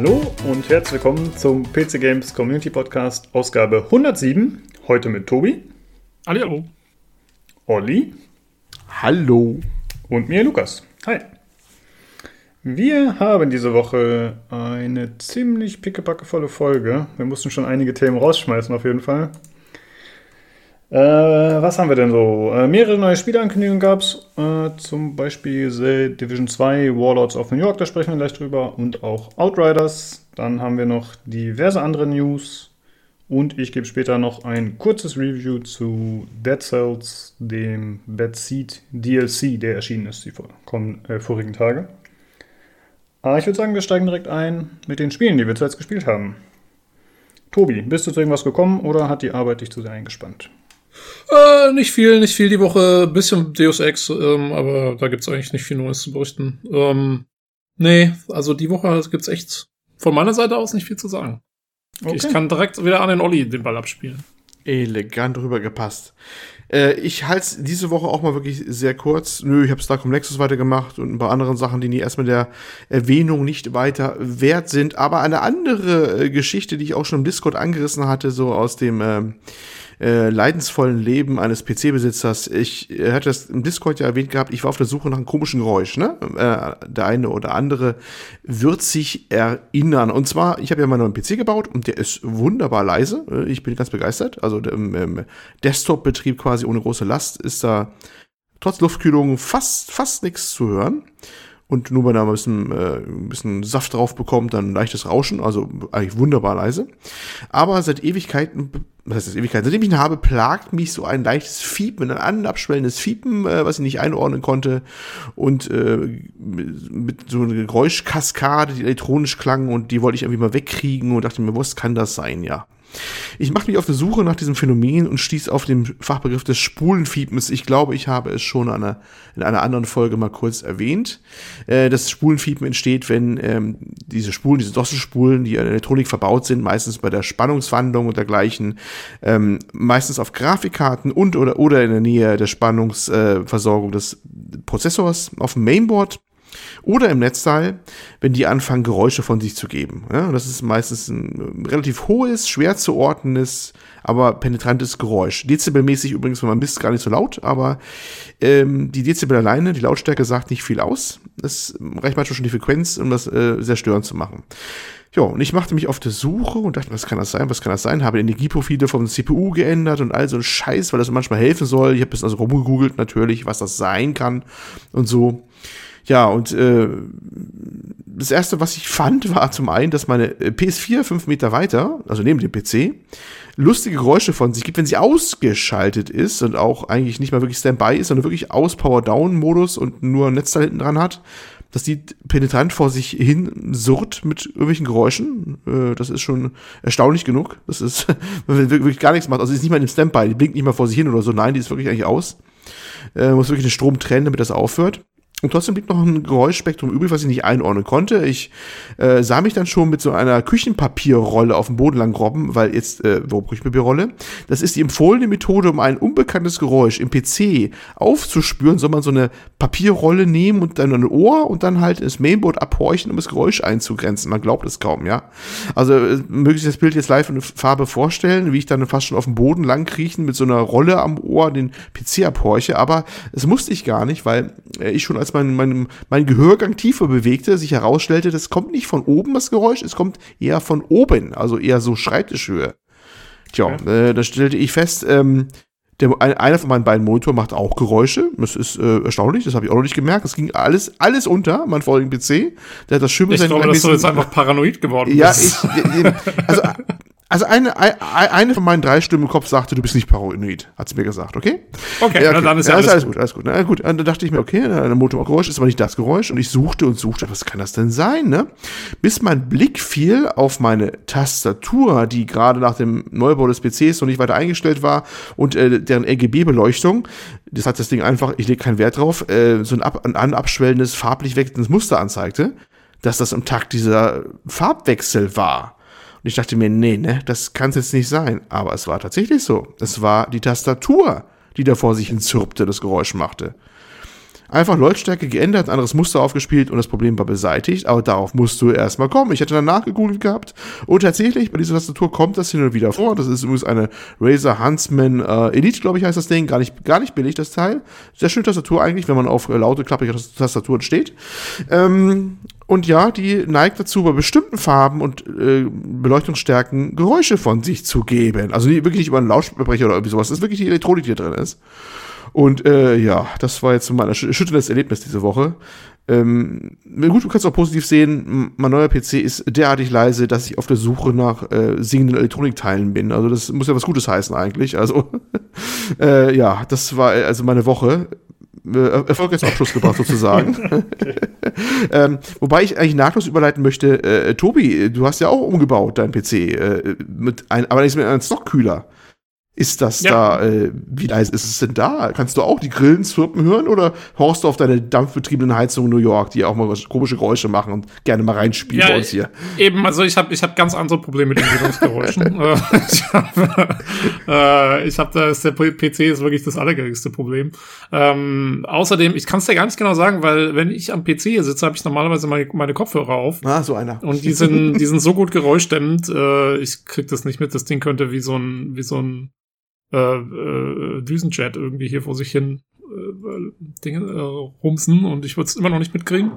Hallo und herzlich willkommen zum PC Games Community Podcast Ausgabe 107. Heute mit Tobi. Hallo. Olli. Hallo. Und mir, Lukas. Hi. Wir haben diese Woche eine ziemlich pickepackevolle Folge. Wir mussten schon einige Themen rausschmeißen, auf jeden Fall. Äh, was haben wir denn so? Äh, mehrere neue Spieleankündigungen gab es. Äh, zum Beispiel The Division 2 Warlords of New York, da sprechen wir gleich drüber. Und auch Outriders. Dann haben wir noch diverse andere News. Und ich gebe später noch ein kurzes Review zu Dead Cells, dem Bad Seed DLC, der erschienen ist die kommenden, äh, vorigen Tage. Aber ich würde sagen, wir steigen direkt ein mit den Spielen, die wir zuletzt gespielt haben. Tobi, bist du zu irgendwas gekommen oder hat die Arbeit dich zu sehr eingespannt? Äh, nicht viel, nicht viel die Woche. Bisschen Deus Ex, ähm, aber da gibt's eigentlich nicht viel Neues zu berichten. Ähm, nee, also die Woche gibt's echt von meiner Seite aus nicht viel zu sagen. Okay. Ich kann direkt wieder an den Olli den Ball abspielen. Elegant rübergepasst. Äh, ich halte diese Woche auch mal wirklich sehr kurz. Nö, ich habe Starcom Nexus weitergemacht und ein paar anderen Sachen, die nie erstmal der Erwähnung nicht weiter wert sind. Aber eine andere äh, Geschichte, die ich auch schon im Discord angerissen hatte, so aus dem ähm, äh, leidensvollen Leben eines PC-Besitzers. Ich äh, hatte das im Discord ja erwähnt gehabt, ich war auf der Suche nach einem komischen Geräusch. Ne? Äh, der eine oder andere wird sich erinnern. Und zwar, ich habe ja meinen neuen PC gebaut und der ist wunderbar leise. Ich bin ganz begeistert. Also im, im Desktop-Betrieb quasi ohne große Last ist da trotz Luftkühlung fast, fast nichts zu hören und nur wenn er ein bisschen, äh, ein bisschen Saft drauf bekommt, dann ein leichtes Rauschen, also eigentlich wunderbar leise. Aber seit Ewigkeiten, was heißt das Ewigkeiten, seitdem ich ihn habe, plagt mich so ein leichtes Fiepen, ein anabschwellendes Fiepen, äh, was ich nicht einordnen konnte und äh, mit so einer Geräuschkaskade, die elektronisch klang und die wollte ich irgendwie mal wegkriegen und dachte mir, was kann das sein, ja. Ich mache mich auf die Suche nach diesem Phänomen und stieß auf den Fachbegriff des Spulenfiepens. Ich glaube, ich habe es schon einer, in einer anderen Folge mal kurz erwähnt. Äh, das Spulenfiepen entsteht, wenn ähm, diese Spulen, diese Dosselspulen, die in der Elektronik verbaut sind, meistens bei der Spannungswandlung und dergleichen, ähm, meistens auf Grafikkarten und oder, oder in der Nähe der Spannungsversorgung äh, des Prozessors auf dem Mainboard oder im Netzteil, wenn die anfangen, Geräusche von sich zu geben. Ja, das ist meistens ein relativ hohes, schwer zu ordnendes, aber penetrantes Geräusch. Dezibelmäßig übrigens, wenn man misst, gar nicht so laut, aber ähm, die Dezibel alleine, die Lautstärke sagt nicht viel aus. Es reicht manchmal schon die Frequenz, um das äh, sehr störend zu machen. Ja, und ich machte mich auf der Suche und dachte, was kann das sein, was kann das sein? Habe Energieprofile vom CPU geändert und all so ein Scheiß, weil das manchmal helfen soll. Ich habe bisschen also rumgegoogelt natürlich, was das sein kann und so. Ja, und äh, das erste, was ich fand, war zum einen, dass meine äh, PS4 fünf Meter weiter, also neben dem PC, lustige Geräusche von sich gibt, wenn sie ausgeschaltet ist und auch eigentlich nicht mal wirklich Standby ist, sondern wirklich aus Power-Down-Modus und nur ein Netzteil hinten dran hat. dass die penetrant vor sich hin surrt mit irgendwelchen Geräuschen. Äh, das ist schon erstaunlich genug. Das ist, wenn wirklich gar nichts macht. Also sie ist nicht mal dem Standby, die blinkt nicht mal vor sich hin oder so. Nein, die ist wirklich eigentlich aus. Äh, muss wirklich den Strom trennen, damit das aufhört. Und trotzdem blieb noch ein Geräuschspektrum übrig, was ich nicht einordnen konnte. Ich äh, sah mich dann schon mit so einer Küchenpapierrolle auf dem Boden lang robben, weil jetzt, äh, wo Küchenpapierrolle? Das ist die empfohlene Methode, um ein unbekanntes Geräusch im PC aufzuspüren, soll man so eine Papierrolle nehmen und dann ein Ohr und dann halt das Mainboard abhorchen, um das Geräusch einzugrenzen. Man glaubt es kaum, ja. Also äh, möge ich das Bild jetzt live in Farbe vorstellen, wie ich dann fast schon auf dem Boden lang kriechen mit so einer Rolle am Ohr den PC abhorche, aber es musste ich gar nicht, weil äh, ich schon als als mein, mein, mein Gehörgang tiefer bewegte, sich herausstellte, das kommt nicht von oben, das Geräusch, es kommt eher von oben, also eher so Schreibtischhöhe. Tja, okay. äh, da stellte ich fest, ähm, der, einer von meinen beiden Monitoren macht auch Geräusche. Das ist äh, erstaunlich, das habe ich auch noch nicht gemerkt. Das ging alles, alles unter, mein vorigen PC. Der hat das Schimmel Ich glaube, dass du jetzt einfach paranoid geworden ja, bist. Ja, ich, also also eine, eine von meinen drei Stimmen im Kopf sagte, du bist nicht paranoid, hat sie mir gesagt, okay? Okay, ja, okay. dann ist ja, alles, alles gut. Alles gut, na gut. Dann dachte ich mir, okay, der Motorgeräusch ist aber nicht das Geräusch und ich suchte und suchte, was kann das denn sein, ne? Bis mein Blick fiel auf meine Tastatur, die gerade nach dem Neubau des PCs noch nicht weiter eingestellt war und äh, deren RGB-Beleuchtung, das hat das Ding einfach, ich lege keinen Wert drauf, äh, so ein, ab, ein abschwellendes, farblich wechselndes Muster anzeigte, dass das im Takt dieser Farbwechsel war. Und ich dachte mir, nee, ne, das kann es jetzt nicht sein. Aber es war tatsächlich so. Es war die Tastatur, die da vor sich hin zirpte, das Geräusch machte. Einfach Lautstärke geändert, ein anderes Muster aufgespielt und das Problem war beseitigt. Aber darauf musst du erstmal kommen. Ich hatte dann nachgegoogelt gehabt und tatsächlich bei dieser Tastatur kommt das hin und wieder vor. Das ist übrigens eine Razer Huntsman äh, Elite, glaube ich, heißt das Ding. Gar nicht, gar nicht billig, das Teil. Sehr schöne Tastatur eigentlich, wenn man auf äh, laute, klappige Tastaturen steht. Ähm, und ja, die neigt dazu, bei bestimmten Farben und äh, Beleuchtungsstärken Geräusche von sich zu geben. Also nicht, wirklich nicht über einen Lautsprecher oder irgendwie sowas. Das ist wirklich die Elektronik, die da drin ist. Und äh, ja, das war jetzt mein erschütterndes Erlebnis diese Woche. Ähm, gut, du kannst auch positiv sehen, mein neuer PC ist derartig leise, dass ich auf der Suche nach äh, singenden Elektronikteilen bin. Also das muss ja was Gutes heißen eigentlich. Also äh, ja, das war also meine Woche. Äh, Abschluss gebracht sozusagen. ähm, wobei ich eigentlich nahtlos überleiten möchte, äh, Tobi, du hast ja auch umgebaut dein PC, äh, mit ein, aber nicht mit einem Stockkühler. Ist das ja. da, äh, wie leise ist es denn da? Kannst du auch die Grillen zirpen hören oder horchst du auf deine dampfbetriebenen Heizungen in New York, die auch mal komische Geräusche machen und gerne mal reinspielen ja, bei uns hier? Eben, also ich habe ich hab ganz andere Probleme mit Umgebungsgeräuschen. Äh, ich habe, äh, ich hab da, der PC ist wirklich das allergeringste Problem. Ähm, außerdem, ich kann es dir gar nicht genau sagen, weil wenn ich am PC hier sitze, habe ich normalerweise meine, meine Kopfhörer auf. Ah, so einer. Und die sind, die sind so gut geräuschdämmend, äh, ich krieg das nicht mit. Das Ding könnte wie so ein, wie so ein äh, äh, Düsenjet irgendwie hier vor sich hin äh, Dinge äh, rumsen und ich würde es immer noch nicht mitkriegen.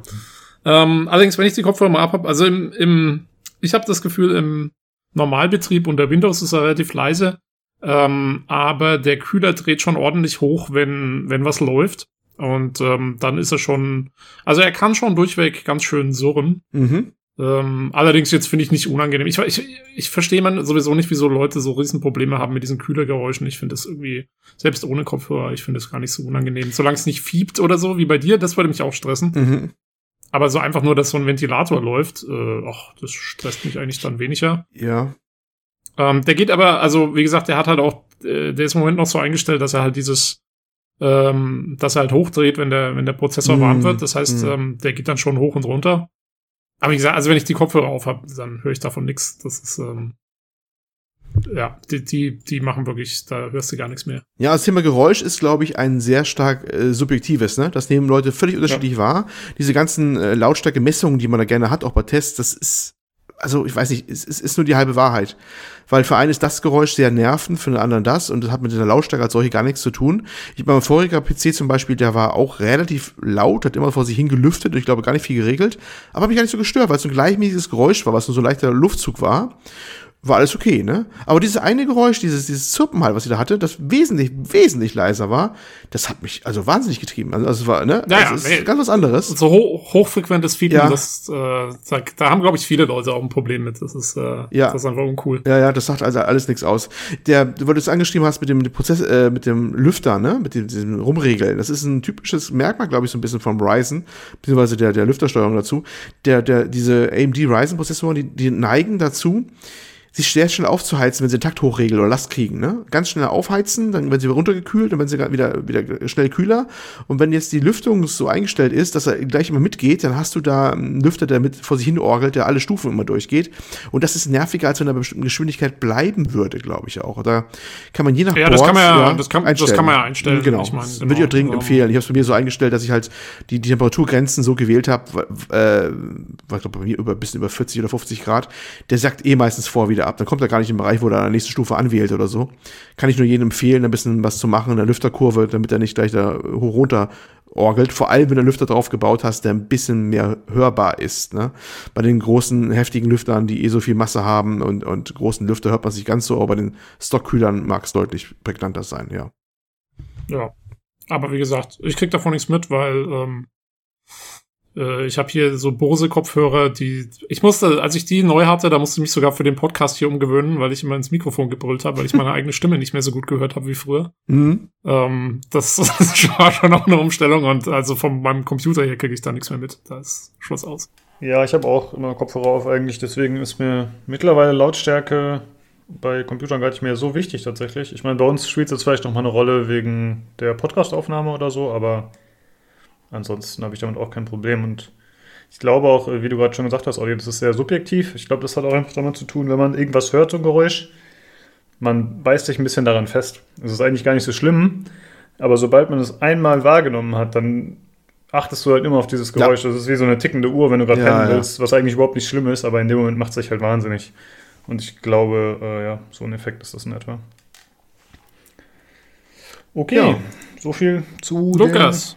Ähm, allerdings, wenn ich die Kopfhörer mal abhab, also im, im ich habe das Gefühl, im Normalbetrieb unter Windows ist er relativ leise, ähm, aber der Kühler dreht schon ordentlich hoch, wenn, wenn was läuft. Und ähm, dann ist er schon, also er kann schon durchweg ganz schön surren. Mhm. Ähm, allerdings jetzt finde ich nicht unangenehm. Ich, ich, ich verstehe man sowieso nicht, wieso Leute so Riesenprobleme haben mit diesen Kühlergeräuschen. Ich finde das irgendwie, selbst ohne Kopfhörer, ich finde das gar nicht so unangenehm. Solange es nicht fiebt oder so, wie bei dir, das würde mich auch stressen. Mhm. Aber so einfach nur, dass so ein Ventilator läuft, äh, ach, das stresst mich eigentlich dann weniger. Ja. Ähm, der geht aber, also wie gesagt, der hat halt auch, äh, der ist im Moment noch so eingestellt, dass er halt dieses, ähm, dass er halt hochdreht, wenn der, wenn der Prozessor mm, warm wird. Das heißt, mm. ähm, der geht dann schon hoch und runter. Aber wie gesagt, also wenn ich die Kopfhörer auf habe, dann höre ich davon nichts. Das ist, ähm, ja, die, die, die machen wirklich, da hörst du gar nichts mehr. Ja, das Thema Geräusch ist, glaube ich, ein sehr stark äh, subjektives, ne? Das nehmen Leute völlig unterschiedlich ja. wahr. Diese ganzen äh, Lautstärke-Messungen, die man da gerne hat, auch bei Tests, das ist also ich weiß nicht, es, es ist nur die halbe Wahrheit. Weil für einen ist das Geräusch sehr nervend, für den anderen das und das hat mit der Lautstärke als solche gar nichts zu tun. Ich mein voriger PC zum Beispiel, der war auch relativ laut, hat immer vor sich hingelüftet und ich glaube gar nicht viel geregelt, aber hat mich gar nicht so gestört, weil es so ein gleichmäßiges Geräusch war, was nur so leichter Luftzug war war alles okay, ne? Aber dieses eine Geräusch, dieses, dieses Zirpen halt, was sie da hatte, das wesentlich, wesentlich leiser war, das hat mich also wahnsinnig getrieben. Also, es war, ne? Naja, das ist nee, ganz was anderes. So hoch, hochfrequentes Feedback, ja. das, äh, da, da haben, glaube ich, viele Leute auch ein Problem mit. Das ist, äh, ja. das ist einfach uncool. Ja, ja, das sagt also alles nichts aus. Der, weil du es angeschrieben hast mit dem Prozess, äh, mit dem Lüfter, ne? Mit dem, diesem Rumregeln. Das ist ein typisches Merkmal, glaube ich, so ein bisschen vom Ryzen, beziehungsweise der, der Lüftersteuerung dazu. Der, der, diese AMD Ryzen-Prozessoren, die, die neigen dazu, sich sehr schnell aufzuheizen, wenn sie den Takt hochregeln oder Last kriegen. Ne? Ganz schnell aufheizen, dann werden sie runtergekühlt, dann werden sie wieder, wieder schnell kühler. Und wenn jetzt die Lüftung so eingestellt ist, dass er gleich immer mitgeht, dann hast du da einen Lüfter, der mit vor sich hin orgelt, der alle Stufen immer durchgeht. Und das ist nerviger, als wenn er bei bestimmten Geschwindigkeit bleiben würde, glaube ich auch. Da kann man je nach ja, Board, das kann man ja, ja das, kann, das kann man ja einstellen. Genau, ich mein, genau. würde ich auch dringend genau. empfehlen. Ich habe es bei mir so eingestellt, dass ich halt die, die Temperaturgrenzen so gewählt habe, äh, war ich glaube bei mir über ein bisschen über 40 oder 50 Grad. Der sagt eh meistens vor wieder wieder ab. Dann kommt er gar nicht im Bereich, wo er an der nächsten Stufe anwählt oder so. Kann ich nur jedem empfehlen, ein bisschen was zu machen in der Lüfterkurve, damit er nicht gleich da hoch runter orgelt. Vor allem, wenn du einen Lüfter drauf gebaut hast, der ein bisschen mehr hörbar ist. Ne? Bei den großen, heftigen Lüftern, die eh so viel Masse haben und, und großen Lüfter hört man sich ganz so, aber bei den Stockkühlern mag es deutlich prägnanter sein, ja. Ja. Aber wie gesagt, ich krieg davon nichts mit, weil ähm, äh, ich habe hier so Bose-Kopfhörer, die. Ich musste, als ich die neu hatte, da musste ich mich sogar für den Podcast hier umgewöhnen, weil ich immer ins Mikrofon gebrüllt habe, weil ich meine eigene Stimme nicht mehr so gut gehört habe wie früher. Mhm. Ähm, das, das war schon auch eine Umstellung und also von meinem Computer hier kriege ich da nichts mehr mit. Da ist Schluss aus. Ja, ich habe auch immer Kopfhörer auf eigentlich, deswegen ist mir mittlerweile Lautstärke bei Computern gar nicht mehr so wichtig tatsächlich. Ich meine, bei uns spielt es jetzt vielleicht noch mal eine Rolle wegen der Podcastaufnahme oder so, aber Ansonsten habe ich damit auch kein Problem. Und ich glaube auch, wie du gerade schon gesagt hast, Audio, das ist sehr subjektiv. Ich glaube, das hat auch einfach damit zu tun, wenn man irgendwas hört, so ein Geräusch, man beißt sich ein bisschen daran fest. Es ist eigentlich gar nicht so schlimm, aber sobald man es einmal wahrgenommen hat, dann achtest du halt immer auf dieses Geräusch. Das ist wie so eine tickende Uhr, wenn du gerade Ja, pennen ja. willst, was eigentlich überhaupt nicht schlimm ist, aber in dem Moment macht es sich halt wahnsinnig. Und ich glaube, äh, ja, so ein Effekt ist das in etwa. Okay, Ja. so viel zu. Lukas,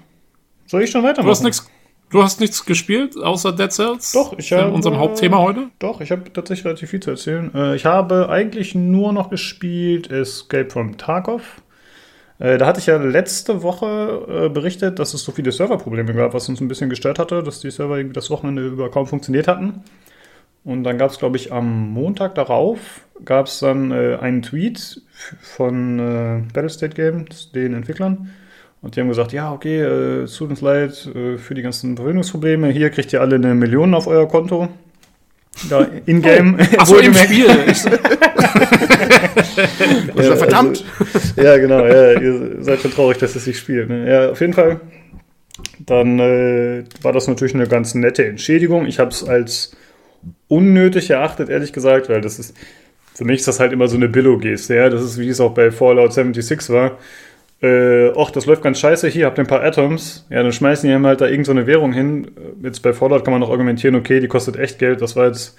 Soll ich schon weitermachen? du hast nichts. Du hast nichts gespielt außer Dead Cells? Doch, ich habe- unserem Hauptthema heute? Doch, ich habe tatsächlich relativ viel zu erzählen. Äh, ich habe eigentlich nur noch gespielt Escape from Tarkov. Äh, da hatte ich ja letzte Woche äh, berichtet, dass es so viele Serverprobleme gab, was uns ein bisschen gestört hatte, dass die Server irgendwie das Wochenende über kaum funktioniert hatten. Und dann gab es, glaube ich, am Montag darauf gab es dann einen Tweet von Battlestate Games, den Entwicklern. Und die haben gesagt, ja, okay, äh, tut uns leid äh, für die ganzen Verbindungsprobleme. Hier kriegt ihr alle eine Million auf euer Konto. Da in-game. Achso, im. Spiel. Ja, verdammt! Also, ja, genau. Ja, ihr seid schon traurig, dass es sich spielt. Ne? Ja, auf jeden Fall. Dann äh, war das natürlich eine ganz nette Entschädigung. Ich habe es als unnötig erachtet, ehrlich gesagt, weil das ist, für mich ist das halt immer so eine Billo-Geste. Ja? Das ist, wie es auch bei Fallout 76 war. Äh, och, das läuft ganz scheiße, hier habt ihr ein paar Atoms. Ja, dann schmeißen die halt da irgendeine so Währung hin. Jetzt bei Fallout kann man noch argumentieren, okay, die kostet echt Geld. Das war jetzt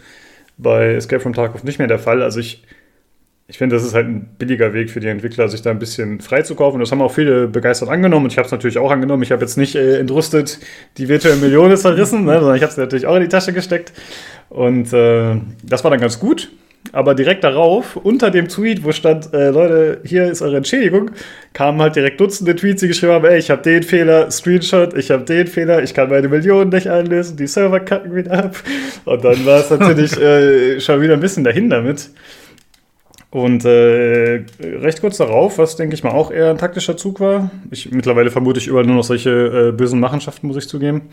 bei Escape from Tarkov nicht mehr der Fall. Also ich ich finde, das ist halt ein billiger Weg für die Entwickler, sich da ein bisschen freizukaufen. Das haben auch viele begeistert angenommen und ich habe es natürlich auch angenommen. Ich habe jetzt nicht äh, entrüstet die virtuelle Million zerrissen, ne, sondern ich habe es natürlich auch in die Tasche gesteckt. Und äh, das war dann ganz gut. Aber direkt darauf, unter dem Tweet, wo stand, äh, Leute, hier ist eure Entschädigung, kamen halt direkt Dutzende Tweets, die geschrieben haben, ey, ich habe den Fehler, Screenshot, ich habe den Fehler, ich kann meine Millionen nicht einlösen, die Server kacken wieder ab. Und dann war es natürlich äh, schon wieder ein bisschen dahin damit. Und äh, recht kurz darauf, was denke ich mal auch eher ein taktischer Zug war, ich, mittlerweile vermute ich überall nur noch solche äh, bösen Machenschaften, muss ich zugeben,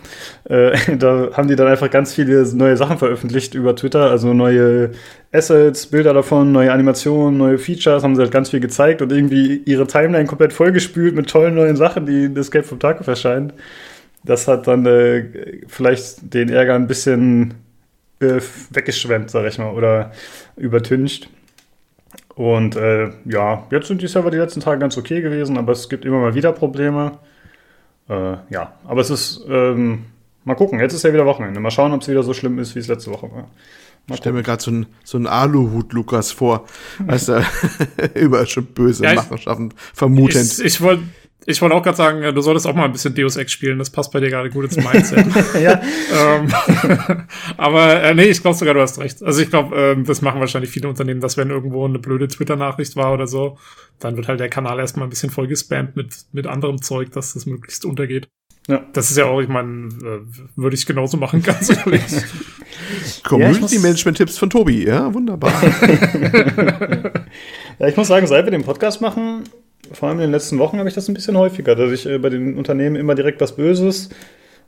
äh, da haben die dann einfach ganz viele neue Sachen veröffentlicht über Twitter, also neue Assets, Bilder davon, neue Animationen, neue Features, haben sie halt ganz viel gezeigt und irgendwie ihre Timeline komplett vollgespült mit tollen neuen Sachen, die in Escape from Tarkov erscheinen. Das hat dann äh, vielleicht den Ärger ein bisschen äh, weggeschwemmt, sag ich mal, oder übertüncht. Und äh, ja, jetzt sind die Server die letzten Tage ganz okay gewesen, aber es gibt immer mal wieder Probleme. Äh, ja, aber es ist, ähm, mal gucken, jetzt ist ja wieder Wochenende. Mal schauen, ob es wieder so schlimm ist, wie es letzte Woche war. Ich stelle mir gerade so einen so einen Aluhut-Lukas vor. Weißt du, überall schon böse Ja, Machenschaften vermutend. ich, ich wollte ich wollte auch gerade sagen, du solltest auch mal ein bisschen Deus Ex spielen. Das passt bei dir gerade gut ins Mindset. ja, ähm, aber äh, nee, ich glaube sogar, du hast recht. Also ich glaube, ähm, das machen wahrscheinlich viele Unternehmen, dass wenn irgendwo eine blöde Twitter-Nachricht war oder so, dann wird halt der Kanal erstmal ein bisschen voll gespammt mit, mit anderem Zeug, dass das möglichst untergeht. Ja. Das ist ja auch, ich meine, äh, würde ich genauso machen, ganz ehrlich. Community-Management-Tipps von Tobi, ja, wunderbar. ja, ich muss sagen, seit wir den Podcast machen, vor allem in den letzten Wochen habe ich das ein bisschen häufiger, dass ich äh, bei den Unternehmen immer direkt was Böses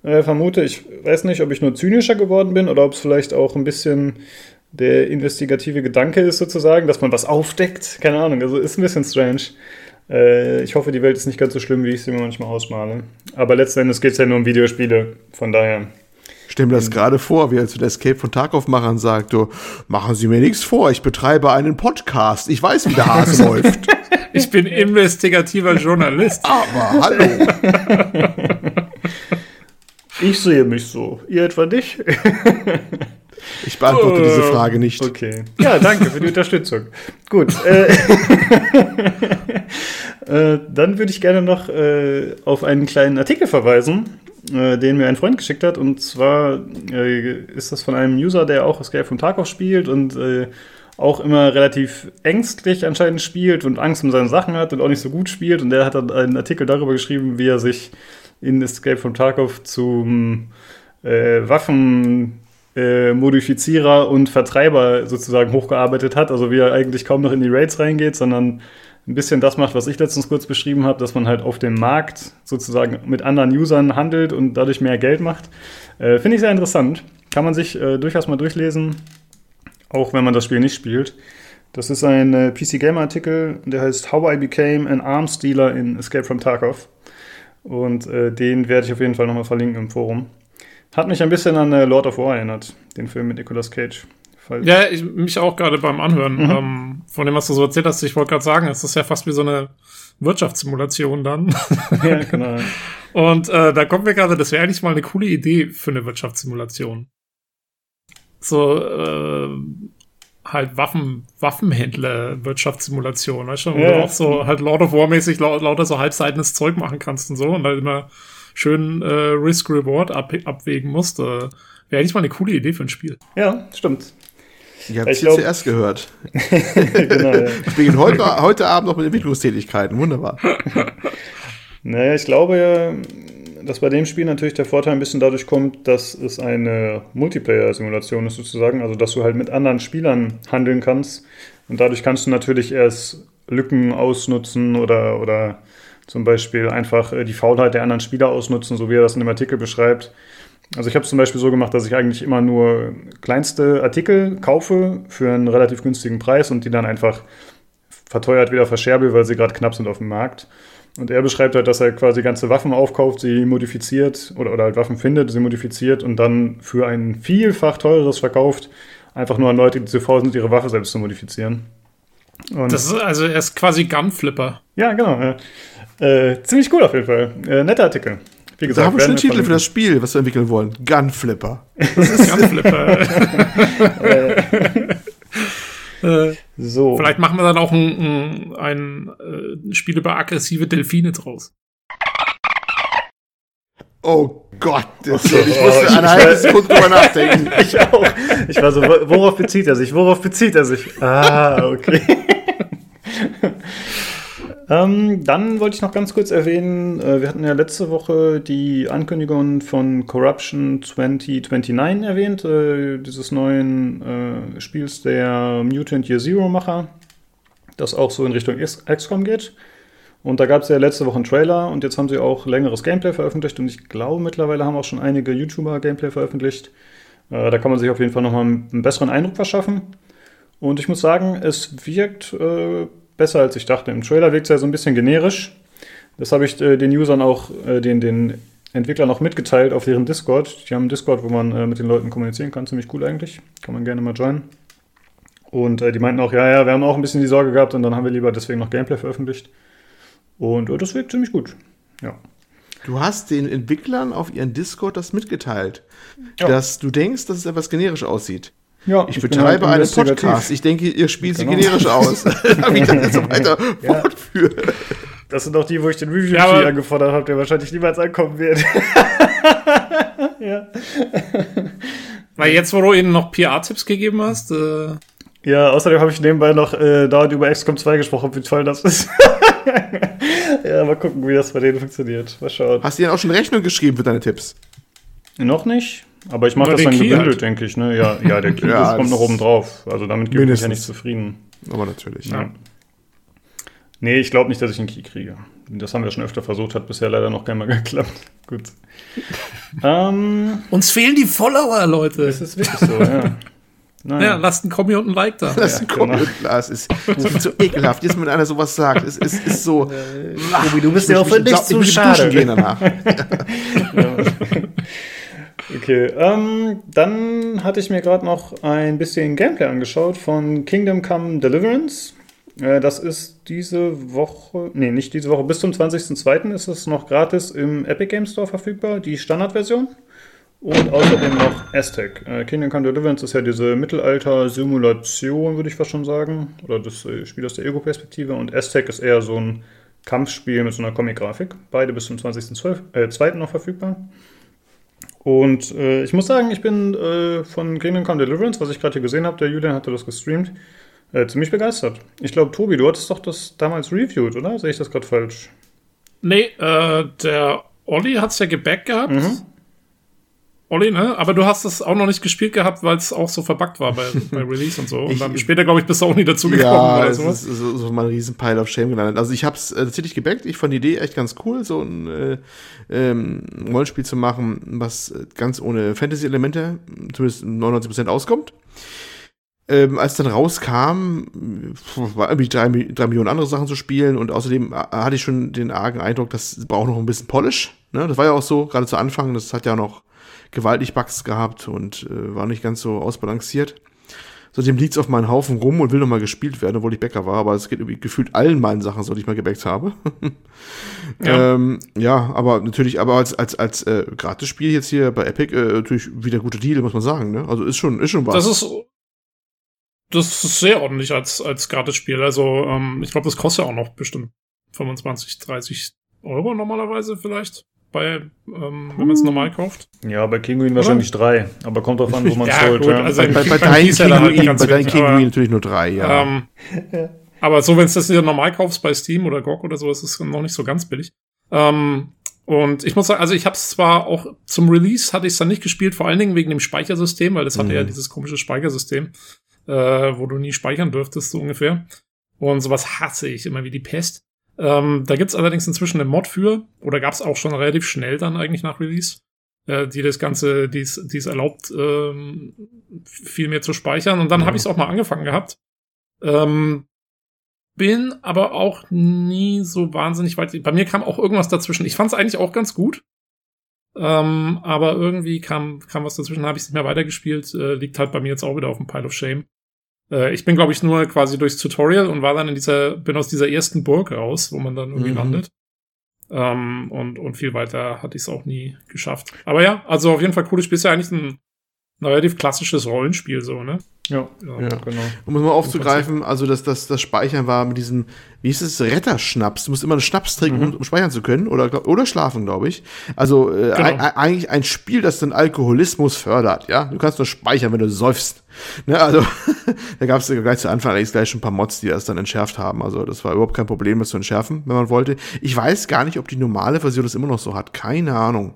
äh, vermute. Ich weiß nicht, ob ich nur zynischer geworden bin oder ob es vielleicht auch ein bisschen der investigative Gedanke ist sozusagen, dass man was aufdeckt. Keine Ahnung, also ist ein bisschen strange. Äh, ich hoffe, die Welt ist nicht ganz so schlimm, wie ich sie mir manchmal ausmale. Aber letzten Endes geht es ja nur um Videospiele. Von daher. Stell mir das gerade vor, wie er zu der Escape von Tarkov-Machern sagt, du, machen Sie mir nichts vor, ich betreibe einen Podcast, ich weiß, wie der Hase läuft. Ich bin investigativer Journalist. Aber hallo. Ich sehe mich so. Ihr etwa nicht? Ich beantworte diese Frage nicht. Okay. Ja, danke für die Unterstützung. Gut. Äh, äh, dann würde ich gerne noch äh, auf einen kleinen Artikel verweisen, äh, den mir ein Freund geschickt hat. Und zwar äh, ist das von einem User, der auch Escape from Tarkov spielt und äh, auch immer relativ ängstlich anscheinend spielt und Angst um seine Sachen hat und auch nicht so gut spielt. Und der hat dann einen Artikel darüber geschrieben, wie er sich in Escape from Tarkov zum äh, Waffen äh, Modifizierer und Vertreiber sozusagen hochgearbeitet hat. Also wie er eigentlich kaum noch in die Raids reingeht, sondern ein bisschen das macht, was ich letztens kurz beschrieben habe, dass man halt auf dem Markt sozusagen mit anderen Usern handelt und dadurch mehr Geld macht. Äh, Finde ich sehr interessant. Kann man sich äh, durchaus mal durchlesen, auch wenn man das Spiel nicht spielt. Das ist ein äh, PC Gamer Artikel, der heißt How I Became an Arms Dealer in Escape from Tarkov. Und äh, den werde ich auf jeden Fall nochmal verlinken im Forum. Hat mich ein bisschen an äh, Lord of War erinnert, den Film mit Nicolas Cage. Falls ja, ich, mich auch gerade beim Anhören mhm. ähm, von dem, was du so erzählt hast. Ich wollte gerade sagen, es ist ja fast wie so eine Wirtschaftssimulation dann. ja, genau. Und äh, da kommt mir gerade, das wäre eigentlich mal eine coole Idee für eine Wirtschaftssimulation. So, äh, halt Waffen, Waffenhändler Wirtschaftssimulation, weißt du, wo ja. du auch so halt Lord of War mäßig lau lauter so halbseitenes Zeug machen kannst und so und halt immer schön äh, Risk-Reward ab abwägen musst. Äh, Wäre eigentlich mal eine coole Idee für ein Spiel. Ja, stimmt. Ihr habt es hier zuerst gehört. genau, ja. Ich beginne heute, heute Abend noch mit Entwicklungstätigkeiten. Wunderbar. naja, ich glaube, dass bei dem Spiel natürlich der Vorteil ein bisschen dadurch kommt, dass es eine Multiplayer-Simulation ist sozusagen. Also, dass du halt mit anderen Spielern handeln kannst. Und dadurch kannst du natürlich erst Lücken ausnutzen oder, oder zum Beispiel einfach äh, die Faulheit der anderen Spieler ausnutzen, so wie er das in dem Artikel beschreibt. Also ich habe es zum Beispiel so gemacht, dass ich eigentlich immer nur kleinste Artikel kaufe für einen relativ günstigen Preis und die dann einfach verteuert wieder verscherbe, weil sie gerade knapp sind auf dem Markt. Und er beschreibt halt, dass er quasi ganze Waffen aufkauft, sie modifiziert oder, oder halt Waffen findet, sie modifiziert und dann für ein vielfach teureres verkauft, einfach nur an Leute, die zu faul sind, ihre Waffe selbst zu modifizieren. Und das ist also er ist quasi Gunflipper. Ja, genau. Ja. Äh, ziemlich cool auf jeden Fall. Äh, netter Artikel. Wie gesagt, da haben wir schon einen Titel für das Spiel, was wir entwickeln wollen. Gunflipper. Das ist Gunflipper. Äh, so. Vielleicht machen wir dann auch ein, ein, ein, ein äh, Spiel über aggressive Delfine draus. Oh Gott, das oh, ich musste oh, eine halbe Sekunde drüber nachdenken. Ich auch. Ich war so, worauf bezieht er sich? Worauf bezieht er sich? Ah, okay. Ähm, dann wollte ich noch ganz kurz erwähnen, äh, wir hatten ja letzte Woche die Ankündigung von Corruption 2029 erwähnt, äh, dieses neuen äh, Spiels der Mutant Year Zero Macher, das auch so in Richtung XCOM geht. Und da gab es ja letzte Woche einen Trailer und jetzt haben sie auch längeres Gameplay veröffentlicht und ich glaube mittlerweile haben auch schon einige YouTuber Gameplay veröffentlicht. Äh, da kann man sich auf jeden Fall nochmal einen besseren Eindruck verschaffen. Und ich muss sagen, es wirkt äh, besser, als ich dachte. Im Trailer wirkt es ja so ein bisschen generisch. Das habe ich äh, den Usern auch, äh, den, den Entwicklern auch mitgeteilt auf deren Discord. Die haben einen Discord, wo man äh, mit den Leuten kommunizieren kann. Ziemlich cool eigentlich. Kann man gerne mal joinen. Und die meinten auch, ja, ja, wir haben auch ein bisschen die Sorge gehabt und dann haben wir lieber deswegen noch Gameplay veröffentlicht. Und das wirkt ziemlich gut. Ja. Du hast den Entwicklern auf ihren Discord das mitgeteilt, ja. dass du denkst, dass es etwas generisch aussieht. Ja, ich, ich betreibe halt einen Podcast. Ich denke, ihr spielt genau. sie generisch aus. Wie ich das so weiter ja. fortführe. Das sind auch die, wo ich den Review ja, angefordert habe, der wahrscheinlich niemals ankommen wird. ja. Weil jetzt, wo du ihnen noch PR-Tipps gegeben hast. Äh ja, außerdem habe ich nebenbei noch äh, dauernd über XCOM 2 gesprochen, wie toll das ist. ja, mal gucken, wie das bei denen funktioniert. Mal schauen. Hast du ihnen auch schon Rechnung geschrieben für deine Tipps? Noch nicht. Aber ich mache das dann gebündelt, halt. denke ich. Ne? Ja, ja, der Key ja, kommt noch oben drauf. Also damit gebe ich ja nicht zufrieden. Aber natürlich. Ja. Nee, ich glaube nicht, dass ich einen Key kriege. Das haben wir schon öfter versucht, hat bisher leider noch keinmal geklappt. Gut. ähm, Uns fehlen die Follower, Leute. Das ist wirklich so, ja. Nein. Ja, lasst ein Kommi und ein Like da. Lasst ein Kommi genau. und ein Es ist, ist so ekelhaft. Jetzt, wenn einer sowas sagt, es ist, ist, so. Äh, du bist ja auch für nichts zu schade. Gehen danach. ja. Okay, ähm, dann hatte ich mir gerade noch ein bisschen Gameplay angeschaut von Kingdom Come Deliverance. Äh, das ist diese Woche, nee, nicht diese Woche, bis zum 20.02. ist es noch gratis im Epic Game Store verfügbar, die Standardversion. Und außerdem noch Aztec. Äh, Kingdom Come Deliverance ist ja diese Mittelalter-Simulation, würde ich fast schon sagen. Oder das äh, Spiel aus der Ego-Perspektive. Und Aztec ist eher so ein Kampfspiel mit so einer Comic-Grafik. Beide bis zum 20.02. Äh, noch verfügbar. Und äh, ich muss sagen, ich bin äh, von Kingdom Come Deliverance, was ich gerade hier gesehen habe, der Julian hatte das gestreamt, äh, ziemlich begeistert. Ich glaube, Tobi, du hattest doch das damals reviewed, oder? Sehe ich das gerade falsch? Nee, äh, der Olli hat es ja gebackt gehabt. Mhm. Olli, ne? Aber du hast es auch noch nicht gespielt gehabt, weil es auch so verbuggt war bei, bei Release und so. Und ich, dann später, glaube ich, bist du auch nie dazu gekommen. Ja, oder sowas. ist so, so mal ein riesen Pile of Shame gelandet. Also ich habe es äh, tatsächlich gebackt. Ich fand die Idee echt ganz cool, so ein äh, ähm, Rollenspiel zu machen, was ganz ohne Fantasy-Elemente, zumindest 99% auskommt. Ähm, als dann rauskam, war irgendwie drei, drei, Millionen andere Sachen zu spielen und außerdem äh, hatte ich schon den argen Eindruck, das braucht noch ein bisschen Polish. Ne? Das war ja auch so, gerade zu Anfang, das hat ja noch gewaltig Bugs gehabt und äh, war nicht ganz so ausbalanciert. Seitdem liegt's auf meinen Haufen rum und will noch mal gespielt werden, obwohl ich Bäcker war. Aber es geht irgendwie gefühlt allen meinen Sachen so, die ich mal gebackt habe. ja. Ähm, ja, aber natürlich, aber als, als, als äh, Gratis-Spiel jetzt hier bei Epic äh, natürlich wieder gute Deal, muss man sagen. Ne? Also ist schon, ist schon was. Das ist, das ist sehr ordentlich als, als Gratis-Spiel. Also ähm, ich glaube, das kostet ja auch noch bestimmt 25, 30 Euro normalerweise vielleicht bei, ähm, wenn man es normal kauft. Ja, bei Kinguin wahrscheinlich drei, aber kommt drauf an, wo man es ja, holt. Gut, ja. also bei, bei, bei deinen Kinguin, halt bei deinen Kinguin natürlich nur drei, ja. Ähm, aber so, wenn es das wieder normal kaufst bei Steam oder GOG oder so, ist es noch nicht so ganz billig. Ähm, und ich muss sagen, also ich habe es zwar auch zum Release hatte ich es dann nicht gespielt, vor allen Dingen wegen dem Speichersystem, weil das hatte Mhm. ja dieses komische Speichersystem, äh, wo du nie speichern dürftest, so ungefähr. Und sowas hasse ich immer wie die Pest. Ähm, da gibt's allerdings inzwischen einen Mod für, oder gab's auch schon relativ schnell dann eigentlich nach Release, äh, die das Ganze, die es erlaubt, ähm, viel mehr zu speichern. Und dann Ja. habe ich es auch mal angefangen gehabt. Ähm, bin aber auch nie so wahnsinnig weit. Bei mir kam auch irgendwas dazwischen. Ich fand es eigentlich auch ganz gut. Ähm, aber irgendwie kam, kam was dazwischen, habe ich nicht mehr weitergespielt. Äh, liegt halt bei mir jetzt auch wieder auf dem Pile of Shame. Äh, ich bin, glaube ich, nur quasi durchs Tutorial und war dann in dieser, bin aus dieser ersten Burg raus, wo man dann irgendwie Mhm. landet. Ähm, und, und viel weiter hatte ich es auch nie geschafft. Aber ja, also auf jeden Fall cooles Spiel. Ist ja eigentlich ein, ein relativ klassisches Rollenspiel, so, ne? Ja, Ja. Ja. genau. Um es mal aufzugreifen, also das, das, das Speichern war mit diesem, wie ist es, Retterschnaps. Du musst immer einen Schnaps trinken, um, um speichern zu können. Oder, oder schlafen, glaube ich. Also äh, Genau. ei- ei- eigentlich ein Spiel, das den Alkoholismus fördert. Ja, Du kannst nur speichern, wenn du säufst. Ne? Also da gab es gleich zu Anfang eigentlich gleich schon ein paar Mods, die das dann entschärft haben. Also das war überhaupt kein Problem, das zu entschärfen, wenn man wollte. Ich weiß gar nicht, ob die normale Version das immer noch so hat. Keine Ahnung.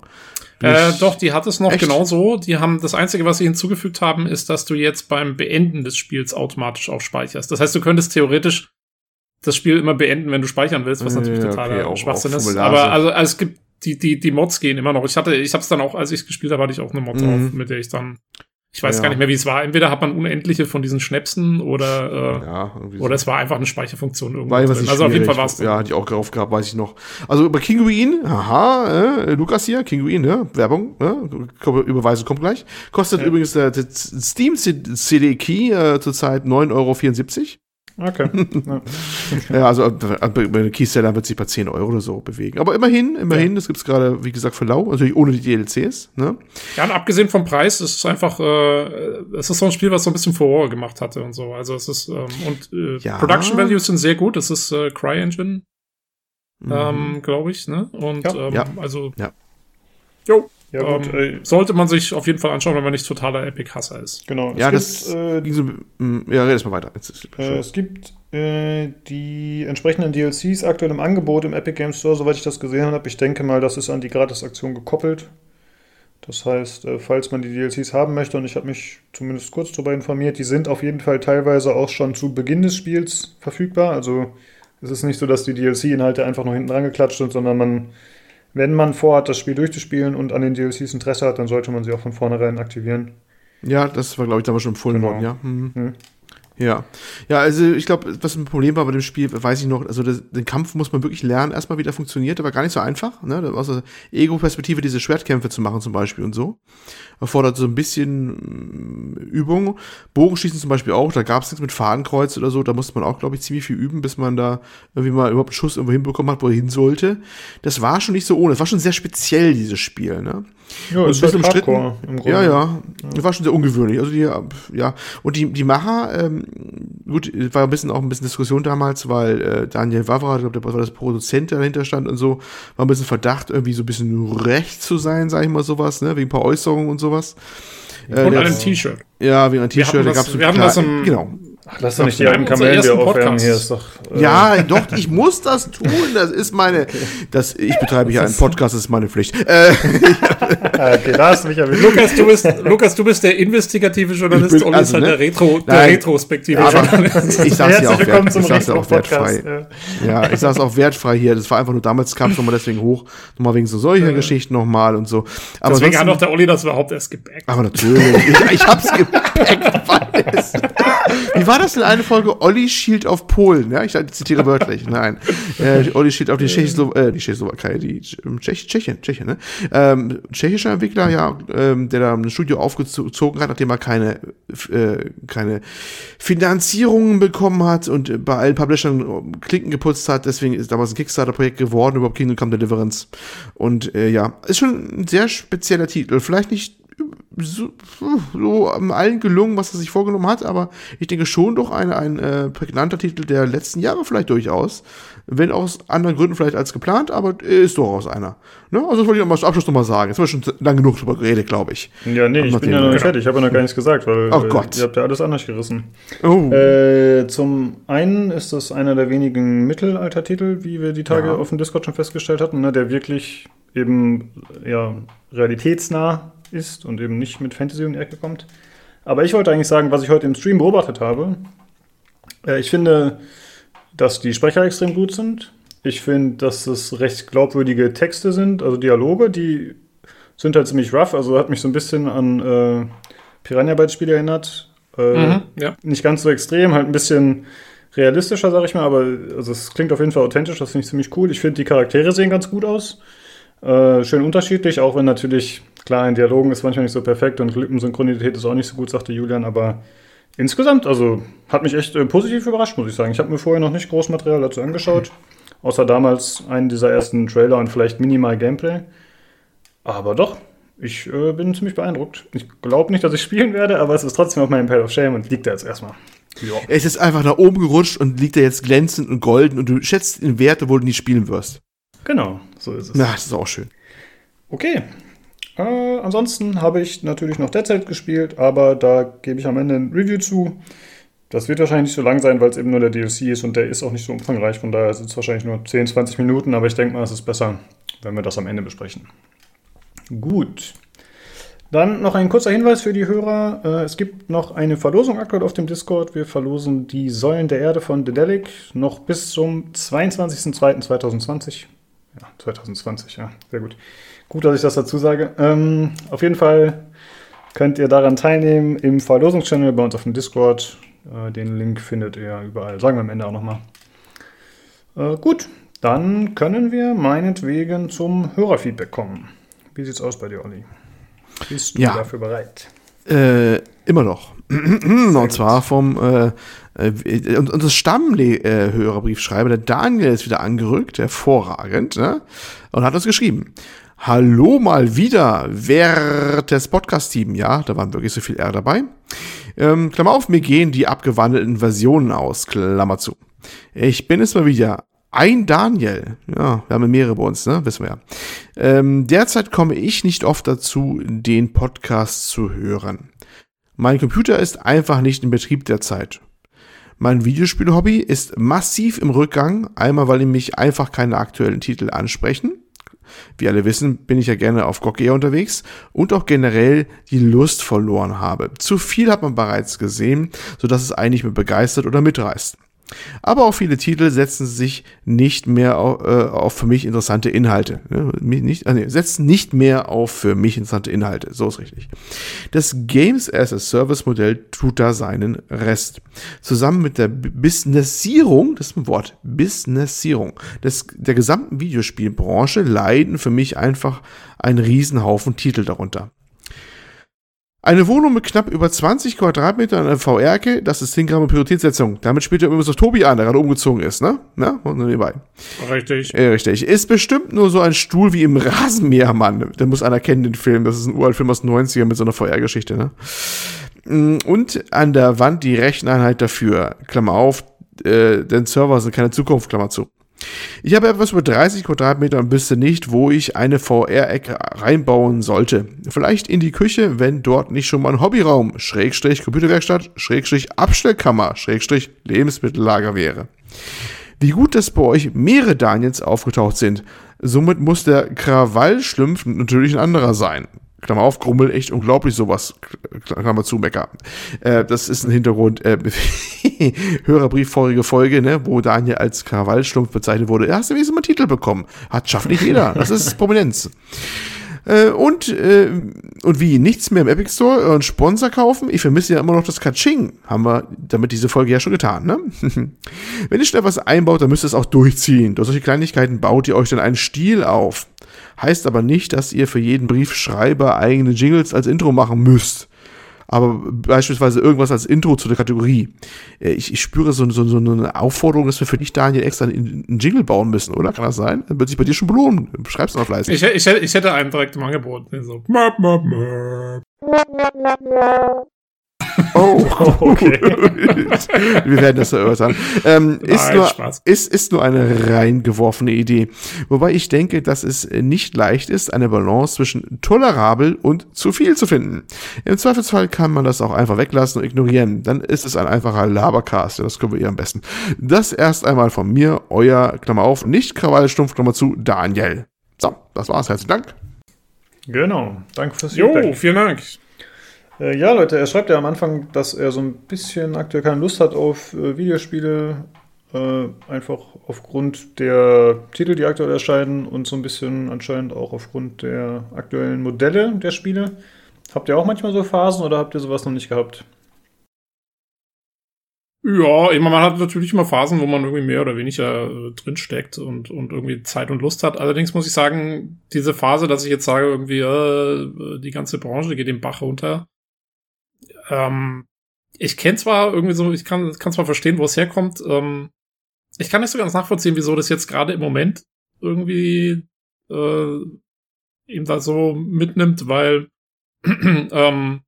Äh, doch, die hat es noch Echt? genauso. Die haben das Einzige, was sie hinzugefügt haben, ist, dass du jetzt beim Beenden des Spiels automatisch auch speicherst. Das heißt, du könntest theoretisch das Spiel immer beenden, wenn du speichern willst, was Ja, natürlich okay, totaler auch- Schwachsinn auch ist. Aber also, also es gibt die die die Mods gehen immer noch. Ich hatte, ich habe es dann auch, als ich es gespielt habe, hatte ich auch eine Mod Mhm. drauf, mit der ich dann, ich weiß Ja. gar nicht mehr, wie es war. Entweder hat man unendliche von diesen Schnäpsen oder äh, Ja, irgendwie so. oder es war einfach eine Speicherfunktion irgendwo. War was Also auf jeden Fall war es Ja, hatte ich auch drauf gehabt, weiß ich noch. Also bei Kinguin, haha, äh, Lukas hier, Kinguin, ne? Werbung, ne? Überweisung kommt gleich. Kostet Ja. übrigens der, der Steam CD Key äh, zurzeit 9,74 Euro. Okay. ja. Ja, also äh, bei Keyseller wird sich bei 10 Euro oder so bewegen. Aber immerhin, immerhin, das gibt's gerade, wie gesagt, für lau, natürlich ohne die DLCs, ne? Ja, und abgesehen vom Preis, es ist einfach, äh, es ist so ein Spiel, was so ein bisschen Furore gemacht hatte und so. Also es ist, ähm, und äh, Ja. Production Values sind sehr gut. Es ist äh, CryEngine, Mhm. ähm, glaube ich, ne? Und Ja. ähm, Ja. also Ja. Jo, Ja, gut, ähm, ey, sollte man sich auf jeden Fall anschauen, wenn man nicht totaler Epic-Hasser ist. genau. ja, es das gibt, äh, ging so, mh, ja, red mal weiter. Jetzt ist, Äh, es gibt äh, die entsprechenden DLCs aktuell im Angebot im Epic Games Store, soweit ich das gesehen habe. Ich denke mal, das ist an die Gratisaktion gekoppelt. Das heißt, äh, falls man die DLCs haben möchte, und ich habe mich zumindest kurz darüber informiert, die sind auf jeden Fall teilweise auch schon zu Beginn des Spiels verfügbar. Also es ist nicht so, dass die DLC-Inhalte einfach nur hinten dran geklatscht sind, sondern man, wenn man vorhat, das Spiel durchzuspielen und an den DLCs Interesse hat, dann sollte man sie auch von vornherein aktivieren. Ja, das war, glaube ich, damals schon empfohlen Genau. worden, ja. Mhm. Hm. Ja. Ja, also ich glaube, was ein Problem war bei dem Spiel, weiß ich noch, also das, den Kampf muss man wirklich lernen, erstmal wie der funktioniert. Der war gar nicht so einfach, ne? Da war so Ego-Perspektive, diese Schwertkämpfe zu machen zum Beispiel und so. Erfordert so ein bisschen mm, Übung. Bogenschießen zum Beispiel auch, da gab es nichts mit Fadenkreuz oder so, da musste man auch, glaube ich, ziemlich viel üben, bis man da irgendwie mal überhaupt einen Schuss irgendwo hinbekommen hat, wo er hin sollte. Das war schon nicht so ohne, es war schon sehr speziell, dieses Spiel, ne? Ja, Und ist ein bisschen umstritten. Hardcore im Grunde. Ja, ja, Das war schon sehr ungewöhnlich. Also die, ja, und die, die Macher, ähm, gut, war ein bisschen auch ein bisschen Diskussion damals, weil äh, Daniel Wawra, ich glaube, der war das Produzent, der dahinter stand und so, war ein bisschen Verdacht, irgendwie so ein bisschen recht zu sein, sag ich mal sowas, ne, wegen ein paar Äußerungen und sowas. Äh, Und einem T-Shirt. Ja, wegen einem Wir T-Shirt, hatten da das- wir hatten das im- genau. Ach, lass doch nicht die alten Kamellen hier ersten aufwärmen. Hier ist doch. äh, Ja, doch, ich muss das tun. Das ist meine, das, ich betreibe hier einen Podcast, das ist meine Pflicht. Äh, Ah, okay, da hast du mich erwischt. Lukas, du bist, Lukas, du bist der investigative Journalist, bin- Olli ist also, halt ne? der, Retro, der Nein. retrospektive aber Journalist. ich sag's ja auch, Herzlich willkommen wert, zum ich sag's ja auch wertfrei. Ja, ich sag's auch wertfrei hier. Das war einfach nur damals kam es nochmal deswegen hoch, nochmal wegen so solcher Geschichten nochmal und so. Aber Deswegen hat doch der Olli das überhaupt erst gebackt. aber natürlich, ich, ich hab's gepackt, weil Wie war das in einer Folge? Olli schielt auf Polen, ja? Ich zitiere wörtlich. Nein. Äh, Olli schielt auf die, Tschechoslo äh, die Tschechoslowakei, die Tschech Tschechien, Tschechien, ne? Ähm, tschechischer Entwickler, ja, ähm, der da ein Studio aufgezogen hat, nachdem er keine, äh, keine Finanzierungen bekommen hat und bei allen Publishern Klinken geputzt hat. Deswegen ist damals ein Kickstarter-Projekt geworden über Kingdom Come Deliverance. Und äh, ja, ist schon ein sehr spezieller Titel. Vielleicht nicht so, so allen gelungen, was er sich vorgenommen hat, aber ich denke schon doch ein, ein äh, prägnanter Titel der letzten Jahre vielleicht durchaus. Wenn aus anderen Gründen vielleicht als geplant, aber ist durchaus einer. Ne? Also das wollte ich am Abschluss nochmal sagen. Jetzt haben wir schon lang genug drüber geredet, glaube ich. Ja, nee, ich bin ja noch nicht fertig. Ich habe ja noch gar nichts gesagt, weil oh Gott. ihr habt ja alles anders gerissen. Oh. Äh, zum einen ist das einer der wenigen Mittelaltertitel, wie wir die Tage ja. auf dem Discord schon festgestellt hatten, ne, der wirklich eben ja, realitätsnah ist und eben nicht mit Fantasy um die Ecke kommt. Aber ich wollte eigentlich sagen, was ich heute im Stream beobachtet habe. Äh, ich finde, dass die Sprecher extrem gut sind. Ich finde, dass es recht glaubwürdige Texte sind, also Dialoge, die sind halt ziemlich rough. Also hat mich so ein bisschen an äh, Piranha Bytes Spiele erinnert. Äh, mhm, ja. Nicht ganz so extrem, halt ein bisschen realistischer, sag ich mal, aber also es klingt auf jeden Fall authentisch, das finde ich ziemlich cool. Ich finde, die Charaktere sehen ganz gut aus. Äh, schön unterschiedlich, auch wenn natürlich, klar, in Dialogen ist manchmal nicht so perfekt und Lippensynchronität ist auch nicht so gut, sagte Julian, aber insgesamt, also hat mich echt äh, positiv überrascht, muss ich sagen. Ich habe mir vorher noch nicht Großmaterial dazu angeschaut, außer damals einen dieser ersten Trailer und vielleicht minimal Gameplay. Aber doch, ich äh, bin ziemlich beeindruckt. Ich glaube nicht, dass ich spielen werde, aber es ist trotzdem auf meinem Pile of Shame und liegt da jetzt erstmal. Ja. Es ist einfach nach oben gerutscht und liegt da jetzt glänzend und golden und du schätzt den Wert, obwohl du nie spielen wirst. Genau, so ist es. Na, das ist auch schön. Okay. Äh, ansonsten habe ich natürlich noch Dead Cells gespielt, aber da gebe ich am Ende ein Review zu. Das wird wahrscheinlich nicht so lang sein, weil es eben nur der DLC ist und der ist auch nicht so umfangreich. Von daher sind es wahrscheinlich nur 10, 20 Minuten, aber ich denke mal, es ist besser, wenn wir das am Ende besprechen. Gut. Dann noch ein kurzer Hinweis für die Hörer. Äh, es gibt noch eine Verlosung aktuell auf dem Discord. Wir verlosen die Säulen der Erde von Dedelic noch bis zum 22.02.2020. Ja, 2020, ja, sehr gut. Gut, dass ich das dazu sage. Ähm, auf jeden Fall könnt ihr daran teilnehmen im Verlosungschannel bei uns auf dem Discord. Äh, den Link findet ihr überall. Sagen wir am Ende auch nochmal. Äh, gut, dann können wir meinetwegen zum Hörerfeedback kommen. Wie sieht's aus bei dir, Olli? Bist du ja. dafür bereit? Äh, immer noch. und zwar vom äh, äh, das Stammhörerbriefschreiber, der Daniel ist wieder angerückt, hervorragend, ne? Und hat uns geschrieben. Hallo mal wieder, wertes Podcast-Team. Ja, da waren wirklich so viel R dabei. Ähm, Klammer auf, mir gehen die abgewandelten Versionen aus, Klammer zu. Ich bin es mal wieder. Ein Daniel. Ja, wir haben mehrere bei uns, ne? Wissen wir ja. Ähm, derzeit komme ich nicht oft dazu, den Podcast zu hören. Mein Computer ist einfach nicht in Betrieb derzeit. Mein Videospiel-Hobby ist massiv im Rückgang, einmal weil mich einfach keine aktuellen Titel ansprechen. Wie alle wissen, bin ich ja gerne auf GOG eher unterwegs und auch generell die Lust verloren habe. Zu viel hat man bereits gesehen, sodass es eigentlich mehr begeistert oder mitreißt. Aber auch viele Titel setzen sich nicht mehr auf, äh, auf für mich interessante Inhalte. Ne? Nicht, äh, nee, setzen nicht mehr auf für mich interessante Inhalte. So ist richtig. Das Games as a Service Modell tut da seinen Rest. Zusammen mit der Businessierung, das ist ein Wort, Businessierung des, der gesamten Videospielbranche leiden für mich einfach ein Riesenhaufen Titel darunter. Eine Wohnung mit knapp über 20 Quadratmetern in VR-Ecke, das ist 10 Gramm Prioritätssetzung. Damit spielt er übrigens auf Tobi an, der gerade umgezogen ist, ne? Ja, und nebenbei. Richtig. Äh, richtig. Ist bestimmt nur so ein Stuhl wie im Rasenmähermann. Da muss einer kennen den Film. Das ist ein uralt Film aus den 90ern mit so einer VR-Geschichte, ne? Mm, und an der Wand die Recheneinheit dafür. Klammer auf, äh, denn Server sind keine Zukunft, Klammer zu. Ich habe etwas über 30 Quadratmeter und wüsste nicht, wo ich eine VR-Ecke reinbauen sollte. Vielleicht in die Küche, wenn dort nicht schon mal ein Hobbyraum, Schrägstrich Computerwerkstatt, Schrägstrich Abstellkammer, Schrägstrich Lebensmittellager wäre. Wie gut, dass bei euch mehrere Daniels aufgetaucht sind. Somit muss der Krawallschlumpf natürlich ein anderer sein. Klammer auf, Grummel, echt unglaublich sowas, Klammer zu, Mecker. Äh, das ist ein Hintergrund, äh, Hörerbrief vorige Folge, ne, wo Daniel als Krawallschlumpf bezeichnet wurde. Er hast du wenigstens mal einen Titel bekommen. Hat, schafft nicht jeder. Das ist Prominenz. Äh, und, äh, und wie, nichts mehr im Epic Store euren Sponsor kaufen? Ich vermisse ja immer noch das Kaching. Haben wir damit diese Folge ja schon getan, ne? Wenn ihr schnell was einbaut, dann müsst ihr es auch durchziehen. Durch solche Kleinigkeiten baut ihr euch dann einen Stil auf. Heißt aber nicht, dass ihr für jeden Briefschreiber eigene Jingles als Intro machen müsst aber beispielsweise irgendwas als Intro zu der Kategorie. Äh, ich, ich spüre so, so, so eine Aufforderung, dass wir für dich, Daniel, extra einen Jingle bauen müssen, oder? Kann das sein? Dann wird sich bei dir schon belohnen. Schreib's noch fleißig. Ich, ich, ich hätte einen direkt im Angebot. So. Oh, okay. Wir werden das erörtern. Ähm, Nein, ist, nur, ist, ist nur eine reingeworfene Idee. Wobei ich denke, dass es nicht leicht ist, eine Balance zwischen tolerabel und zu viel zu finden. Im Zweifelsfall kann man das auch einfach weglassen und ignorieren. Dann ist es ein einfacher Labercast. Das können wir ihr am besten. Das erst einmal von mir, euer, Klammer auf, nicht Krawallstumpf, Klammer zu, Daniel. So, das war's. Herzlichen Dank. Genau. Danke fürs Feedback. Jo, vielen Dank. Äh, ja, Leute, er schreibt ja am Anfang, dass er so ein bisschen aktuell keine Lust hat auf äh, Videospiele. Äh, einfach aufgrund der Titel, die aktuell erscheinen und so ein bisschen anscheinend auch aufgrund der aktuellen Modelle der Spiele. Habt ihr auch manchmal so Phasen oder habt ihr sowas noch nicht gehabt? Ja, meine, man hat natürlich immer Phasen, wo man irgendwie mehr oder weniger äh, drinsteckt und, und irgendwie Zeit und Lust hat. Allerdings muss ich sagen, diese Phase, dass ich jetzt sage, irgendwie, äh, die ganze Branche geht den Bach runter, ähm, ich kenne zwar irgendwie so, ich kann, kann zwar verstehen, wo es herkommt. Ähm, ich kann nicht so ganz nachvollziehen, wieso das jetzt gerade im Moment irgendwie äh, ihm da so mitnimmt, weil ähm,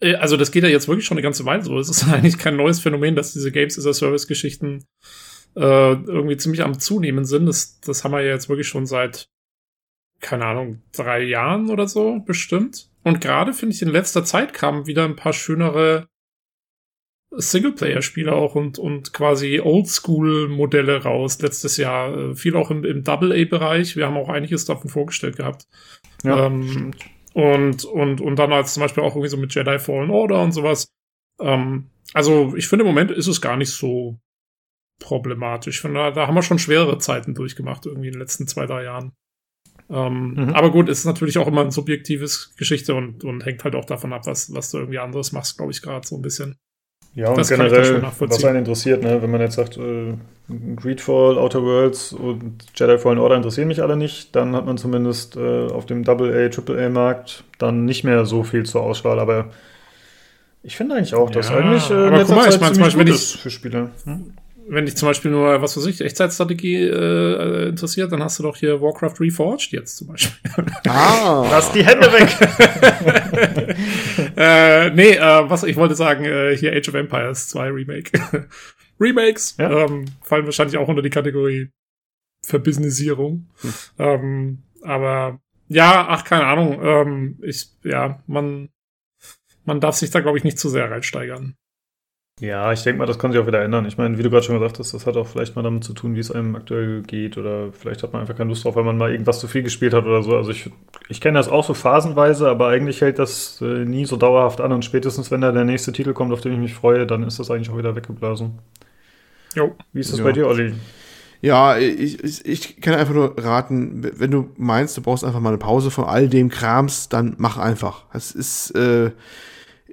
äh, also das geht ja jetzt wirklich schon eine ganze Weile so. Es ist eigentlich kein neues Phänomen, dass diese Games as a Service Geschichten äh, irgendwie ziemlich am zunehmen sind. Das, das haben wir ja jetzt wirklich schon seit keine Ahnung drei Jahren oder so bestimmt. Und gerade finde ich, in letzter Zeit kamen wieder ein paar schönere Singleplayer-Spiele auch und, und quasi Oldschool-Modelle raus letztes Jahr. Äh, viel auch im, im Double-A-Bereich. Wir haben auch einiges davon vorgestellt gehabt. Ja, ähm, und, und, und dann als zum Beispiel auch irgendwie so mit Jedi Fallen Order und sowas. Ähm, also ich finde im Moment ist es gar nicht so problematisch. Finde, da, da haben wir schon schwerere Zeiten durchgemacht, irgendwie in den letzten zwei, drei Jahren. Ähm, mhm. Aber gut, ist natürlich auch immer ein subjektives Geschichte und, und hängt halt auch davon ab, was, was du irgendwie anderes machst, glaube ich, gerade so ein bisschen. Ja, und das generell, was einen interessiert, ne? wenn man jetzt sagt, äh, Greedfall, Outer Worlds und Jedi Fallen Order interessieren mich alle nicht, dann hat man zumindest äh, auf dem AA, AAA-Markt dann nicht mehr so viel zur Auswahl, aber ich finde eigentlich auch, dass ja, eigentlich äh, aber guck mal, Zeit ich mein, zum Beispiel, wenn ich, für Spiele. Hm? Wenn dich zum Beispiel nur, was weiß ich, Echtzeitstrategie äh, interessiert, dann hast du doch hier Warcraft Reforged jetzt zum Beispiel. Ah, lass die Hände weg. äh, nee, äh, was ich wollte sagen, äh, hier Age of Empires 2 Remake. Remakes ja. ähm, fallen wahrscheinlich auch unter die Kategorie Verbusinessierung. Hm. Ähm, aber ja, ach, keine Ahnung. Ähm, ich, ja, man, man darf sich da, glaube ich, nicht zu sehr reinsteigern. Ja, ich denke mal, das kann sich auch wieder ändern. Ich meine, wie du gerade schon gesagt hast, das hat auch vielleicht mal damit zu tun, wie es einem aktuell geht oder vielleicht hat man einfach keine Lust drauf, weil man mal irgendwas zu viel gespielt hat oder so. Also ich, ich kenne das auch so phasenweise, aber eigentlich hält das äh, nie so dauerhaft an und spätestens, wenn da der nächste Titel kommt, auf den ich mich freue, dann ist das eigentlich auch wieder weggeblasen. Jo. Wie ist das ja. bei dir, Olli? Ja, ich, ich, ich kann einfach nur raten, wenn du meinst, du brauchst einfach mal eine Pause von all dem Krams, dann mach einfach. Es ist, äh,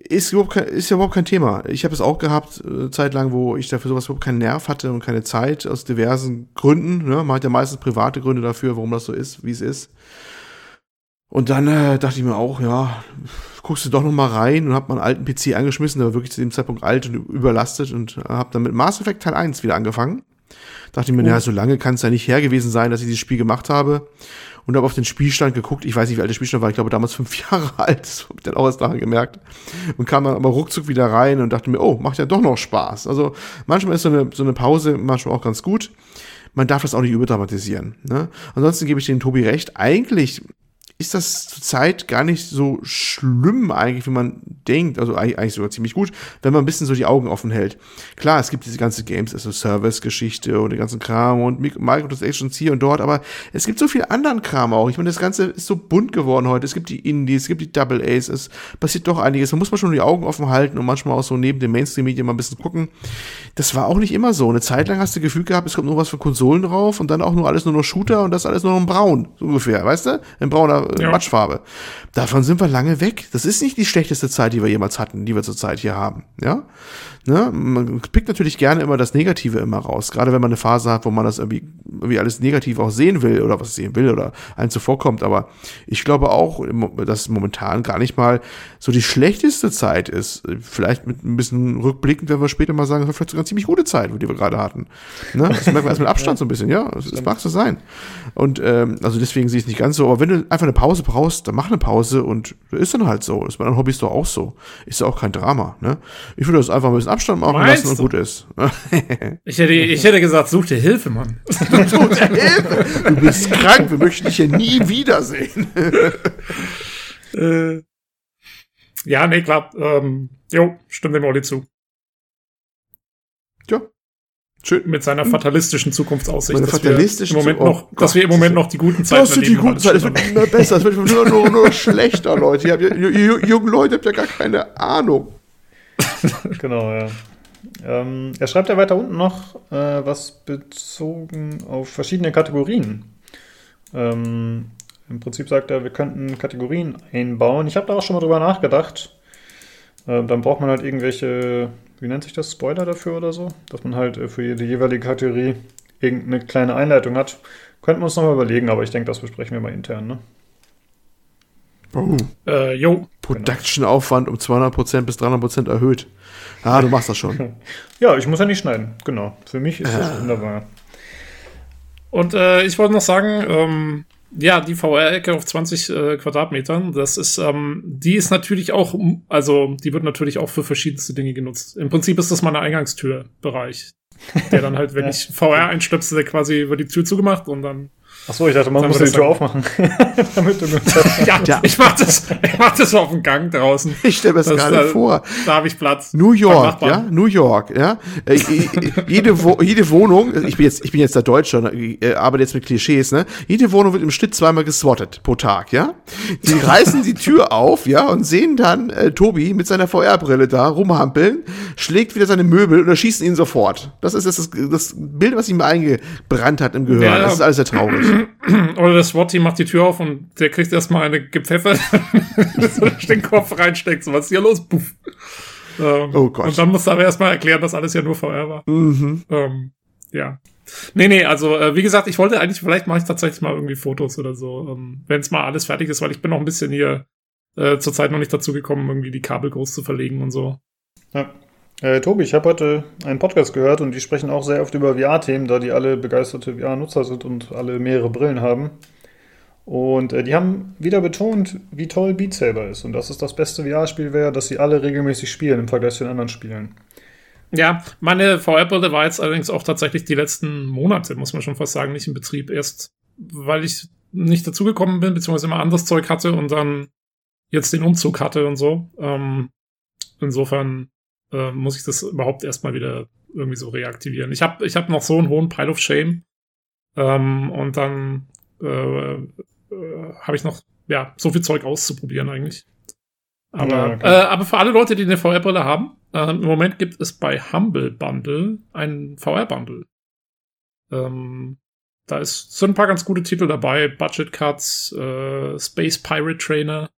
ist, überhaupt kein, ist ja überhaupt kein Thema. Ich habe es auch gehabt, äh, zeitlang, wo ich dafür sowas überhaupt keinen Nerv hatte und keine Zeit, aus diversen Gründen. Ne? Man hat ja meistens private Gründe dafür, warum das so ist, wie es ist. Und dann äh, dachte ich mir auch, ja, guckst du doch noch mal rein und hab meinen alten PC angeschmissen, der war wirklich zu dem Zeitpunkt alt und überlastet und äh, hab dann mit Mass Effect Teil 1 wieder angefangen. Dachte ich mir, oh. naja, so lange kann es ja nicht her gewesen sein, dass ich dieses Spiel gemacht habe und habe auf den Spielstand geguckt. Ich weiß nicht, wie alt der Spielstand war. Ich glaube, damals fünf Jahre alt. Das habe ich dann auch erst nachher gemerkt. Und kam dann aber ruckzuck wieder rein und dachte mir, oh, macht ja doch noch Spaß. Also manchmal ist so eine, so eine Pause manchmal auch ganz gut. Man darf das auch nicht überdramatisieren. Ne? Ansonsten gebe ich den Tobi recht. Eigentlich ist das zurzeit gar nicht so schlimm eigentlich, wie man denkt. Also eigentlich sogar ziemlich gut, wenn man ein bisschen so die Augen offen hält. Klar, es gibt diese ganze Games as a Service-Geschichte und den ganzen Kram und Microtransactions hier und dort, aber es gibt so viel anderen Kram auch. Ich meine, das Ganze ist so bunt geworden heute. Es gibt die Indies, es gibt die Double A's, es passiert doch einiges. Da muss man schon die Augen offen halten und manchmal auch so neben dem Mainstream-Medien mal ein bisschen gucken. Das war auch nicht immer so. Eine Zeit lang hast du das Gefühl gehabt, es kommt nur was für Konsolen drauf und dann auch nur alles nur noch Shooter und das alles nur noch in braun, so ungefähr, weißt du? In brauner ja. Matschfarbe. Davon sind wir lange weg. Das ist nicht die schlechteste Zeit, die wir jemals hatten, die wir zurzeit hier haben. Ja, Ne? Man pickt natürlich gerne immer das Negative immer raus, gerade wenn man eine Phase hat, wo man das irgendwie, irgendwie alles negativ auch sehen will oder was sehen will oder einem zuvorkommt. Aber ich glaube auch, dass momentan gar nicht mal so die schlechteste Zeit ist. Vielleicht mit ein bisschen rückblickend, wenn wir später mal sagen, das war vielleicht sogar eine ziemlich gute Zeit, die wir gerade hatten. Ne? Das merken wir erst mit Abstand so ein bisschen, ja. Das, das mag so sein. Und ähm, also deswegen sehe ich es nicht ganz so. Aber wenn du einfach eine Pause brauchst, dann mach eine Pause und ist dann halt so. Das ist bei anderen Hobbys doch auch so. Ist ja auch kein Drama. Ne? Ich würde das einfach ein bisschen Abstand machen Meinst lassen und gut ist. ich, hätte, ich hätte gesagt, such dir Hilfe, Mann. such dir Hilfe. Du bist krank, wir möchten dich ja nie wiedersehen. äh, ja, nee, klar. Ähm, jo, stimmt dem Olli zu. Ja. Schön. Mit seiner fatalistischen Zukunftsaussicht. Meine fatalistischen wir im Moment noch, oh dass wir im Moment noch die guten Zeiten Das sind die guten Zeiten. Es wird immer besser. Es wird nur, nur, nur schlechter, Leute. Ihr, ihr, ihr jungen Leute habt ja gar keine Ahnung. genau, ja. Ähm, er schreibt ja weiter unten noch äh, was bezogen auf verschiedene Kategorien. Ähm, Im Prinzip sagt er, wir könnten Kategorien einbauen. Ich habe da auch schon mal drüber nachgedacht. Äh, dann braucht man halt irgendwelche, wie nennt sich das, Spoiler dafür oder so? Dass man halt äh, für jede jeweilige Kategorie irgendeine kleine Einleitung hat. Könnten wir uns nochmal überlegen, aber ich denke, das besprechen wir mal intern, ne? Oh. Äh, jo. Production-Aufwand um 200% bis 300% erhöht. Ah, du machst das schon. ja, ich muss ja nicht schneiden. Genau. Für mich ist das äh. wunderbar. Und äh, ich wollte noch sagen, ähm, ja, die VR-Ecke auf 20 äh, Quadratmetern, das ist, ähm, die ist natürlich auch, also die wird natürlich auch für verschiedenste Dinge genutzt. Im Prinzip ist das mein Eingangstürbereich, der dann halt, wenn ja. ich VR einstöpsel, quasi über die Tür zugemacht und dann Achso, ich dachte, man muss die Tür aufmachen. Damit du ja, ja, ich mach das, ich mach das auf dem Gang draußen. Ich stelle mir das, das gerade da, vor. Da habe ich Platz. New York, ja, New York, ja. Äh, jede, Wo jede Wohnung, ich bin jetzt, ich bin jetzt der Deutsche, ne, äh, arbeite jetzt mit Klischees, ne. Jede Wohnung wird im Schnitt zweimal geswattet pro Tag, ja. Die reißen die Tür auf, ja, und sehen dann äh, Tobi mit seiner VR-Brille da rumhampeln, schlägt wieder seine Möbel und erschießen ihn sofort. Das ist das, das Bild, was ihm eingebrannt hat im Gehirn. Ja, das ist alles sehr traurig. Oder das SWAT-Team macht die Tür auf und der kriegt erstmal eine gepfeffert, so den Kopf reinsteckt. So, was ist hier los? Puff. Ähm, oh Gott. Und dann musst du aber erstmal erklären, dass alles ja nur VR war. Mhm. Ähm, ja. Nee, nee, also äh, wie gesagt, ich wollte eigentlich, vielleicht mache ich tatsächlich mal irgendwie Fotos oder so, ähm, wenn es mal alles fertig ist, weil ich bin noch ein bisschen hier äh, zurzeit noch nicht dazu gekommen, irgendwie die Kabel groß zu verlegen und so. Ja. Äh, Tobi, ich habe heute einen Podcast gehört und die sprechen auch sehr oft über VR-Themen, da die alle begeisterte VR-Nutzer sind und alle mehrere Brillen haben. Und äh, die haben wieder betont, wie toll Beat Saber ist und dass es das beste VR-Spiel wäre, das sie alle regelmäßig spielen im Vergleich zu den anderen Spielen. Ja, meine VR-Brille war jetzt allerdings auch tatsächlich die letzten Monate, muss man schon fast sagen, nicht in Betrieb. Erst weil ich nicht dazugekommen bin, beziehungsweise immer anderes Zeug hatte und dann jetzt den Umzug hatte und so. Ähm, insofern äh, muss ich das überhaupt erstmal wieder irgendwie so reaktivieren. Ich habe ich hab noch so einen hohen Pile of Shame. Ähm, und dann äh, äh, habe ich noch ja so viel Zeug auszuprobieren eigentlich. Aber, ja, okay. äh, aber für alle Leute, die eine VR-Brille haben, äh, im Moment gibt es bei Humble Bundle ein VR-Bundle. Ähm, da ist, sind ein paar ganz gute Titel dabei. Budget Cuts, äh, Space Pirate Trainer,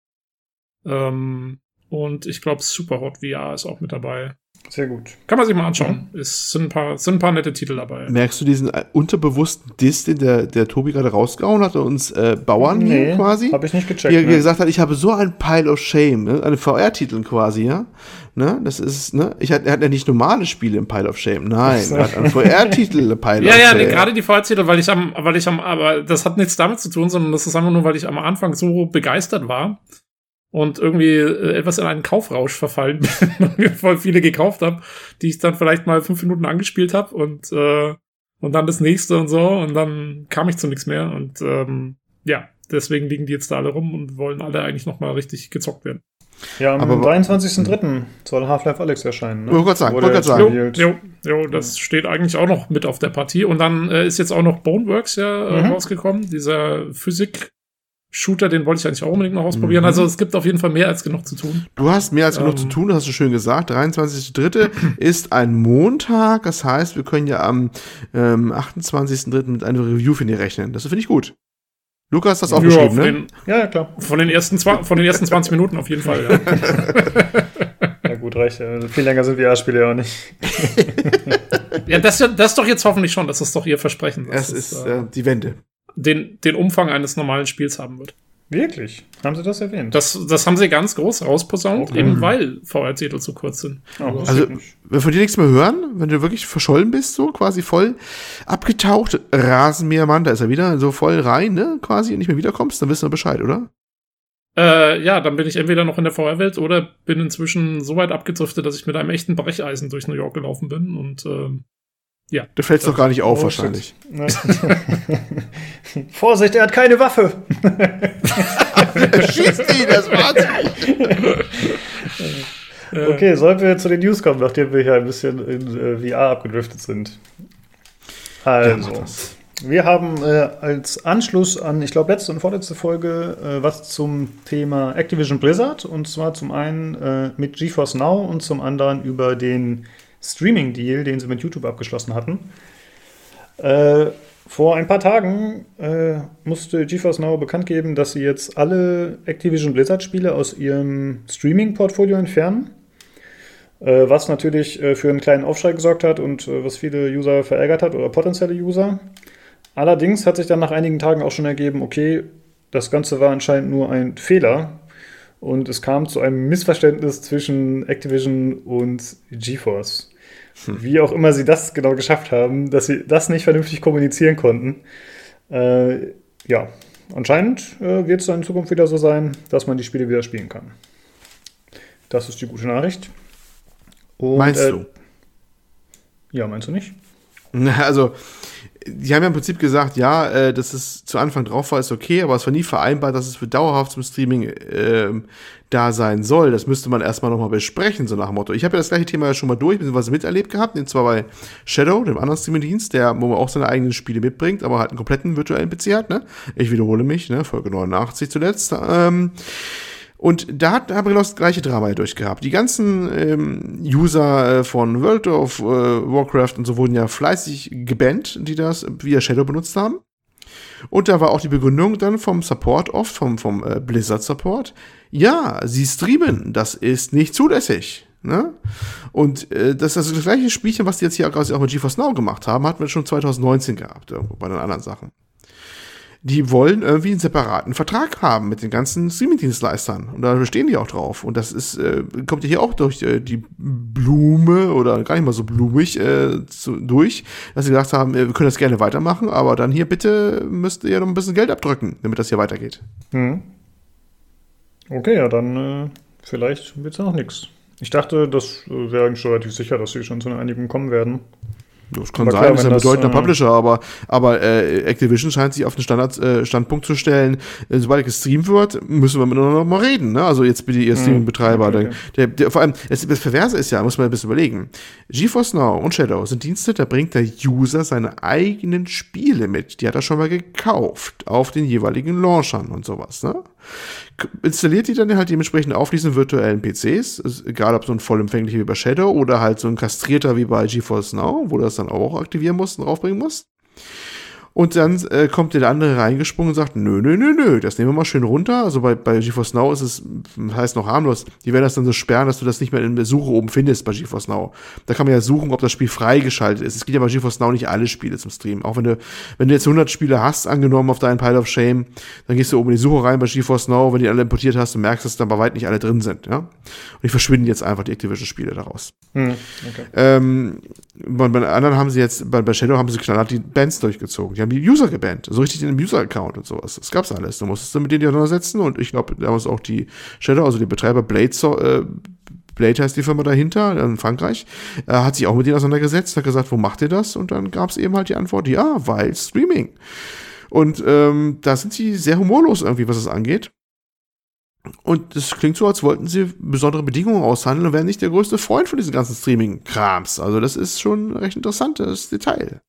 ähm, und ich glaube, Superhot VR ist auch mit dabei. Sehr gut. Kann man sich mal anschauen. Mhm. Es sind ein, paar, sind ein paar nette Titel dabei. Merkst du diesen äh, unterbewussten Diss, den der, der Tobi gerade rausgehauen hat, uns äh, Bauern nee, hier quasi? Hab ich nicht gecheckt. Wie er ne? gesagt hat, ich habe so ein Pile of Shame, ne? eine VR-Titel quasi, ja. Ne? Das ist, ne? Ich hat, er hat ja nicht normale Spiele im Pile of Shame. Nein, er hat einen VR-Titel Pile ja, of ja, Shame. Ja, ja, gerade die VR-Titel, weil ich am, weil ich am, aber das hat nichts damit zu tun, sondern das ist einfach nur, weil ich am Anfang so begeistert war und irgendwie äh, etwas in einen Kaufrausch verfallen bin voll viele gekauft habe, die ich dann vielleicht mal fünf Minuten angespielt habe und äh, und dann das nächste und so und dann kam ich zu nichts mehr und ähm, ja, deswegen liegen die jetzt da alle rum und wollen alle eigentlich nochmal richtig gezockt werden. Ja, am Aber- 23.03. soll Half-Life Alex erscheinen. Ne? Wollte grad sagen, wollte grad jetzt sagen. Jo, jo, jo, das steht eigentlich auch noch mit auf der Partie. Und dann äh, ist jetzt auch noch Boneworks ja äh, Mhm. rausgekommen, dieser Physik-Shooter, den wollte ich eigentlich auch unbedingt noch ausprobieren. Mhm. Also es gibt auf jeden Fall mehr als genug zu tun. Du hast mehr als genug Ähm. zu tun, das hast du schön gesagt. 23.3. ist ein Montag, das heißt, wir können ja am ähm, 28.3. mit einem Review für die rechnen. Das finde ich gut. Lukas hat das auch Ja, geschrieben, ne? den, Ja, ja, klar. von, den ersten von den ersten 20 Minuten auf jeden Fall. Ja, Ja, gut, reicht. Viel länger sind VR-Spiele ja auch nicht. ja das, das ist doch jetzt hoffentlich schon. Das ist doch ihr Versprechen. dass Es ist äh, äh, die Wende. Den, den Umfang eines normalen Spiels haben wird. Wirklich? Haben sie das erwähnt? Das, das haben sie ganz groß rausposaunt, Okay. eben weil VR-Titel zu kurz sind. Oh, Also, nicht. wenn wir von dir nichts mehr hören, wenn du wirklich verschollen bist, so quasi voll abgetaucht, Rasenmähermann, da ist er wieder, so voll rein, ne, quasi, und nicht mehr wiederkommst, dann wissen wir Bescheid, oder? Äh, ja, dann bin ich entweder noch in der VR-Welt oder bin inzwischen so weit abgedriftet, dass ich mit einem echten Brecheisen durch New York gelaufen bin und ähm, Da fällt's doch gar nicht auf, Oh, wahrscheinlich. Vorsicht, er hat keine Waffe. Schießt ihn, das war's. äh, Okay, sollen wir zu den News kommen, nachdem wir hier ein bisschen in äh, VR abgedriftet sind? Also, das. wir haben äh, als Anschluss an, ich glaube, letzte und vorletzte Folge äh, was zum Thema Activision Blizzard. Und zwar zum einen äh, mit GeForce Now und zum anderen über den Streaming-Deal, den sie mit YouTube abgeschlossen hatten. Äh, vor ein paar Tagen äh, musste GeForce Now bekannt geben, dass sie jetzt alle Activision Blizzard-Spiele aus ihrem Streaming-Portfolio entfernen. Äh, was natürlich äh, für einen kleinen Aufschrei gesorgt hat und äh, was viele User verärgert hat oder potenzielle User. Allerdings hat sich dann nach einigen Tagen auch schon ergeben, okay, das Ganze war anscheinend nur ein Fehler und es kam zu einem Missverständnis zwischen Activision und GeForce. Wie auch immer sie das genau geschafft haben, dass sie das nicht vernünftig kommunizieren konnten. Äh, ja, anscheinend äh, wird es dann in Zukunft wieder so sein, dass man die Spiele wieder spielen kann. Das ist die gute Nachricht. Und, Meinst äh, du? Ja, meinst du nicht? Also, die haben ja im Prinzip gesagt, ja, äh, dass es zu Anfang drauf war, ist okay, aber es war nie vereinbart, dass es für dauerhaft zum Streaming ähm, da sein soll. Das müsste man erstmal nochmal besprechen, so nach dem Motto. Ich habe ja das gleiche Thema ja schon mal durch, beziehungsweise miterlebt gehabt, und zwar bei Shadow, dem anderen Streaming-Dienst, der, wo man auch seine eigenen Spiele mitbringt, aber halt einen kompletten virtuellen PC hat, ne? Ich wiederhole mich, ne? Folge 89 zuletzt. Ähm, und da hat, wir genau das gleiche Drama hier durchgehabt. Die ganzen ähm, User äh, von World of äh, Warcraft und so wurden ja fleißig gebannt, die das via Shadow benutzt haben. Und da war auch die Begründung dann vom Support oft, vom, vom äh, Blizzard Support. Ja, sie streamen, das ist nicht zulässig. Ne? Und äh, das ist das gleiche Spielchen, was die jetzt hier auch mit GeForce Now gemacht haben, hatten wir schon 2019 gehabt, irgendwo bei den anderen Sachen die wollen irgendwie einen separaten Vertrag haben mit den ganzen Streaming-Dienstleistern. Und da bestehen die auch drauf. Und das ist, äh, kommt ja hier auch durch äh, die Blume oder gar nicht mal so blumig äh, zu, durch, dass sie gesagt haben, äh, wir können das gerne weitermachen, aber dann hier bitte müsst ihr noch ein bisschen Geld abdrücken, damit das hier weitergeht. Hm. Okay, ja, dann äh, vielleicht wird es ja noch nichts. Ich dachte, das äh, wäre eigentlich relativ sicher, dass sie schon zu einer Einigung kommen werden. Das kann Aber sein, klar, ist ein das, bedeutender äh, Publisher, aber, aber äh, Activision scheint sich auf den Standard, äh, Standpunkt zu stellen, äh, sobald gestreamt wird, müssen wir miteinander noch mal reden. Ne? Also jetzt bitte ihr Streaming-Betreiber. okay, okay. Der, der, vor allem, das, das Perverse ist ja, muss man ein bisschen überlegen, GeForce Now und Shadow sind Dienste, da bringt der User seine eigenen Spiele mit. Die hat er schon mal gekauft auf den jeweiligen Launchern und sowas. Ne? Installiert die dann halt dementsprechend auf diesen virtuellen PCs, egal ob so ein vollempfänglicher wie bei Shadow oder halt so ein kastrierter wie bei GeForce Now, wo du das dann auch aktivieren musst und draufbringen musst. Und dann äh, kommt der andere reingesprungen und sagt, nö, nö, nö, nö, das nehmen wir mal schön runter. Also bei, bei GeForce Now ist es, heißt noch harmlos, die werden das dann so sperren, dass du das nicht mehr in der Suche oben findest bei GeForce Now. Da kann man ja suchen, ob das Spiel freigeschaltet ist. Es geht ja bei GeForce Now nicht alle Spiele zum Streamen. Auch wenn du, wenn du jetzt 100 Spiele hast, angenommen auf deinen Pile of Shame, dann gehst du oben in die Suche rein bei GeForce Now, wenn die alle importiert hast und merkst, dass dann bei weit nicht alle drin sind, ja. Und die verschwinden jetzt einfach die Activision-Spiele daraus. Hm, okay. Ähm, bei, bei anderen haben sie jetzt, bei, bei Shadow haben sie knallhart die Bands durchgezogen. Die haben die User gebannt. So richtig in dem User-Account und sowas. Das gab's alles. Du musstest dann mit denen die auseinandersetzen und ich glaube, damals auch die Shadow, also die Betreiber Blade, äh, Blade heißt die Firma dahinter, in Frankreich, äh, hat sich auch mit denen auseinandergesetzt, hat gesagt, wo macht ihr das? Und dann gab's eben halt die Antwort, ja, weil Streaming. Und ähm, da sind sie sehr humorlos irgendwie, was es angeht. Und es klingt so, als wollten sie besondere Bedingungen aushandeln und wären nicht der größte Freund von diesen ganzen Streaming-Krams. Also das ist schon ein recht interessantes Detail.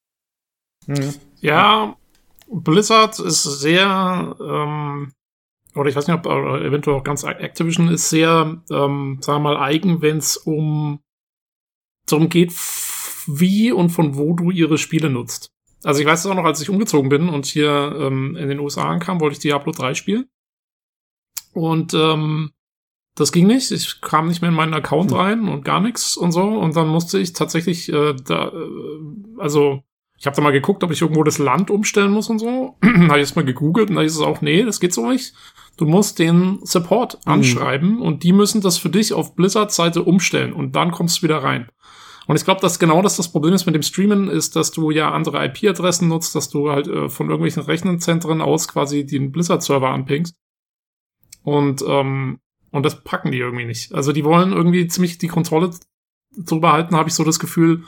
Mhm. Ja, Blizzard ist sehr, ähm, oder ich weiß nicht, ob eventuell auch ganz Activision ist sehr, ähm, sagen wir mal, eigen, wenn es um darum geht, wie und von wo du ihre Spiele nutzt. Also ich weiß es auch noch, als ich umgezogen bin und hier ähm, in den USA ankam, wollte ich Diablo 3 spielen. Und ähm, das ging nicht. Ich kam nicht mehr in meinen Account hm. rein und gar nichts und so. Und dann musste ich tatsächlich äh, da, äh, also ich habe da mal geguckt, ob ich irgendwo das Land umstellen muss und so. habe ich erst mal gegoogelt und da ist es auch, nee, das geht so nicht. Du musst den Support hm. anschreiben mhm. und die müssen das für dich auf Blizzards Seite umstellen und dann kommst du wieder rein. Und ich glaube, dass genau das das Problem ist mit dem Streamen, ist, dass du ja andere IP-Adressen nutzt, dass du halt äh, von irgendwelchen Rechenzentren aus quasi den Blizzard-Server anpingst. Und, ähm, und das packen die irgendwie nicht. Also die wollen irgendwie ziemlich die Kontrolle drüber halten, habe ich so das Gefühl,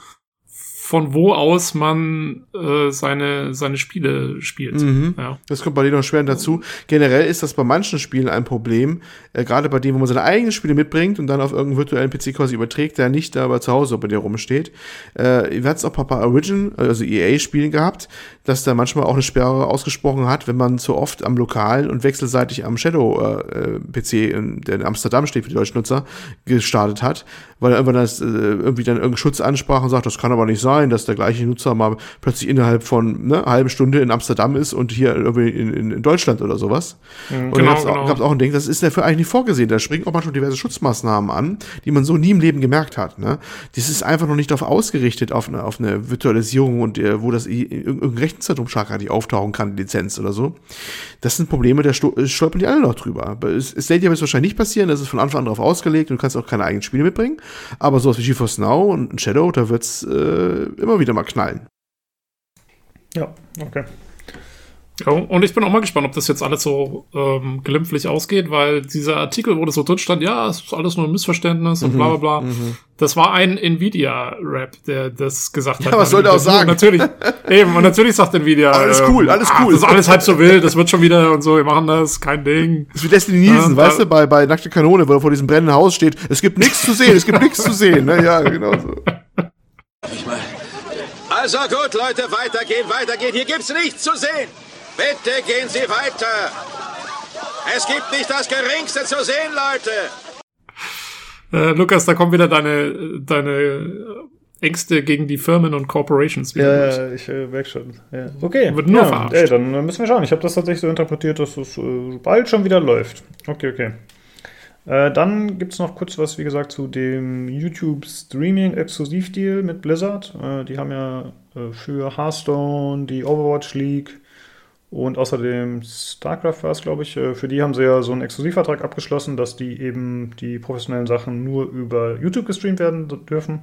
von wo aus man äh, seine, seine Spiele spielt. Mhm. Ja. Das kommt bei denen noch schwer dazu. Generell ist das bei manchen Spielen ein Problem, äh, gerade bei denen, wo man seine eigenen Spiele mitbringt und dann auf irgendeinen virtuellen PC quasi überträgt, der nicht da aber zu Hause bei dir rumsteht. Äh, wir hatten es auch bei paar Origin, also EA-Spielen gehabt, dass da manchmal auch eine Sperre ausgesprochen hat, wenn man zu oft am lokalen und wechselseitig am Shadow-PC, äh, der in Amsterdam steht für die deutschen Nutzer, gestartet hat, weil er irgendwann das, äh, irgendwie dann irgendeinen Schutz ansprach und sagt, das kann aber nicht sein, dass der gleiche Nutzer mal plötzlich innerhalb von ne, einer halben Stunde in Amsterdam ist und hier irgendwie in, in, in Deutschland oder sowas. Mhm, und genau, dann gab es genau. auch, ein Ding, das ist dafür eigentlich nicht vorgesehen. Da springen auch manchmal diverse Schutzmaßnahmen an, die man so nie im Leben gemerkt hat. Ne? Das ist einfach noch nicht darauf ausgerichtet, auf eine, auf eine Virtualisierung und äh, wo das irgendein Rechenzentrum schlagartig auftauchen kann, Lizenz oder so. Das sind Probleme, da stolpern die alle noch drüber. Es, es Stadia wird wahrscheinlich nicht passieren, das ist von Anfang an darauf ausgelegt und du kannst auch keine eigenen Spiele mitbringen. Aber sowas wie GeForce Now und Shadow, da wird es äh, immer wieder mal knallen. Ja, okay. Ja, und ich bin auch mal gespannt, ob das jetzt alles so ähm, glimpflich ausgeht, weil dieser Artikel, wo das so drin stand, ja, es ist alles nur ein Missverständnis mhm, und bla bla bla. Mhm. Das war ein Nvidia-Rap, der das gesagt hat. Ja, was soll der auch sagen? natürlich, eben, und natürlich sagt Nvidia. Alles cool, alles cool. Ach, das ist alles halb so wild, das wird schon wieder und so, wir machen das, kein Ding. Das ist wie Destiny Nielsen, ja, weißt du, bei, bei Nackte Kanone, wo er vor diesem brennenden Haus steht, es gibt nichts zu sehen, es gibt nichts zu sehen, ne? Ja, genau so. Also gut, Leute, weitergehen, weitergehen, hier gibt's nichts zu sehen. Bitte gehen Sie weiter. Es gibt nicht das Geringste zu sehen, Leute. Äh, Lukas, da kommen wieder deine, deine Ängste gegen die Firmen und Corporations. Ja, ja, ich äh, merke schon. Ja. Okay. Wird nur ja, verarscht. Ey, dann müssen wir schauen. Ich habe das tatsächlich so interpretiert, dass es äh, bald schon wieder läuft. Okay, okay. Äh, dann gibt es noch kurz was, wie gesagt, zu dem YouTube Streaming Exklusivdeal mit Blizzard. Äh, die haben ja äh, für Hearthstone die Overwatch League und außerdem StarCraft war es, glaube ich. Äh, für die haben sie ja so einen Exklusivvertrag abgeschlossen, dass die eben die professionellen Sachen nur über YouTube gestreamt werden dürfen.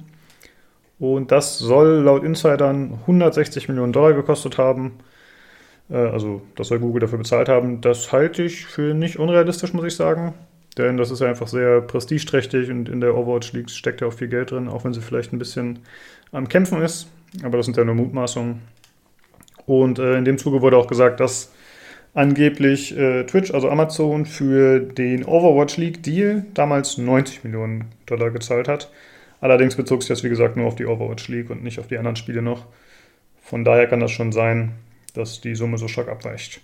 Und das soll laut Insidern 160 Millionen Dollar gekostet haben. Äh, also, das soll Google dafür bezahlt haben. Das halte ich für nicht unrealistisch, muss ich sagen. Denn das ist ja einfach sehr prestigeträchtig und in der Overwatch League steckt ja auch viel Geld drin, auch wenn sie vielleicht ein bisschen am Kämpfen ist. Aber das sind ja nur Mutmaßungen. Und äh, in dem Zuge wurde auch gesagt, dass angeblich äh, Twitch, also Amazon, für den Overwatch League Deal damals 90 Millionen Dollar gezahlt hat. Allerdings bezog sich das, wie gesagt, nur auf die Overwatch League und nicht auf die anderen Spiele noch. Von daher kann das schon sein, dass die Summe so stark abweicht.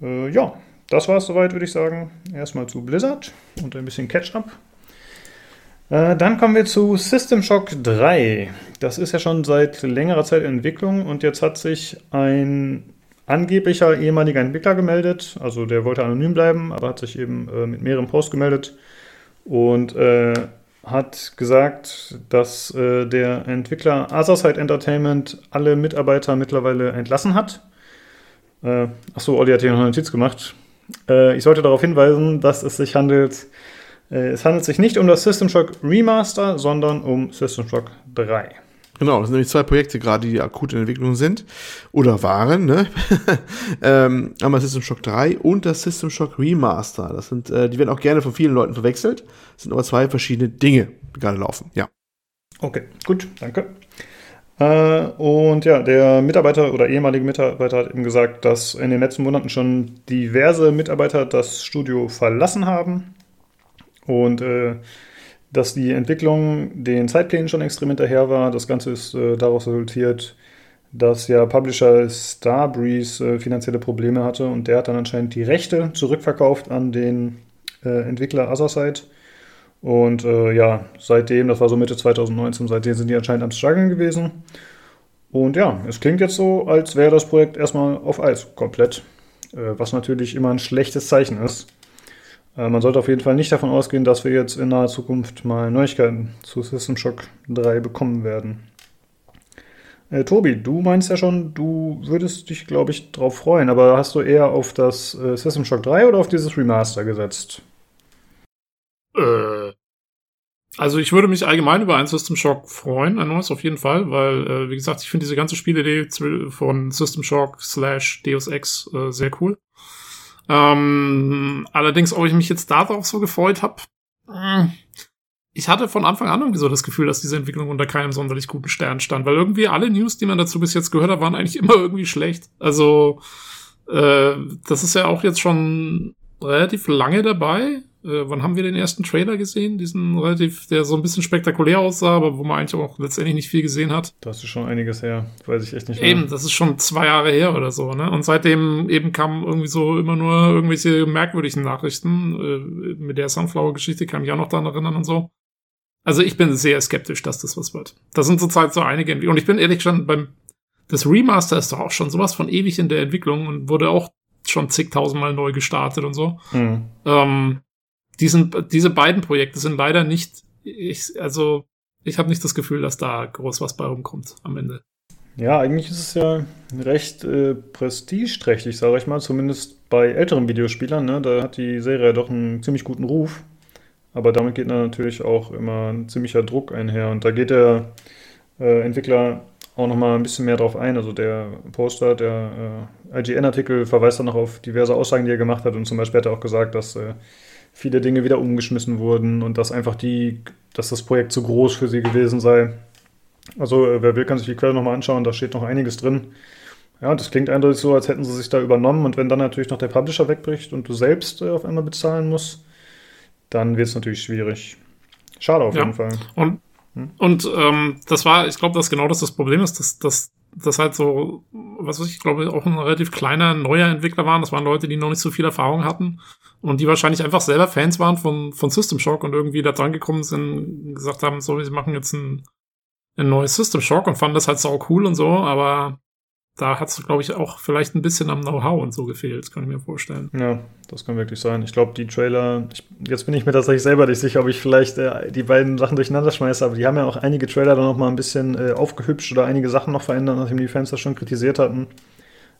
Äh, ja, das war es soweit, würde ich sagen. Erstmal zu Blizzard und ein bisschen Catch-up. Äh, dann kommen wir zu System Shock 3. Das ist ja schon seit längerer Zeit in Entwicklung und jetzt hat sich ein angeblicher ehemaliger Entwickler gemeldet. Also der wollte anonym bleiben, aber hat sich eben äh, mit mehreren Posts gemeldet und äh, hat gesagt, dass äh, der Entwickler Atherside Entertainment alle Mitarbeiter mittlerweile entlassen hat. Äh, achso, Olli hat hier noch eine Notiz gemacht. Äh, ich sollte darauf hinweisen, dass es sich handelt es handelt sich nicht um das System Shock Remaster, sondern um System Shock 3. Genau, das sind nämlich zwei Projekte gerade, die akut in Entwicklung sind oder waren. Ne? ähm, einmal System Shock 3 und das System Shock Remaster. Das sind, äh, die werden auch gerne von vielen Leuten verwechselt. Das sind aber zwei verschiedene Dinge, die gerade laufen. Ja. Okay, gut, danke. Äh, und ja, der Mitarbeiter oder ehemalige Mitarbeiter hat eben gesagt, dass in den letzten Monaten schon diverse Mitarbeiter das Studio verlassen haben und äh, dass die Entwicklung den Zeitplänen schon extrem hinterher war. Das Ganze ist äh, daraus resultiert, dass ja Publisher Starbreeze äh, finanzielle Probleme hatte und der hat dann anscheinend die Rechte zurückverkauft an den äh, Entwickler Otherside. Und äh, ja, seitdem, das war so Mitte 2019, seitdem sind die anscheinend am Struggeln gewesen. Und ja, es klingt jetzt so, als wäre das Projekt erstmal auf Eis komplett, äh, was natürlich immer ein schlechtes Zeichen ist. Äh, man sollte auf jeden Fall nicht davon ausgehen, dass wir jetzt in naher Zukunft mal Neuigkeiten zu System Shock 3 bekommen werden. Äh, Tobi, du meinst ja schon, du würdest dich, glaube ich, drauf freuen, aber hast du eher auf das äh, System Shock 3 oder auf dieses Remaster gesetzt? Äh, also ich würde mich allgemein über ein System Shock freuen, ein neues auf jeden Fall, weil, äh, wie gesagt, ich finde diese ganze Spielidee von System Shock slash Deus Ex äh, sehr cool. Ähm, allerdings, ob ich mich jetzt darauf so gefreut habe, hm, ich hatte von Anfang an irgendwie so das Gefühl, dass diese Entwicklung unter keinem sonderlich guten Stern stand, weil irgendwie alle News, die man dazu bis jetzt gehört hat, waren eigentlich immer irgendwie schlecht. Also äh, das ist ja auch jetzt schon relativ lange dabei. Äh, wann haben wir den ersten Trailer gesehen? Diesen relativ, der so ein bisschen spektakulär aussah, aber wo man eigentlich auch letztendlich nicht viel gesehen hat. Das ist schon einiges her, weiß ich echt nicht mehr. Eben, das ist schon zwei Jahre her oder so, ne? Und seitdem eben kamen irgendwie so immer nur irgendwelche merkwürdigen Nachrichten. Äh, mit der Sunflower-Geschichte kann ich auch noch daran erinnern und so. Also ich bin sehr skeptisch, dass das was wird. Das sind zurzeit so einige Entwicklungen. Und ich bin ehrlich schon beim, das Remaster ist doch auch schon sowas von ewig in der Entwicklung und wurde auch schon zigtausendmal neu gestartet und so. Mhm. Ähm, diesen, diese beiden Projekte sind leider nicht, ich, also ich habe nicht das Gefühl, dass da groß was bei rumkommt am Ende. Ja, eigentlich ist es ja recht äh, prestigeträchtig, sage ich mal, zumindest bei älteren Videospielern. Ne? Da hat die Serie doch einen ziemlich guten Ruf. Aber damit geht natürlich auch immer ein ziemlicher Druck einher. Und da geht der äh, Entwickler auch nochmal ein bisschen mehr drauf ein. Also der Poster, der äh, IGN-Artikel verweist dann noch auf diverse Aussagen, die er gemacht hat. Und zum Beispiel hat er auch gesagt, dass äh, viele Dinge wieder umgeschmissen wurden und dass einfach die, dass das Projekt zu groß für sie gewesen sei. Also äh, wer will, kann sich die Quelle nochmal anschauen, da steht noch einiges drin. Ja, das klingt eindeutig so, als hätten sie sich da übernommen und wenn dann natürlich noch der Publisher wegbricht und du selbst äh, auf einmal bezahlen musst, dann wird es natürlich schwierig. Schade auf ja. jeden Fall. Und, hm? und ähm, das war, ich glaube, dass genau das das Problem ist, dass, dass das halt so, was weiß ich, glaube, auch ein relativ kleiner, neuer Entwickler waren. Das waren Leute, die noch nicht so viel Erfahrung hatten und die wahrscheinlich einfach selber Fans waren von, von System Shock und irgendwie da dran gekommen sind gesagt haben, so, wir machen jetzt ein, ein neues System Shock und fanden das halt sau cool und so, aber da hat es, glaube ich, auch vielleicht ein bisschen am Know-how und so gefehlt, kann ich mir vorstellen. Ja, das kann wirklich sein. Ich glaube, die Trailer, ich, jetzt bin ich mir tatsächlich selber nicht sicher, ob ich vielleicht äh, die beiden Sachen durcheinander schmeiße, aber die haben ja auch einige Trailer dann noch mal ein bisschen äh, aufgehübscht oder einige Sachen noch verändert, nachdem die Fans das schon kritisiert hatten,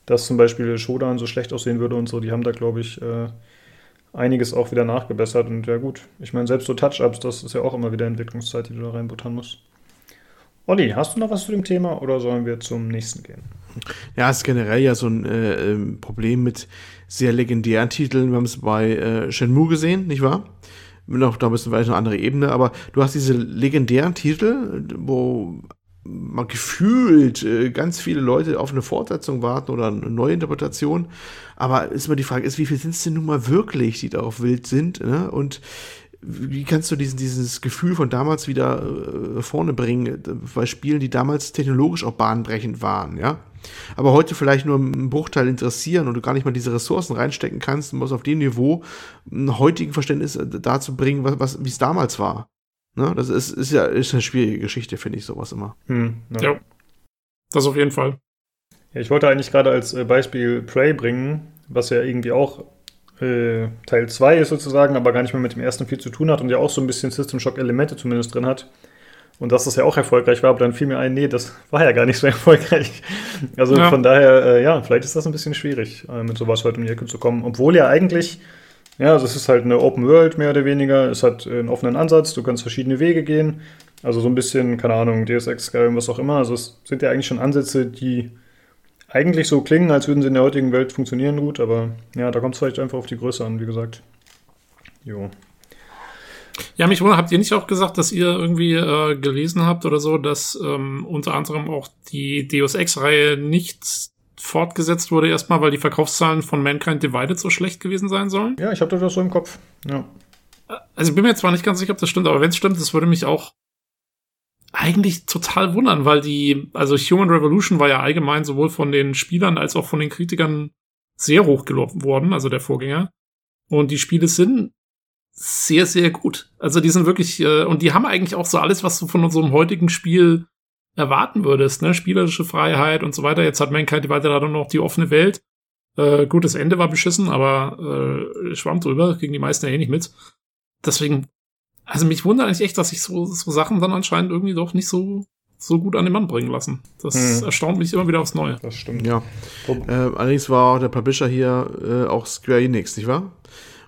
dass zum Beispiel Shodan so schlecht aussehen würde und so. Die haben da, glaube ich, äh, einiges auch wieder nachgebessert und ja gut. Ich meine, selbst so Touch-Ups, das ist ja auch immer wieder Entwicklungszeit, die du da reinbuttern musst. Olli, hast du noch was zu dem Thema oder sollen wir zum nächsten gehen? Ja, ist generell ja so ein äh, ähm, Problem mit sehr legendären Titeln. Wir haben es bei äh, Shenmue gesehen, nicht wahr? Noch, da müssen wir eine andere Ebene, aber du hast diese legendären Titel, wo man gefühlt äh, ganz viele Leute auf eine Fortsetzung warten oder eine neue Interpretation. Aber ist immer die Frage, ist, wie viel sind es denn nun mal wirklich, die darauf wild sind? Ne? Und wie kannst du diesen, dieses Gefühl von damals wieder äh, vorne bringen, bei Spielen, die damals technologisch auch bahnbrechend waren, ja? Aber heute vielleicht nur einen Bruchteil interessieren und du gar nicht mal diese Ressourcen reinstecken kannst, um es auf dem Niveau ein heutigen Verständnis äh, dazu bringen, was, was wie es damals war. Ne? Das ist, ist ja ist eine schwierige Geschichte, finde ich sowas immer. Hm, ja. ja. Das auf jeden Fall. Ja, ich wollte eigentlich gerade als äh, Beispiel Prey bringen, was ja irgendwie auch äh, Teil 2 ist sozusagen, aber gar nicht mehr mit dem ersten viel zu tun hat und ja auch so ein bisschen System Shock Elemente zumindest drin hat. Und dass das ja auch erfolgreich war, aber dann fiel mir ein, nee, das war ja gar nicht so erfolgreich. Also ja. von daher, äh, ja, vielleicht ist das ein bisschen schwierig, äh, mit sowas heute um die Ecke zu kommen. Obwohl ja eigentlich, ja, also es ist halt eine Open World mehr oder weniger, es hat einen offenen Ansatz, du kannst verschiedene Wege gehen. Also so ein bisschen, keine Ahnung, DSX, Skyrim, was auch immer. Also es sind ja eigentlich schon Ansätze, die eigentlich so klingen, als würden sie in der heutigen Welt funktionieren gut, aber ja, da kommt es vielleicht einfach auf die Größe an, wie gesagt. Jo. Ja, mich wundert, habt ihr nicht auch gesagt, dass ihr irgendwie äh, gelesen habt oder so, dass ähm, unter anderem auch die Deus Ex-Reihe nicht fortgesetzt wurde erstmal, weil die Verkaufszahlen von Mankind Divided so schlecht gewesen sein sollen? Ja, ich hatte das so im Kopf. Ja. Also ich bin mir zwar nicht ganz sicher, ob das stimmt, aber wenn es stimmt, das würde mich auch eigentlich total wundern, weil die, also Human Revolution war ja allgemein sowohl von den Spielern als auch von den Kritikern sehr hoch gelobt worden, also der Vorgänger. Und die Spiele sind sehr, sehr gut. Also die sind wirklich, äh, und die haben eigentlich auch so alles, was du von unserem heutigen Spiel erwarten würdest, ne? Spielerische Freiheit und so weiter. Jetzt hat Mankind weiter dann noch die offene Welt. Äh, gut, das Ende war beschissen, aber äh, schwamm drüber, gegen die meisten ja eh nicht mit. Deswegen, also mich wundert eigentlich echt, dass sich so, so Sachen dann anscheinend irgendwie doch nicht so, so gut an den Mann bringen lassen. Das Hm. erstaunt mich immer wieder aufs Neue. Das stimmt. Ja. Äh, allerdings war der Publisher hier äh, auch Square Enix, nicht wahr?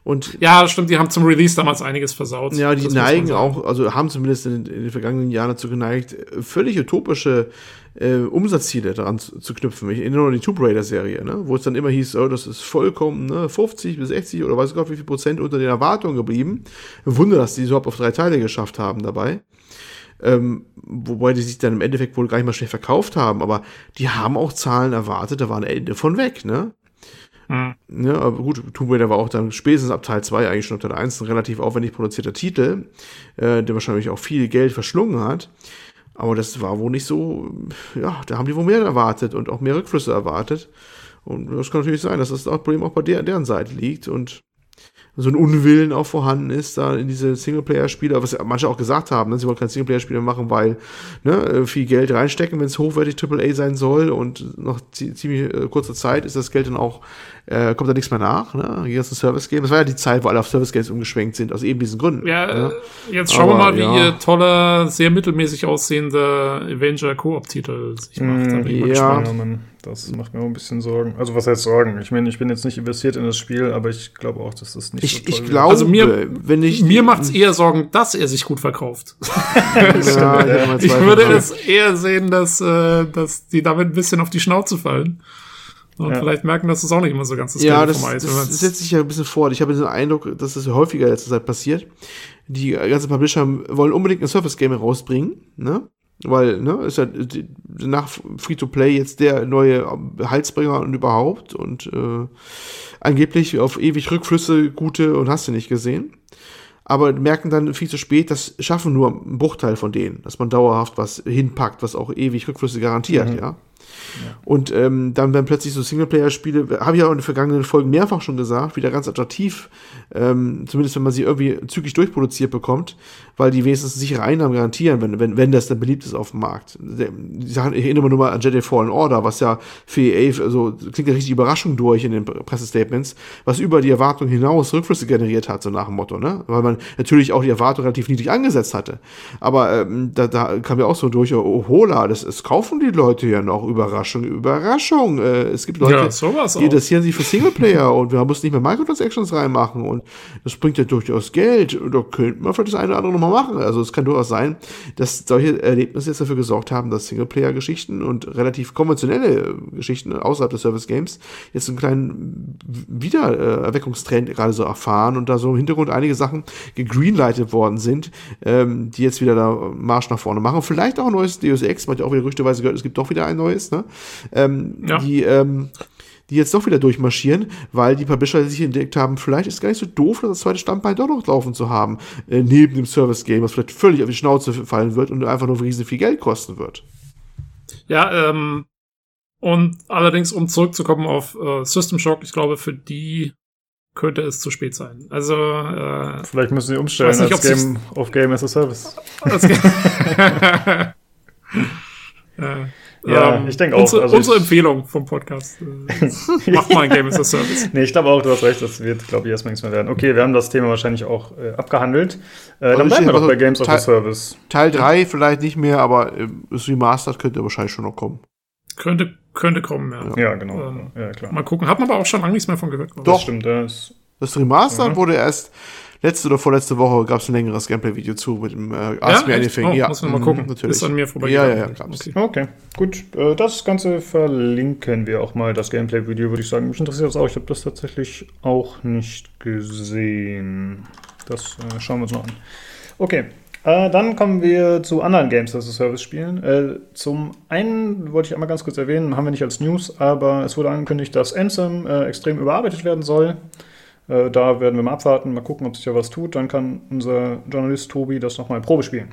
Und Ja, stimmt, die haben zum Release damals einiges versaut. ja, die neigen auch, also haben zumindest in, in den vergangenen Jahren dazu geneigt, völlig utopische äh, Umsatzziele daran zu, zu knüpfen. Ich erinnere an die Tomb Raider-Serie, ne? wo es dann immer hieß, oh, das ist vollkommen ne, 50 bis 60 oder weiß Gott wie viel Prozent unter den Erwartungen geblieben. Wunder, dass die überhaupt auf drei Teile geschafft haben dabei. Ähm, wobei die sich dann im Endeffekt wohl gar nicht mal schlecht verkauft haben, aber die haben auch Zahlen erwartet, da war ein Ende von weg, ne? Hm. Ja, aber gut, Tomb Raider war auch dann spätestens ab Teil 2, eigentlich schon ab Teil 1, ein relativ aufwendig produzierter Titel, äh, der wahrscheinlich auch viel Geld verschlungen hat. Aber das war wohl nicht so, ja, da haben die wohl mehr erwartet und auch mehr Rückflüsse erwartet. Und das kann natürlich sein, dass das Problem auch bei der, deren Seite liegt und so ein Unwillen auch vorhanden ist, da in diese Singleplayer-Spiele, was manche auch gesagt haben, ne, sie wollen kein Singleplayer-Spiele machen, weil ne, viel Geld reinstecken, wenn es hochwertig AAA sein soll und noch zie- ziemlich äh, kurzer Zeit ist das Geld dann auch, äh, kommt da nichts mehr nach, ne, die ganzen Service-Games. Das war ja die Zeit, wo alle auf Service-Games umgeschwenkt sind, aus eben diesen Gründen. Ja, ne? äh, jetzt schauen wir Aber, mal, wie ja. ihr toller, sehr mittelmäßig aussehender Avenger Koop-Titel sich macht. Da bin ich mal ja. gespannt. Ja, das macht mir auch ein bisschen Sorgen. Also was heißt Sorgen? Ich meine, ich bin jetzt nicht investiert in das Spiel, aber ich glaube auch, dass das nicht Ich, so toll ich wird. glaube, Also mir- wenn ich Mir macht's eher Sorgen, dass er sich gut verkauft. ja, mal Ich würde es eher sehen, dass, äh, dass die damit ein bisschen auf die Schnauze fallen. Und Ja. vielleicht merken, dass es auch nicht immer so ganz das Ja, das, vom Eis das setzt sich ja ein bisschen fort. Ich habe den Eindruck, dass das häufiger in letzter Zeit passiert. Die ganzen Publisher wollen unbedingt ein Surface-Game rausbringen, ne? Weil, ne, ist ja nach Free-to-Play jetzt der neue Heilsbringer und überhaupt und äh, angeblich auf ewig Rückflüsse gute und hast du nicht gesehen. Aber merken dann viel zu spät, das schaffen nur ein Bruchteil von denen, dass man dauerhaft was hinpackt, was auch ewig Rückflüsse garantiert, ja. Und ähm, dann werden plötzlich so Singleplayer-Spiele, habe ich ja auch in den vergangenen Folgen mehrfach schon gesagt, wieder ganz attraktiv, ähm, zumindest wenn man sie irgendwie zügig durchproduziert bekommt, weil die wenigstens sichere Einnahmen garantieren, wenn, wenn, wenn das dann beliebt ist auf dem Markt. Ich erinnere mich nur mal an Jedi Fallen Order, was ja für EA, also klingt ja richtig Überraschung durch in den Pressestatements, was über die Erwartung hinaus Rückflüsse generiert hat, so nach dem Motto, ne? Weil man natürlich auch die Erwartung relativ niedrig angesetzt hatte. Aber ähm, da, da kam ja auch so durch, oh hola, das, das kaufen die Leute ja noch. Überraschung, Überraschung. Äh, es gibt Leute, Ja, die interessieren sich für Singleplayer und wir müssen nicht mehr Microtransactions reinmachen und das bringt ja durchaus Geld da könnte man vielleicht das eine oder andere nochmal machen. Also es kann durchaus sein, dass solche Erlebnisse jetzt dafür gesorgt haben, dass Singleplayer-Geschichten und relativ konventionelle Geschichten außerhalb des Service Games jetzt einen kleinen Wiedererweckungstrend gerade so erfahren und da so im Hintergrund einige Sachen gegreenlightet worden sind, ähm, die jetzt wieder da Marsch nach vorne machen. Vielleicht auch ein neues Deus Ex, man hat ja auch wieder gerüchteweise gehört, es gibt doch wieder ein neues, ne? Ähm, Ja. Die, ähm, die jetzt doch wieder durchmarschieren, weil die Publisher sich entdeckt haben, vielleicht ist es gar nicht so doof, das zweite Standbein doch noch laufen zu haben, äh, neben dem Service-Game, was vielleicht völlig auf die Schnauze fallen wird und einfach nur riesen viel Geld kosten wird. Ja, ähm, und allerdings, um zurückzukommen auf äh, System Shock, ich glaube, für die könnte es zu spät sein. Also, äh, Vielleicht müssen sie umstellen nicht, als Game auf Game as a Service. das äh, Ja, ähm, ich denke auch, Unsere, also unsere ich- Empfehlung vom Podcast. Äh, macht mal ein Game as a Service. Nee, ich glaube auch, du hast recht, das wird, glaube ich, erstmal nichts mehr werden. Okay, wir haben das Thema wahrscheinlich auch äh, abgehandelt. Äh, dann ich bleiben wir also doch bei Games of Teil- the Service. Teil 3 vielleicht nicht mehr, aber äh, das Remastered könnte wahrscheinlich schon noch kommen. Könnte, könnte kommen, ja. Ja, genau. Ähm, ja, klar. Mal gucken. Hat man aber auch schon lange nichts mehr von gehört. Doch. Das stimmt, das Das Remastered Mhm. wurde erst letzte oder vorletzte Woche gab es ein längeres Gameplay-Video zu mit dem äh, Ask Me echt? Anything. Oh, ja, muss man mal mhm, gucken. Natürlich. Ist an mir ja, vorbeigegangen. ja, ja, gab's. Okay. Okay, gut. Äh, das Ganze verlinken wir auch mal, das Gameplay-Video, würde ich sagen. Mich interessiert das auch. Ich habe das tatsächlich auch nicht gesehen. Das äh, schauen wir uns noch an. Okay, äh, dann kommen wir zu anderen Games as a Service Spielen. Äh, zum einen wollte ich einmal ganz kurz erwähnen, haben wir nicht als News, aber es wurde angekündigt, dass Anthem äh, extrem überarbeitet werden soll. Äh, da werden wir mal abwarten, mal gucken, ob sich da was tut. Dann kann unser Journalist Tobi das nochmal in Probe spielen.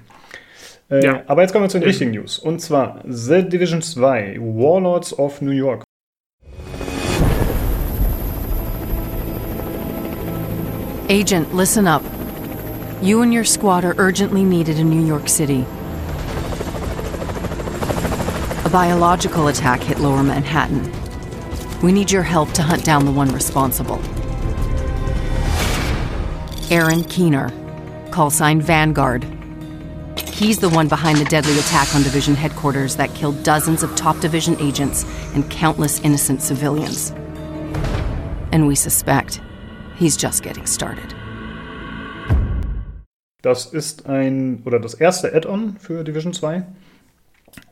Äh, ja. Aber jetzt kommen wir zu den ja. richtigen News. Und zwar The Division 2, Warlords of New York. Agent, listen up. You and your squad are urgently needed in New York City. A biological attack hit Lower Manhattan. We need your help to hunt down the one responsible. Aaron Keener, call sign Vanguard. He's the one behind the deadly attack on Division headquarters that killed dozens of top Division agents and countless innocent civilians. And we suspect he's just getting started. Das ist ein oder das erste Add-on für Division 2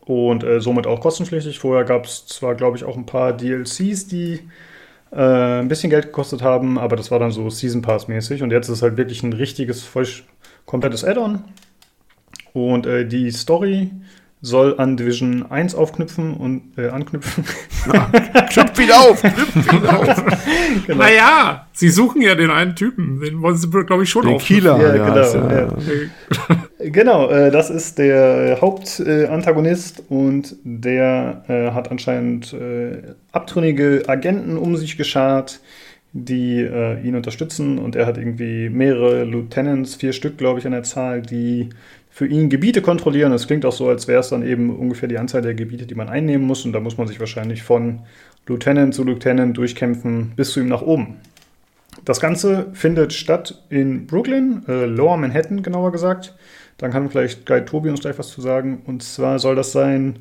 und äh, somit auch kostenpflichtig. Vorher gab es zwar, glaube ich, auch ein paar DLCs, die äh, ein bisschen Geld gekostet haben, aber das war dann so Season Pass mäßig und jetzt ist es halt wirklich ein richtiges, voll komplettes Add-on. Und äh, die Story soll an Division 1 aufknüpfen und äh, anknüpfen. Ja, knüpft wieder auf, knüpft wieder auf. genau. Naja, sie suchen ja den einen Typen, den wollen sie, glaube ich, schon Den Kieler, ja, ja, genau. Ja. Genau, äh, das ist der Hauptantagonist und der äh, hat anscheinend äh, abtrünnige Agenten um sich geschart, die äh, ihn unterstützen und er hat irgendwie mehrere Lieutenants, vier Stück, glaube ich, an der Zahl, die für ihn Gebiete kontrollieren. Es klingt auch so, als wäre es dann eben ungefähr die Anzahl der Gebiete, die man einnehmen muss. Und da muss man sich wahrscheinlich von Lieutenant zu Lieutenant durchkämpfen bis zu ihm nach oben. Das Ganze findet statt in Brooklyn, äh, Lower Manhattan genauer gesagt. Dann kann vielleicht Guy Tobi uns gleich was zu sagen. Und zwar soll das sein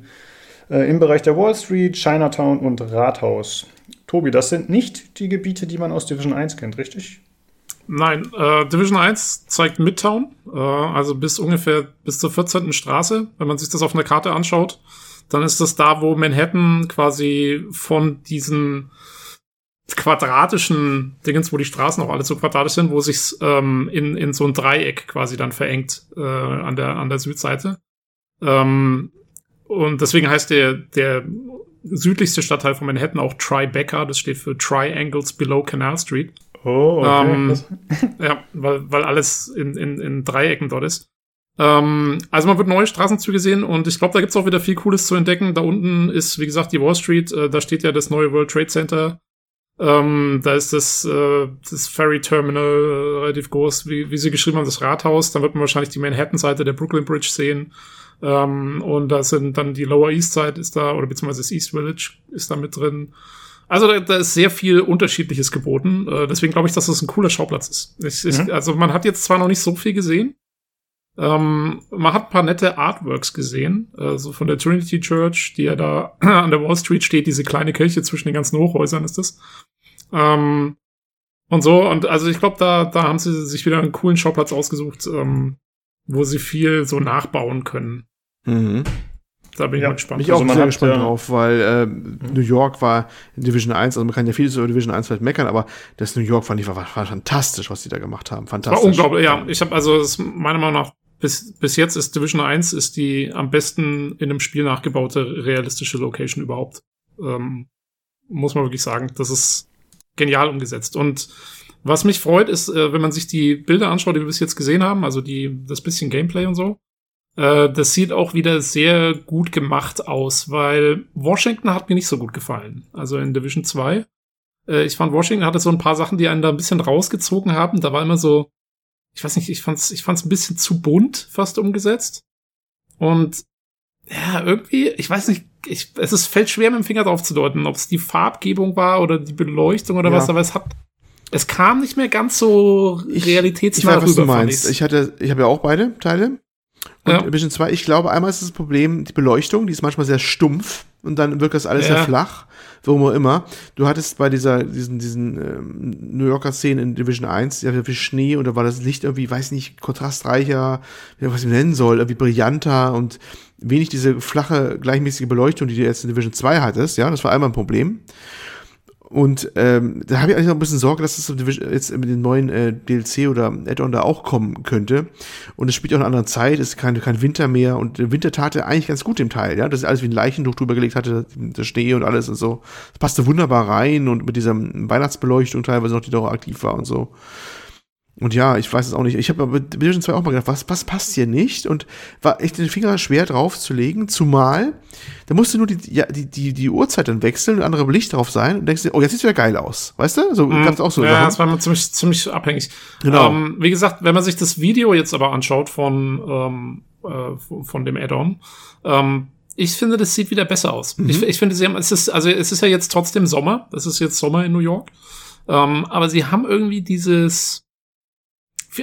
äh, im Bereich der Wall Street, Chinatown und Rathaus. Tobi, das sind nicht die Gebiete, die man aus Division 1 kennt, richtig? Nein, äh, Division 1 zeigt Midtown, äh, also bis ungefähr bis zur 14. Straße. Wenn man sich das auf einer Karte anschaut, dann ist das da, wo Manhattan quasi von diesen quadratischen Dingens, wo die Straßen auch alle so quadratisch sind, wo sich ähm, in, in so ein Dreieck quasi dann verengt äh, an, der, an der Südseite. Ähm, und deswegen heißt der, der südlichste Stadtteil von Manhattan auch Tribeca, das steht für Triangles Below Canal Street. Oh, okay. Ähm, ja, weil, weil alles in, in, in Dreiecken dort ist. Ähm, also man wird neue Straßenzüge sehen und ich glaube, da gibt's auch wieder viel Cooles zu entdecken. Da unten ist, wie gesagt, die Wall Street, äh, da steht ja das neue World Trade Center. Ähm, da ist das, äh, das Ferry Terminal äh, relativ groß, wie, wie sie geschrieben haben, das Rathaus. Dann wird man wahrscheinlich die Manhattan-Seite der Brooklyn Bridge sehen. Ähm, und da sind dann die Lower East Side ist da, oder beziehungsweise das East Village ist da mit drin. Also da, da ist sehr viel Unterschiedliches geboten. Äh, deswegen glaube ich, dass das ein cooler Schauplatz ist. Ich, ich, mhm. Also man hat jetzt zwar noch nicht so viel gesehen. Ähm, man hat ein paar nette Artworks gesehen, äh, so von der Trinity Church, die ja da an der Wall Street steht, diese kleine Kirche zwischen den ganzen Hochhäusern ist das. Ähm, und so, und also ich glaube, da, da haben sie sich wieder einen coolen Schauplatz ausgesucht, ähm, wo sie viel so nachbauen können. Mhm. Da bin ich ja, mal gespannt. Bin ich auch also sehr gespannt ja drauf, weil äh, New York war in Division 1, also man kann ja vieles über Division 1 vielleicht meckern, aber das New York fand ich war, war fantastisch, was die da gemacht haben. Fantastisch. War unglaublich, ja. Ich habe also das meiner Meinung nach bis, bis jetzt ist Division 1 ist die am besten in einem Spiel nachgebaute realistische Location überhaupt. Ähm, muss man wirklich sagen. Das ist genial umgesetzt. Und was mich freut, ist, äh, wenn man sich die Bilder anschaut, die wir bis jetzt gesehen haben, also die, das bisschen Gameplay und so, äh, das sieht auch wieder sehr gut gemacht aus, weil Washington hat mir nicht so gut gefallen. Also in Division 2. Äh, ich fand, Washington hatte so ein paar Sachen, die einen da ein bisschen rausgezogen haben. Da war immer so, ich weiß nicht, ich fand's, ich fand's ein bisschen zu bunt fast umgesetzt. Und ja, irgendwie, ich weiß nicht, ich, es ist, fällt schwer mit dem Finger drauf zu deuten, ob es die Farbgebung war oder die Beleuchtung oder ja. was, aber es hat, es kam nicht mehr ganz so realitätsnah ich, ich weiß, was du meinst. Ich hatte, ich habe ja auch beide Teile und ja. Vision 2, ich glaube, einmal ist das Problem die Beleuchtung, die ist manchmal sehr stumpf und dann wirkt das alles ja. sehr flach, warum auch immer. Du hattest bei dieser, diesen, diesen ähm, New Yorker Szenen in Division 1, ja, viel Schnee und da war das Licht irgendwie, weiß nicht, kontrastreicher, was ich nennen soll, irgendwie brillanter und wenig diese flache, gleichmäßige Beleuchtung, die du jetzt in Division 2 hattest, ja, das war einmal ein Problem. Und ähm, da habe ich eigentlich noch ein bisschen Sorge, dass das jetzt mit dem neuen äh, DLC oder Add-on da auch kommen könnte. Und es spielt auch in einer anderen Zeit, es ist kein, kein Winter mehr und der Winter tat er eigentlich ganz gut im Teil, ja. Das ist alles wie ein Leichentuch drüber gelegt hatte, der Schnee und alles und so. Das passte wunderbar rein und mit dieser Weihnachtsbeleuchtung teilweise noch, die da auch aktiv war und so. Und ja, ich weiß es auch nicht. Ich habe bei Division 2 auch mal gedacht, was, was passt hier nicht? Und war echt den Finger schwer drauf zu legen, zumal, da musst du nur die, ja, die, die, die Uhrzeit dann wechseln und andere Licht drauf sein und denkst dir, oh, jetzt sieht's wieder geil aus. Weißt du? So mm, gab's auch so. Ja, Sachen. das war ziemlich, ziemlich abhängig. Genau. Ähm, wie gesagt, wenn man sich das Video jetzt aber anschaut von, ähm, äh, von dem Add-on, ähm, ich finde, das sieht wieder besser aus. Mhm. Ich, ich finde, sie haben, es ist, also es ist ja jetzt trotzdem Sommer. Es ist jetzt Sommer in New York. Ähm, aber sie haben irgendwie dieses,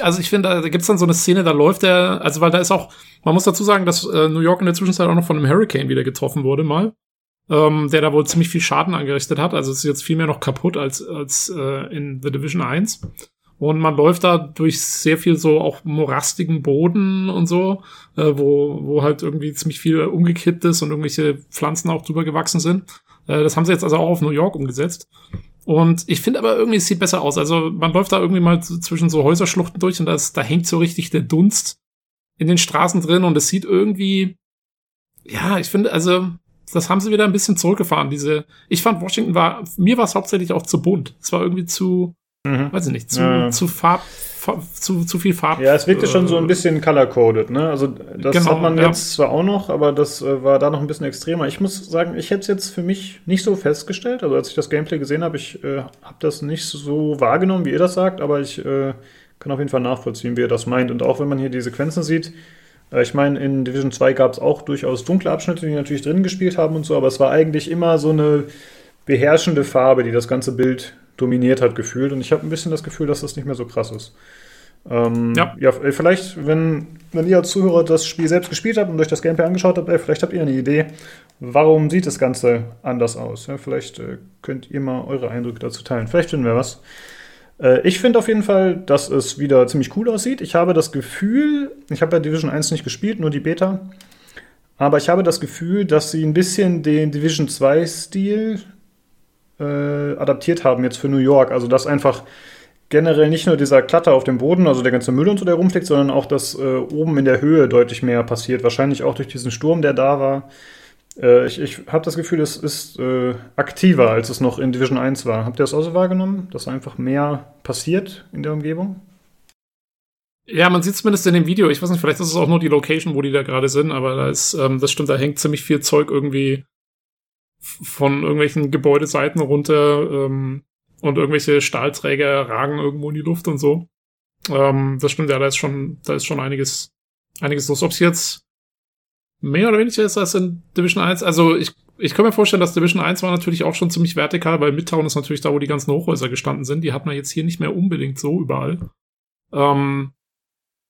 also ich finde, da, da gibt es dann so eine Szene, da läuft er, also weil da ist auch, man muss dazu sagen, dass äh, New York in der Zwischenzeit auch noch von einem Hurricane wieder getroffen wurde mal, ähm, der da wohl ziemlich viel Schaden angerichtet hat. Also es ist jetzt viel mehr noch kaputt als, als äh, in The Division 1. Und man läuft da durch sehr viel so auch morastigen Boden und so, äh, wo, wo halt irgendwie ziemlich viel umgekippt ist und irgendwelche Pflanzen auch drüber gewachsen sind. Äh, das haben sie jetzt also auch auf New York umgesetzt. Und ich finde aber irgendwie, es sieht besser aus. Also man läuft da irgendwie mal zwischen so Häuserschluchten durch und das, da hängt so richtig der Dunst in den Straßen drin und es sieht irgendwie, ja, ich finde, also das haben sie wieder ein bisschen zurückgefahren. Diese, ich fand Washington war, mir war es hauptsächlich auch zu bunt. Es war irgendwie zu, mhm. weiß ich nicht, zu, ja. zu farb, zu, zu viel Farb. Ja, es wirkte äh, schon so ein bisschen color-coded, ne? Also das genau, hat man ja. jetzt zwar auch noch, aber das äh, war da noch ein bisschen extremer. Ich muss sagen, ich hätte es jetzt für mich nicht so festgestellt. Also als ich das Gameplay gesehen habe, ich äh, habe das nicht so wahrgenommen, wie ihr das sagt, aber ich äh, kann auf jeden Fall nachvollziehen, wie ihr das meint. Und auch wenn man hier die Sequenzen sieht, äh, ich meine, in Division 2 gab es auch durchaus dunkle Abschnitte, die natürlich drin gespielt haben und so, aber es war eigentlich immer so eine beherrschende Farbe, die das ganze Bild dominiert hat gefühlt. Und ich habe ein bisschen das Gefühl, dass das nicht mehr so krass ist. Ähm, ja. ja, vielleicht, wenn, wenn ihr als Zuhörer das Spiel selbst gespielt habt und euch das Gameplay angeschaut habt, ey, vielleicht habt ihr eine Idee, warum sieht das Ganze anders aus. Ja, vielleicht äh, könnt ihr mal eure Eindrücke dazu teilen. Vielleicht finden wir was. Äh, ich finde auf jeden Fall, dass es wieder ziemlich cool aussieht. Ich habe das Gefühl, ich habe ja Division 1 nicht gespielt, nur die Beta. Aber ich habe das Gefühl, dass sie ein bisschen den Division 2-Stil äh, adaptiert haben jetzt für New York. Also dass einfach generell nicht nur dieser Klatter auf dem Boden, also der ganze Müll und so, der rumfliegt, sondern auch, dass äh, oben in der Höhe deutlich mehr passiert. Wahrscheinlich auch durch diesen Sturm, der da war. Äh, ich ich habe das Gefühl, es ist äh, aktiver, als es noch in Division 1 war. Habt ihr das auch so wahrgenommen, dass einfach mehr passiert in der Umgebung? Ja, man sieht zumindest in dem Video, ich weiß nicht, vielleicht ist es auch nur die Location, wo die da gerade sind, aber da ist, ähm, das stimmt, da hängt ziemlich viel Zeug irgendwie von irgendwelchen Gebäudeseiten runter ähm, und irgendwelche Stahlträger ragen irgendwo in die Luft und so. Ähm, das stimmt, ja, da ist schon, da ist schon einiges, einiges los. Ob es jetzt mehr oder weniger ist als in Division 1. Also ich, ich kann mir vorstellen, dass Division 1 war natürlich auch schon ziemlich vertikal, weil Midtown ist natürlich da, wo die ganzen Hochhäuser gestanden sind. Die hat man jetzt hier nicht mehr unbedingt so überall. Ähm,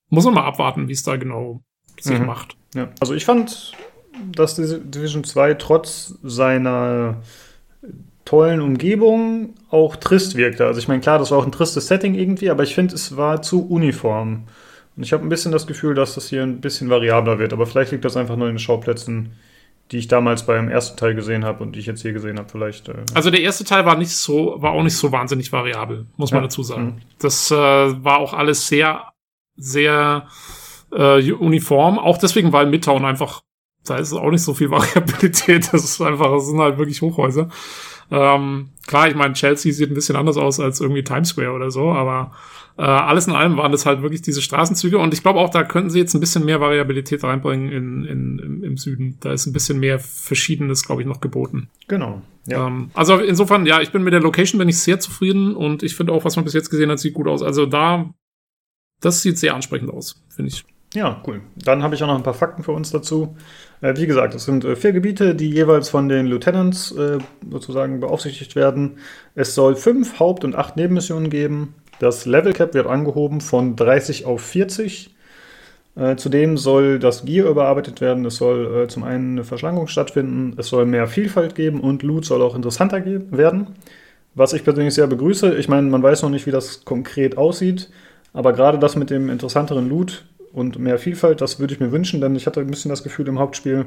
muss man mal abwarten, wie es da genau sich mhm. macht. Ja, also ich fand dass Division 2 trotz seiner tollen Umgebung auch trist wirkte. Also ich meine, klar, das war auch ein tristes Setting irgendwie, aber ich finde, es war zu uniform. Und ich habe ein bisschen das Gefühl, dass das hier ein bisschen variabler wird. Aber vielleicht liegt das einfach nur in den Schauplätzen, die ich damals beim ersten Teil gesehen habe und die ich jetzt hier gesehen habe. Vielleicht. Äh also der erste Teil war nicht so, war auch nicht so wahnsinnig variabel, muss man dazu sagen. Mhm. Das äh, war auch alles sehr, sehr äh, uniform. Auch deswegen, weil Midtown einfach da ist auch nicht so viel Variabilität. Das ist einfach, das sind halt wirklich Hochhäuser. Ähm, klar, ich meine, Chelsea sieht ein bisschen anders aus als irgendwie Times Square oder so, aber äh, alles in allem waren das halt wirklich diese Straßenzüge und ich glaube auch, da könnten sie jetzt ein bisschen mehr Variabilität reinbringen in, in, im, im Süden. Da ist ein bisschen mehr Verschiedenes, glaube ich, noch geboten. Genau. Ja. Ähm, also insofern, ja, ich bin mit der Location bin ich sehr zufrieden und ich finde auch, was man bis jetzt gesehen hat, sieht gut aus. Also da, das sieht sehr ansprechend aus, finde ich. Ja, cool. Dann habe ich auch noch ein paar Fakten für uns dazu. Äh, wie gesagt, es sind äh, vier Gebiete, die jeweils von den Lieutenants äh, sozusagen beaufsichtigt werden. Es soll fünf Haupt- und acht Nebenmissionen geben. Das Level Cap wird angehoben von 30 auf 40. Äh, zudem soll das Gear überarbeitet werden. Es soll äh, zum einen eine Verschlankung stattfinden. Es soll mehr Vielfalt geben und Loot soll auch interessanter werden. Was ich persönlich sehr begrüße. Ich meine, man weiß noch nicht, wie das konkret aussieht. Aber gerade das mit dem interessanteren Loot und mehr Vielfalt, das würde ich mir wünschen, denn ich hatte ein bisschen das Gefühl im Hauptspiel,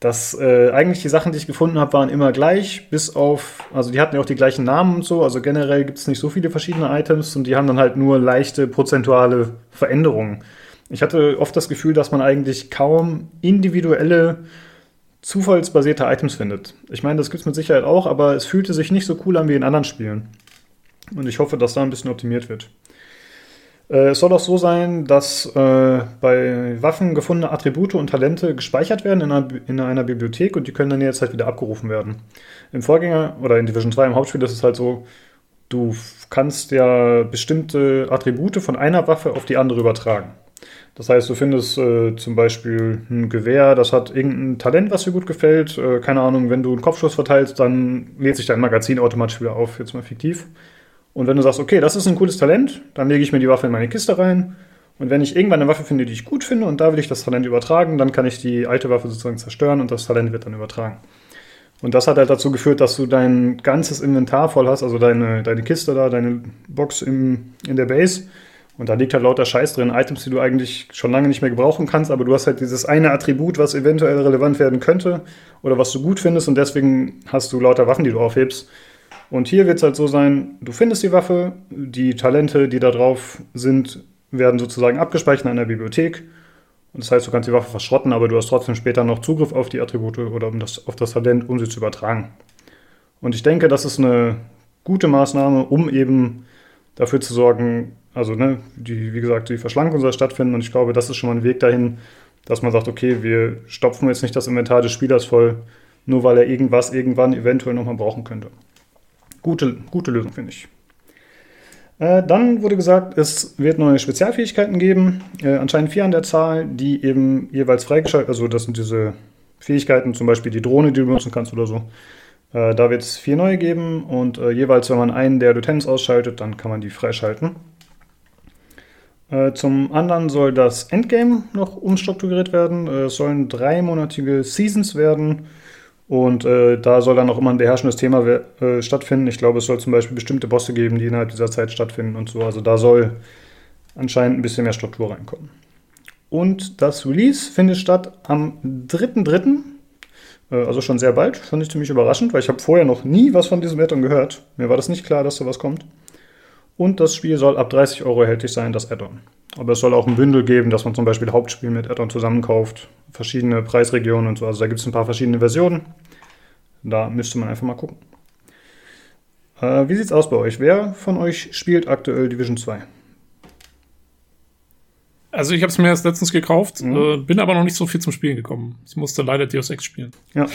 dass äh, eigentlich die Sachen, die ich gefunden habe, waren immer gleich, bis auf, also die hatten ja auch die gleichen Namen und so, also generell gibt es nicht so viele verschiedene Items und die haben dann halt nur leichte prozentuale Veränderungen. Ich hatte oft das Gefühl, dass man eigentlich kaum individuelle zufallsbasierte Items findet. Ich meine, das gibt es mit Sicherheit auch, aber es fühlte sich nicht so cool an wie in anderen Spielen. Und ich hoffe, dass da ein bisschen optimiert wird. Äh, es soll auch so sein, dass äh, bei Waffen gefundene Attribute und Talente gespeichert werden in einer, in einer, Bibliothek und die können dann jetzt halt wieder abgerufen werden. Im Vorgänger oder in Division 2 im Hauptspiel ist es halt so, du kannst ja bestimmte Attribute von einer Waffe auf die andere übertragen. Das heißt, du findest äh, zum Beispiel ein Gewehr, das hat irgendein Talent, was dir gut gefällt. Äh, keine Ahnung, wenn du einen Kopfschuss verteilst, dann lädt sich dein Magazin automatisch wieder auf, jetzt mal fiktiv. Und wenn du sagst, okay, das ist ein cooles Talent, dann lege ich mir die Waffe in meine Kiste rein. Und wenn ich irgendwann eine Waffe finde, die ich gut finde und da will ich das Talent übertragen, dann kann ich die alte Waffe sozusagen zerstören und das Talent wird dann übertragen. Und das hat halt dazu geführt, dass du dein ganzes Inventar voll hast, also deine, deine Kiste da, deine Box im, in der Base. Und da liegt halt lauter Scheiß drin, Items, die du eigentlich schon lange nicht mehr gebrauchen kannst, aber du hast halt dieses eine Attribut, was eventuell relevant werden könnte oder was du gut findest und deswegen hast du lauter Waffen, die du aufhebst. Und hier wird es halt so sein, du findest die Waffe, die Talente, die da drauf sind, werden sozusagen abgespeichert in einer Bibliothek. Und das heißt, du kannst die Waffe verschrotten, aber du hast trotzdem später noch Zugriff auf die Attribute oder um das, auf das Talent, um sie zu übertragen. Und ich denke, das ist eine gute Maßnahme, um eben dafür zu sorgen, also ne, die, wie gesagt, die Verschlankung soll stattfinden und ich glaube, das ist schon mal ein Weg dahin, dass man sagt, okay, wir stopfen jetzt nicht das Inventar des Spielers voll, nur weil er irgendwas irgendwann eventuell nochmal brauchen könnte. Gute, gute Lösung, finde ich. Äh, dann wurde gesagt, es wird neue Spezialfähigkeiten geben, äh, anscheinend vier an der Zahl, die eben jeweils freigeschaltet, also das sind diese Fähigkeiten, zum Beispiel die Drohne, die du benutzen kannst oder so. Äh, da wird es vier neue geben und äh, jeweils, wenn man einen der Lieutenants ausschaltet, dann kann man die freischalten. Äh, zum anderen soll das Endgame noch umstrukturiert werden. Äh, es sollen dreimonatige Seasons werden und äh, da soll dann auch immer ein beherrschendes Thema äh, stattfinden. Ich glaube, es soll zum Beispiel bestimmte Bosse geben, die innerhalb dieser Zeit stattfinden und so. Also da soll anscheinend ein bisschen mehr Struktur reinkommen. Und das Release findet statt am 3.3., äh, also schon sehr bald. Fand ich ziemlich überraschend, weil ich habe vorher noch nie was von diesem Addon gehört. Mir war das nicht klar, dass da was kommt. Und das Spiel soll ab 30 Euro erhältlich sein, das Addon. Aber es soll auch ein Bündel geben, dass man zum Beispiel Hauptspiel mit Addon zusammenkauft. Verschiedene Preisregionen und so. Also da gibt es ein paar verschiedene Versionen. Da müsste man einfach mal gucken. Äh, wie sieht's aus bei euch? Wer von euch spielt aktuell Division 2? Also ich habe es mir erst letztens gekauft, mhm. äh, bin aber noch nicht so viel zum Spielen gekommen. Ich musste leider Deus Ex spielen. Ja,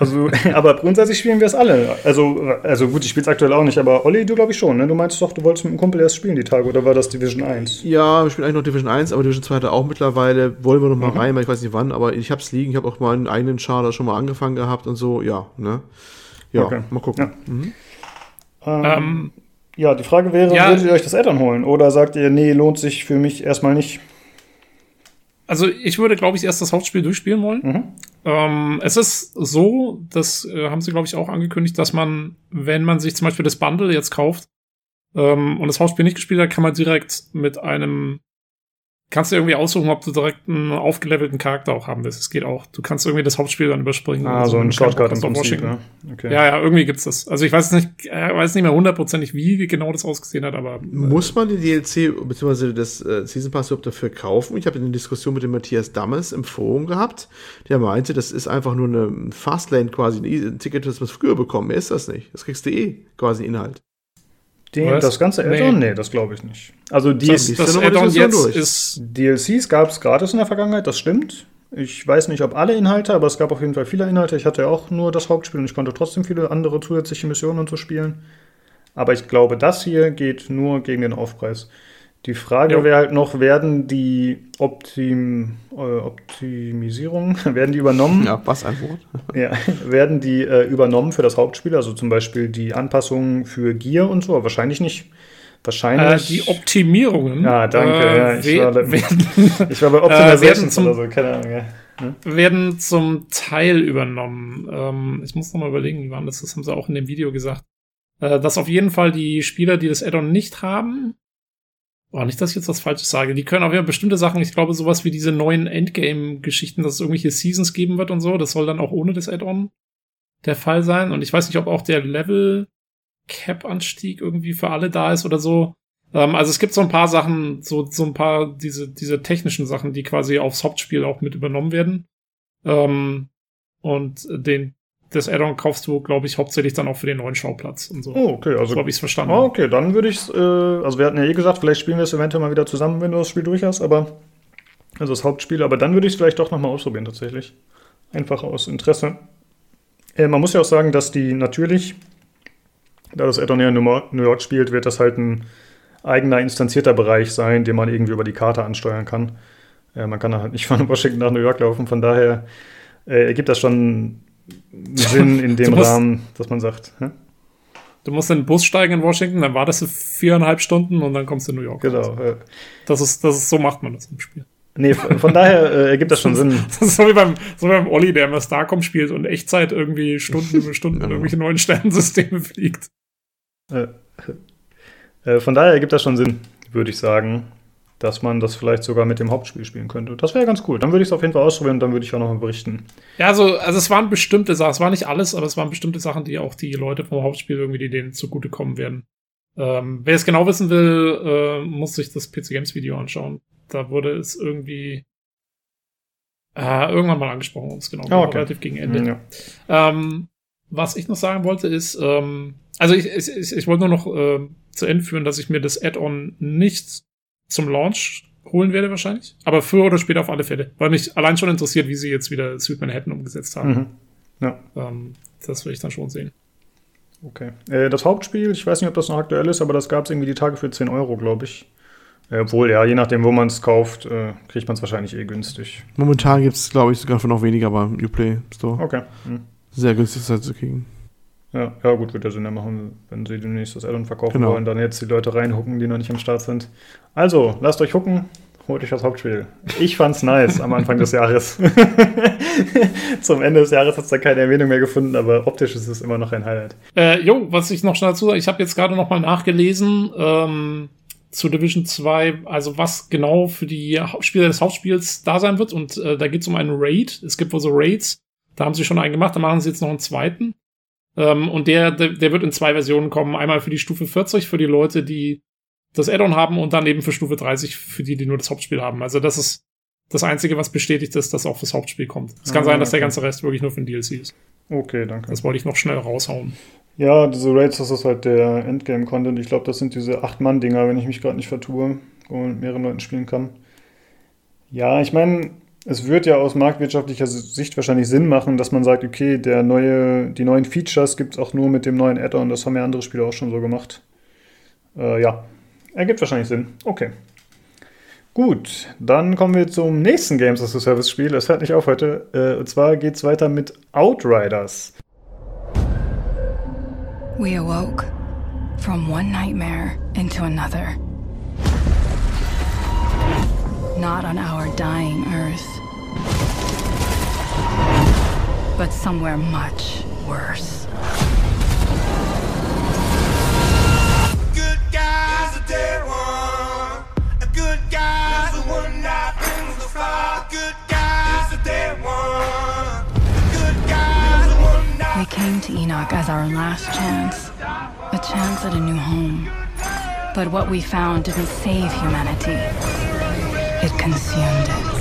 also, aber grundsätzlich spielen wir es alle. Also, also gut, ich spiele es aktuell auch nicht, aber Olli, du glaube ich schon, ne? Du meinst doch, du wolltest mit einem Kumpel erst spielen die Tage, oder war das Division 1? Ja, wir spielen eigentlich noch Division 1, aber Division 2 hat er auch mittlerweile. Wollen wir noch mal mhm. rein, weil ich weiß nicht wann, aber ich habe es liegen. Ich habe auch mal einen eigenen Char schon mal angefangen gehabt und so, ja, ne? Ja, okay. mal gucken. Ja. Mhm. Ähm, ähm, ja, die Frage wäre, ja, würdet ihr euch das Addon holen? Oder sagt ihr, nee, lohnt sich für mich erstmal nicht? Also ich würde, glaube ich, erst das Hauptspiel durchspielen wollen. Mhm. Ähm, es ist so, das äh, haben sie, glaube ich, auch angekündigt, dass man, wenn man sich zum Beispiel das Bundle jetzt kauft ähm, und das Hauptspiel nicht gespielt hat, kann man direkt mit einem kannst du irgendwie aussuchen, ob du direkt einen aufgelevelten Charakter auch haben willst. Es geht auch. Du kannst irgendwie das Hauptspiel dann überspringen. Ah, so ein Shortcut im Prinzip, ne? Okay. Ja, ja, irgendwie gibt's das. Also ich weiß nicht, äh, weiß nicht mehr hundertprozentig, wie genau das ausgesehen hat, aber. Äh, Muss man den DLC bzw. das äh, Season Pass überhaupt dafür kaufen? Ich habe eine Diskussion mit dem Matthias Dammes im Forum gehabt, der meinte, das ist einfach nur eine Fastlane quasi, ein Ticket, das man früher bekommen. Mehr ist das nicht. Das kriegst du eh quasi Inhalt. Den, das ganze Addon? Nee, nee das glaube ich nicht. Also die, das, das, das Addon jetzt durch. ist DLCs gab es gratis in der Vergangenheit, das stimmt. Ich weiß nicht, ob alle Inhalte, aber es gab auf jeden Fall viele Inhalte. Ich hatte ja auch nur das Hauptspiel und ich konnte trotzdem viele andere zusätzliche Missionen und so spielen. Aber ich glaube, das hier geht nur gegen den Aufpreis. Die Frage wäre halt noch, werden die Optim, äh, Optimisierungen, werden die übernommen? Ja, was ein Wort. ja, werden die äh, übernommen für das Hauptspiel, also zum Beispiel die Anpassungen für Gear und so, aber wahrscheinlich nicht. Wahrscheinlich. Äh, die Optimierungen. Ja, danke. ja, ich, äh, war, werden, ich war bei Optimizations äh, oder so, keine Ahnung. Ja. Hm? Werden zum Teil übernommen. Ähm, ich muss noch mal überlegen, wie war das? Das haben sie auch in dem Video gesagt. Äh, dass auf jeden Fall die Spieler, die das Addon nicht haben, Oh, nicht, dass ich jetzt was Falsches sage. Die können auch ja bestimmte Sachen, ich glaube, sowas wie diese neuen Endgame-Geschichten, dass es irgendwelche Seasons geben wird und so, das soll dann auch ohne das Add-on der Fall sein. Und ich weiß nicht, ob auch der Level-Cap-Anstieg irgendwie für alle da ist oder so. Ähm, also es gibt so ein paar Sachen, so, so ein paar diese, diese technischen Sachen, die quasi aufs Hauptspiel auch mit übernommen werden. Ähm, und den, das Addon kaufst du, glaube ich, hauptsächlich dann auch für den neuen Schauplatz und so. Oh, okay. Also, so habe ich es verstanden. Oh, okay, dann würde ich äh, also wir hatten ja eh gesagt, vielleicht spielen wir es eventuell mal wieder zusammen, wenn du das Spiel durch hast, aber, also das Hauptspiel, aber dann würde ich es vielleicht doch nochmal ausprobieren, tatsächlich. Einfach aus Interesse. Äh, man muss ja auch sagen, dass die natürlich, da das Addon ja in New York spielt, wird das halt ein eigener instanzierter Bereich sein, den man irgendwie über die Karte ansteuern kann. Äh, man kann halt nicht von Washington nach New York laufen, von daher äh, ergibt das schon Sinn in dem musst, Rahmen, dass man sagt. Hä? Du musst in den Bus steigen in Washington, dann wartest du viereinhalb Stunden und dann kommst du in New York. Genau. Äh. Das ist, das ist, so macht man das im Spiel. Nee, von daher äh, ergibt das schon Sinn. Das ist so wie beim, so wie beim Olli, der immer Starcom spielt und Echtzeit irgendwie Stunden über Stunden genau. irgendwelche neuen Sternensysteme fliegt. Äh, äh, von daher ergibt das schon Sinn, würde ich sagen dass man das vielleicht sogar mit dem Hauptspiel spielen könnte. Das wäre ganz cool. Dann würde ich es auf jeden Fall ausprobieren und dann würde ich auch nochmal berichten. Ja, also, also es waren bestimmte Sachen, es war nicht alles, aber es waren bestimmte Sachen, die auch die Leute vom Hauptspiel irgendwie die denen zugutekommen werden. Ähm, wer es genau wissen will, äh, muss sich das PC Games Video anschauen. Da wurde es irgendwie äh, irgendwann mal angesprochen, um es genau oh, okay. relativ gegen Ende. Ja. Ähm, was ich noch sagen wollte ist, ähm, also ich, ich, ich wollte nur noch äh, zu Ende führen, dass ich mir das Add-on nicht zum Launch holen werde wahrscheinlich. Aber früher oder später auf alle Fälle. Weil mich allein schon interessiert, wie sie jetzt wieder Sweet Manhattan umgesetzt haben. Mhm. Ja. Ähm, das will ich dann schon sehen. Okay. Äh, das Hauptspiel, ich weiß nicht, ob das noch aktuell ist, aber das gab es irgendwie die Tage für 10 Euro, glaube ich. Äh, obwohl, ja, je nachdem, wo man es kauft, äh, kriegt man es wahrscheinlich eh günstig. Momentan gibt es, glaube ich, sogar für noch weniger beim Uplay Store. Okay. Mhm. Sehr günstig ist halt zu kriegen. Ja, ja, gut, wird ja Sinn machen, wenn sie demnächst das Addon verkaufen genau. wollen, dann jetzt die Leute reinhucken, die noch nicht am Start sind. Also, lasst euch hucken, holt euch das Hauptspiel. Ich fand's nice am Anfang des Jahres. Zum Ende des Jahres hat es da keine Erwähnung mehr gefunden, aber optisch ist es immer noch ein Highlight. Äh, jo, was ich noch schnell dazu sage, ich habe jetzt gerade noch mal nachgelesen ähm, zu Division 2, also was genau für die Spieler des Hauptspiels da sein wird. Und äh, da geht es um einen Raid. Es gibt wohl so Raids. Da haben sie schon einen gemacht, da machen sie jetzt noch einen zweiten. Ähm, und der, der, der wird in zwei Versionen kommen. Einmal für die Stufe 40, für die Leute, die das Add-on haben und dann eben für Stufe 30 für die, die nur das Hauptspiel haben. Also das ist das Einzige, was bestätigt ist, dass auch fürs Hauptspiel kommt. Es kann ah, sein, dass okay. der ganze Rest wirklich nur für den DLC ist. Okay, danke. Das wollte ich noch schnell raushauen. Ja, diese Raids, das ist halt der Endgame-Content. Ich glaube, das sind diese 8-Mann-Dinger, wenn ich mich gerade nicht vertue, wo man mit mehreren Leuten spielen kann. Ja, ich meine, es wird ja aus marktwirtschaftlicher Sicht wahrscheinlich Sinn machen, dass man sagt, okay, der neue, die neuen Features gibt es auch nur mit dem neuen Add-on. Das haben ja andere Spiele auch schon so gemacht. Äh, ja, ergibt wahrscheinlich Sinn. Okay. Gut, dann kommen wir zum nächsten Games as a Service Spiel. Es hört nicht auf heute. Äh, und zwar geht es weiter mit Outriders. We awoke from one nightmare into another. Not on our dying Earth. But somewhere much worse. Good guys are day one. A good guy's the one that brings the fire. Good guys are day one. A good guy's the one that. We came to Enoch as our last chance, a chance at a new home. But what we found didn't save humanity. It consumed it.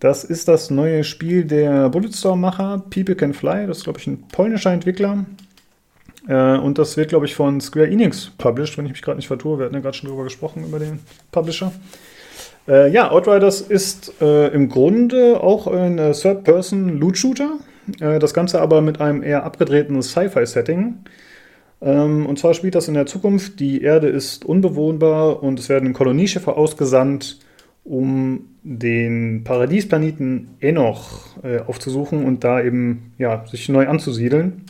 Das ist das neue Spiel der Bulletstorm-Macher, People Can Fly. Das ist, glaube ich, ein polnischer Entwickler. Äh, und das wird, glaube ich, von Square Enix published, wenn ich mich gerade nicht vertue. Wir hatten ja gerade schon drüber gesprochen, über den Publisher. Äh, ja, Outriders ist äh, im Grunde auch ein äh, Third-Person-Loot-Shooter. Äh, das Ganze aber mit einem eher abgedrehten Sci-Fi-Setting. Ähm, und zwar spielt das in der Zukunft. Die Erde ist unbewohnbar und es werden Kolonieschiffe ausgesandt, um den Paradiesplaneten Enoch äh, aufzusuchen und da eben ja, sich neu anzusiedeln.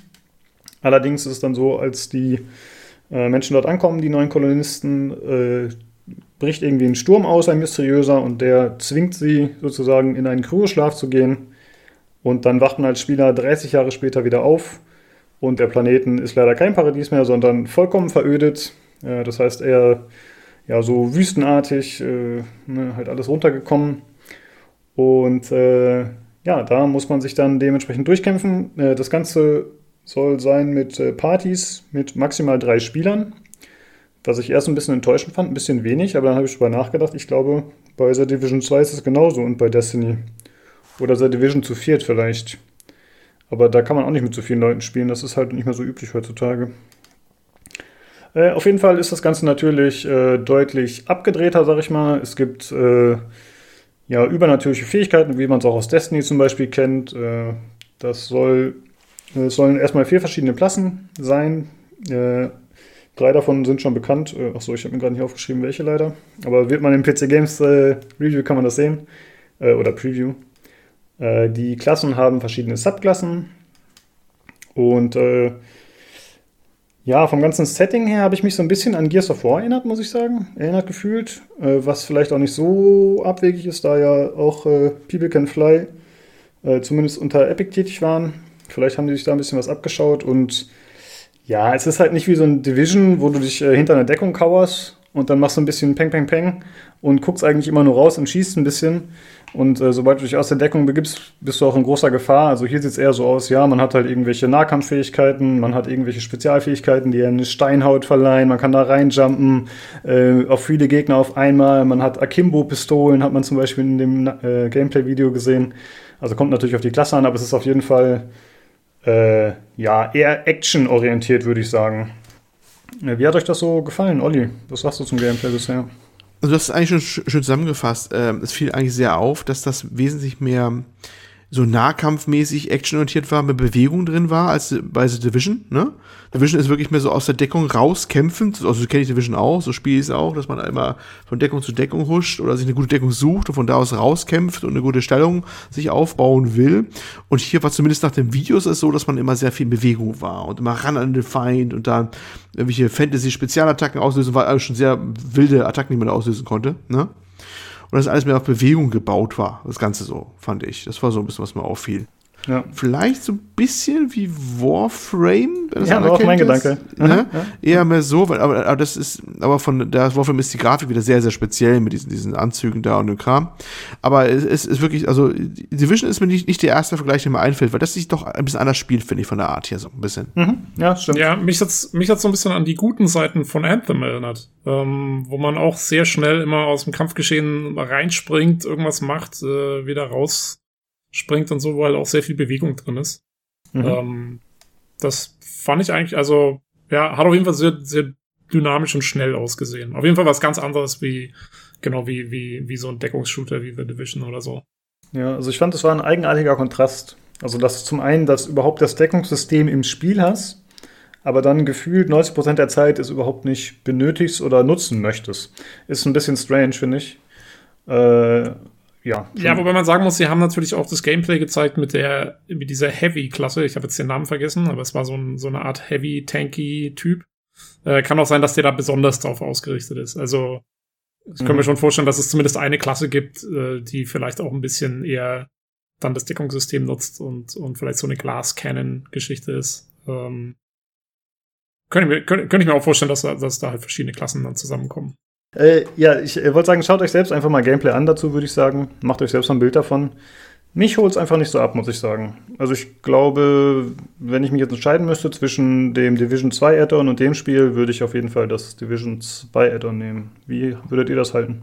Allerdings ist es dann so, als die äh, Menschen dort ankommen, die neuen Kolonisten, äh, bricht irgendwie ein Sturm aus, ein mysteriöser, und der zwingt sie sozusagen in einen Kryoschlaf zu gehen. Und dann wacht als Spieler 30 Jahre später wieder auf und der Planeten ist leider kein Paradies mehr, sondern vollkommen verödet. Äh, das heißt eher ja, so wüstenartig, äh, ne, halt alles runtergekommen. Und äh, ja, da muss man sich dann dementsprechend durchkämpfen. Äh, das Ganze soll sein mit äh, Partys mit maximal drei Spielern. Was ich erst ein bisschen enttäuschend fand, ein bisschen wenig, aber dann habe ich darüber nachgedacht. Ich glaube, bei The Division 2 ist es genauso und bei Destiny. Oder The Division zu viert vielleicht. Aber da kann man auch nicht mit so vielen Leuten spielen. Das ist halt nicht mehr so üblich heutzutage. Äh, auf jeden Fall ist das Ganze natürlich äh, deutlich abgedrehter, sag ich mal. Es gibt äh, ja übernatürliche Fähigkeiten, wie man es auch aus Destiny zum Beispiel kennt. Äh, das soll, es sollen erstmal vier verschiedene Klassen sein. Äh, drei davon sind schon bekannt. Äh, achso, ich habe mir gerade nicht aufgeschrieben, welche leider. Aber wird man im PC Games Review kann man das sehen. oder Preview. Äh, die Klassen haben verschiedene Subklassen. Und äh, ja, vom ganzen Setting her habe ich mich so ein bisschen an Gears of War erinnert, muss ich sagen. Erinnert gefühlt. Äh, was vielleicht auch nicht so abwegig ist, da ja auch äh, People Can Fly äh, zumindest unter Epic tätig waren. Vielleicht haben die sich da ein bisschen was abgeschaut. Und ja, es ist halt nicht wie so ein Division, wo du dich äh, hinter einer Deckung kauerst und dann machst du ein bisschen Peng, Peng, Peng und guckst eigentlich immer nur raus und schießt ein bisschen. Und äh, sobald du dich aus der Deckung begibst, bist du auch in großer Gefahr. Also hier sieht es eher so aus, ja, man hat halt irgendwelche Nahkampffähigkeiten, man hat irgendwelche Spezialfähigkeiten, die eine Steinhaut verleihen, man kann da reinjumpen, äh, auf viele Gegner auf einmal. Man hat Akimbo-Pistolen, hat man zum Beispiel in dem äh, Gameplay-Video gesehen. Also kommt natürlich auf die Klasse an, aber es ist auf jeden Fall äh, ja, eher actionorientiert, würde ich sagen. Wie hat euch das so gefallen, Olli? Was sagst du zum Gameplay bisher? Also, hast es eigentlich schon schön zusammengefasst. Ähm, es fiel eigentlich sehr auf, dass das wesentlich mehr so nahkampfmäßig actionorientiert war, mit Bewegung drin war, als bei The Division, ne? Division ist wirklich mehr so aus der Deckung rauskämpfend, also so kenne ich Division auch, so spiele ich es auch, dass man einmal von Deckung zu Deckung huscht oder sich eine gute Deckung sucht und von da aus rauskämpft und eine gute Stellung sich aufbauen will. Und hier war zumindest nach den Videos es so, dass man immer sehr viel in Bewegung war und immer ran an den Feind und dann irgendwelche Fantasy-Spezialattacken auslösen, war also schon sehr wilde Attacken, die man da auslösen konnte, ne? Und das alles mehr auf Bewegung gebaut war. Das Ganze so, fand ich. Das war so ein bisschen, was mir auffiel. Ja. Vielleicht so ein bisschen wie Warframe, ja, war auch mein ist. Gedanke. Ne? Ja. Eher mehr so, weil, aber, aber das ist, aber von der Warframe ist die Grafik wieder sehr, sehr speziell mit diesen, diesen Anzügen da und dem Kram. Aber es, es ist wirklich, also Division ist mir nicht, nicht der erste Vergleich, der mir einfällt, weil das sich doch ein bisschen anders spielt, finde ich, von der Art hier so ein bisschen. Mhm. Ja, stimmt. Ja, mich hat's, mich hat's so ein bisschen an die guten Seiten von Anthem erinnert, ähm, wo man auch sehr schnell immer aus dem Kampfgeschehen reinspringt, irgendwas macht, äh, wieder raus springt und so, wo halt auch sehr viel Bewegung drin ist. Mhm. Ähm, das fand ich eigentlich, also, ja, hat auf jeden Fall sehr, sehr dynamisch und schnell ausgesehen. Auf jeden Fall was ganz anderes wie, genau wie, wie, wie so ein Deckungsshooter wie The Division oder so. Ja, also ich fand, das war ein eigenartiger Kontrast. Also, dass du zum einen, dass überhaupt das Deckungssystem im Spiel hast, aber dann gefühlt 90% der Zeit es überhaupt nicht benötigst oder nutzen möchtest. Ist ein bisschen strange, finde ich. Äh, ja. Ja, wobei man sagen muss, sie haben natürlich auch das Gameplay gezeigt mit der, mit dieser Heavy-Klasse. Ich habe jetzt den Namen vergessen, aber es war so, ein, so eine Art Heavy-Tanky-Typ. Äh, kann auch sein, dass der da besonders drauf ausgerichtet ist. Also, ich mhm. kann mir schon vorstellen, dass es zumindest eine Klasse gibt, äh, die vielleicht auch ein bisschen eher dann das Deckungssystem nutzt und, und vielleicht so eine Glass-Cannon-Geschichte ist. Ähm, könnte, ich mir, könnte, könnte ich mir auch vorstellen, dass, dass da halt verschiedene Klassen dann zusammenkommen. Äh, ja, ich äh, wollte sagen, schaut euch selbst einfach mal Gameplay an dazu, würde ich sagen. Macht euch selbst ein Bild davon. Mich holt es einfach nicht so ab, muss ich sagen. Also ich glaube, wenn ich mich jetzt entscheiden müsste zwischen dem Division 2 Add-on und dem Spiel, würde ich auf jeden Fall das Division 2 Add-on nehmen. Wie würdet ihr das halten?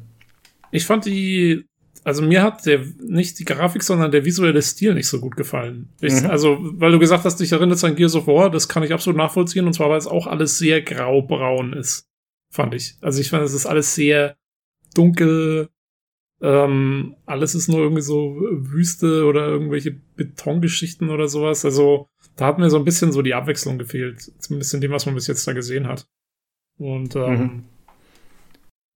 Ich fand die, also mir hat der nicht die Grafik, sondern der visuelle Stil nicht so gut gefallen. Ich, mhm. Also, weil du gesagt hast, dich erinnerst an Gears of War, das kann ich absolut nachvollziehen, und zwar, weil es auch alles sehr graubraun ist fand ich. Also ich fand, es ist alles sehr dunkel. Ähm, alles ist nur irgendwie so Wüste oder irgendwelche Betongeschichten oder sowas. Also da hat mir so ein bisschen so die Abwechslung gefehlt. Zumindest in dem, was man bis jetzt da gesehen hat. Und ähm, mhm.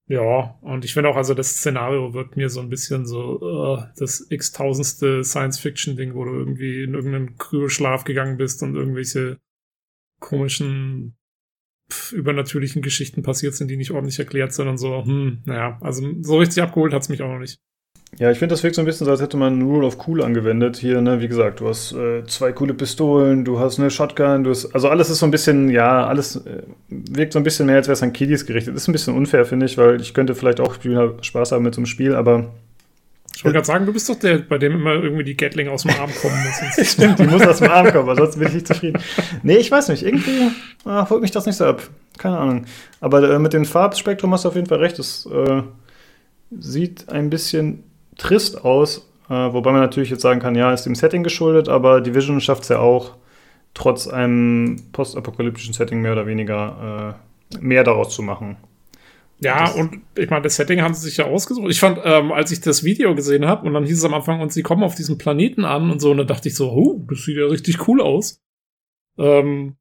ja, und ich finde auch, also das Szenario wirkt mir so ein bisschen so uh, das x-tausendste Science-Fiction-Ding, wo du irgendwie in irgendeinen Kryoschlaf gegangen bist und irgendwelche komischen übernatürlichen Geschichten passiert sind, die nicht ordentlich erklärt sind und so. Hm, naja, also so richtig abgeholt hat es mich auch noch nicht. Ja, ich finde, das wirkt so ein bisschen als hätte man Rule of Cool angewendet. Hier, ne, wie gesagt, du hast äh, zwei coole Pistolen, du hast eine Shotgun, du hast. Also alles ist so ein bisschen, ja, alles äh, wirkt so ein bisschen mehr, als wäre es an Kiddies gerichtet. Ist ein bisschen unfair, finde ich, weil ich könnte vielleicht auch Spaß haben mit so einem Spiel, aber. Ich wollte gerade sagen, du bist doch der, bei dem immer irgendwie die Gatling aus dem Arm kommen müssen. Stimmt, die muss aus dem Arm kommen, ansonsten bin ich nicht zufrieden. Nee, ich weiß nicht, irgendwie ah, holt mich das nicht so ab. Keine Ahnung. Aber äh, mit dem Farbspektrum hast du auf jeden Fall recht. Es äh, sieht ein bisschen trist aus, äh, wobei man natürlich jetzt sagen kann, ja, ist dem Setting geschuldet, aber Division schafft es ja auch, trotz einem postapokalyptischen Setting mehr oder weniger äh, mehr daraus zu machen. Ja, das und ich meine, das Setting haben sie sich ja ausgesucht. Ich fand, ähm, als ich das Video gesehen habe und dann hieß es am Anfang, und sie kommen auf diesen Planeten an und so, und dann dachte ich so, oh, das sieht ja richtig cool aus. Ähm,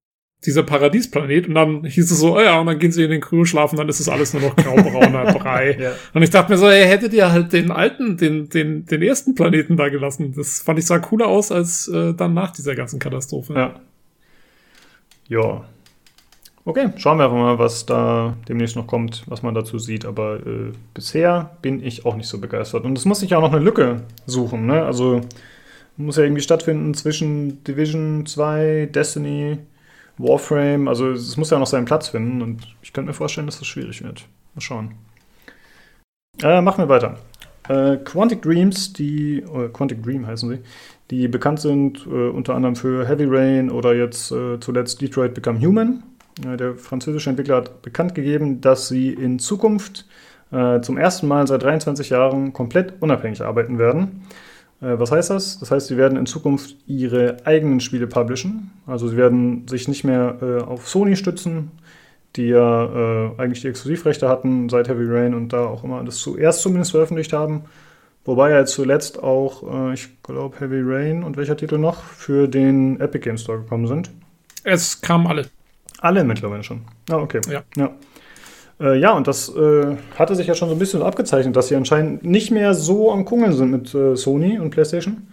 dieser Paradiesplanet und dann hieß es so, oh ja, und dann gehen sie in den Kryo schlafen, dann ist es alles nur noch graubrauner Brei. ja. Und ich dachte mir so, ey, hättet ihr halt den alten, den, den, den ersten Planeten da gelassen. Das fand ich sah cooler aus als äh, dann nach dieser ganzen Katastrophe. Ja. Ja. Okay, schauen wir einfach mal, was da demnächst noch kommt, was man dazu sieht. Aber äh, bisher bin ich auch nicht so begeistert. Und es muss sich ja auch noch eine Lücke suchen, ne? Also muss ja irgendwie stattfinden zwischen Division 2, Destiny, Warframe, also es muss ja noch seinen Platz finden und ich könnte mir vorstellen, dass das schwierig wird. Mal schauen. Äh, machen wir weiter. Äh, Quantic Dreams, die, äh, Quantic Dream heißen sie, die bekannt sind äh, unter anderem für Heavy Rain oder jetzt äh, zuletzt Detroit Become Human. Äh, der französische Entwickler hat bekannt gegeben, dass sie in Zukunft zum ersten Mal seit 23 Jahren komplett unabhängig arbeiten werden. Äh, was heißt das? Das heißt, sie werden in Zukunft ihre eigenen Spiele publishen. Also sie werden sich nicht mehr äh, auf Sony stützen, die ja äh, eigentlich die Exklusivrechte hatten seit Heavy Rain und da auch immer das zuerst zumindest veröffentlicht haben. Wobei ja zuletzt auch, äh, ich glaube, Heavy Rain und welcher Titel noch für den Epic Game Store gekommen sind. Es kamen alle. Alle mittlerweile schon. Ah, okay. Ja. ja. Äh, ja, und das äh, hatte sich ja schon so ein bisschen abgezeichnet, dass sie anscheinend nicht mehr so am Kungeln sind mit äh, Sony und PlayStation.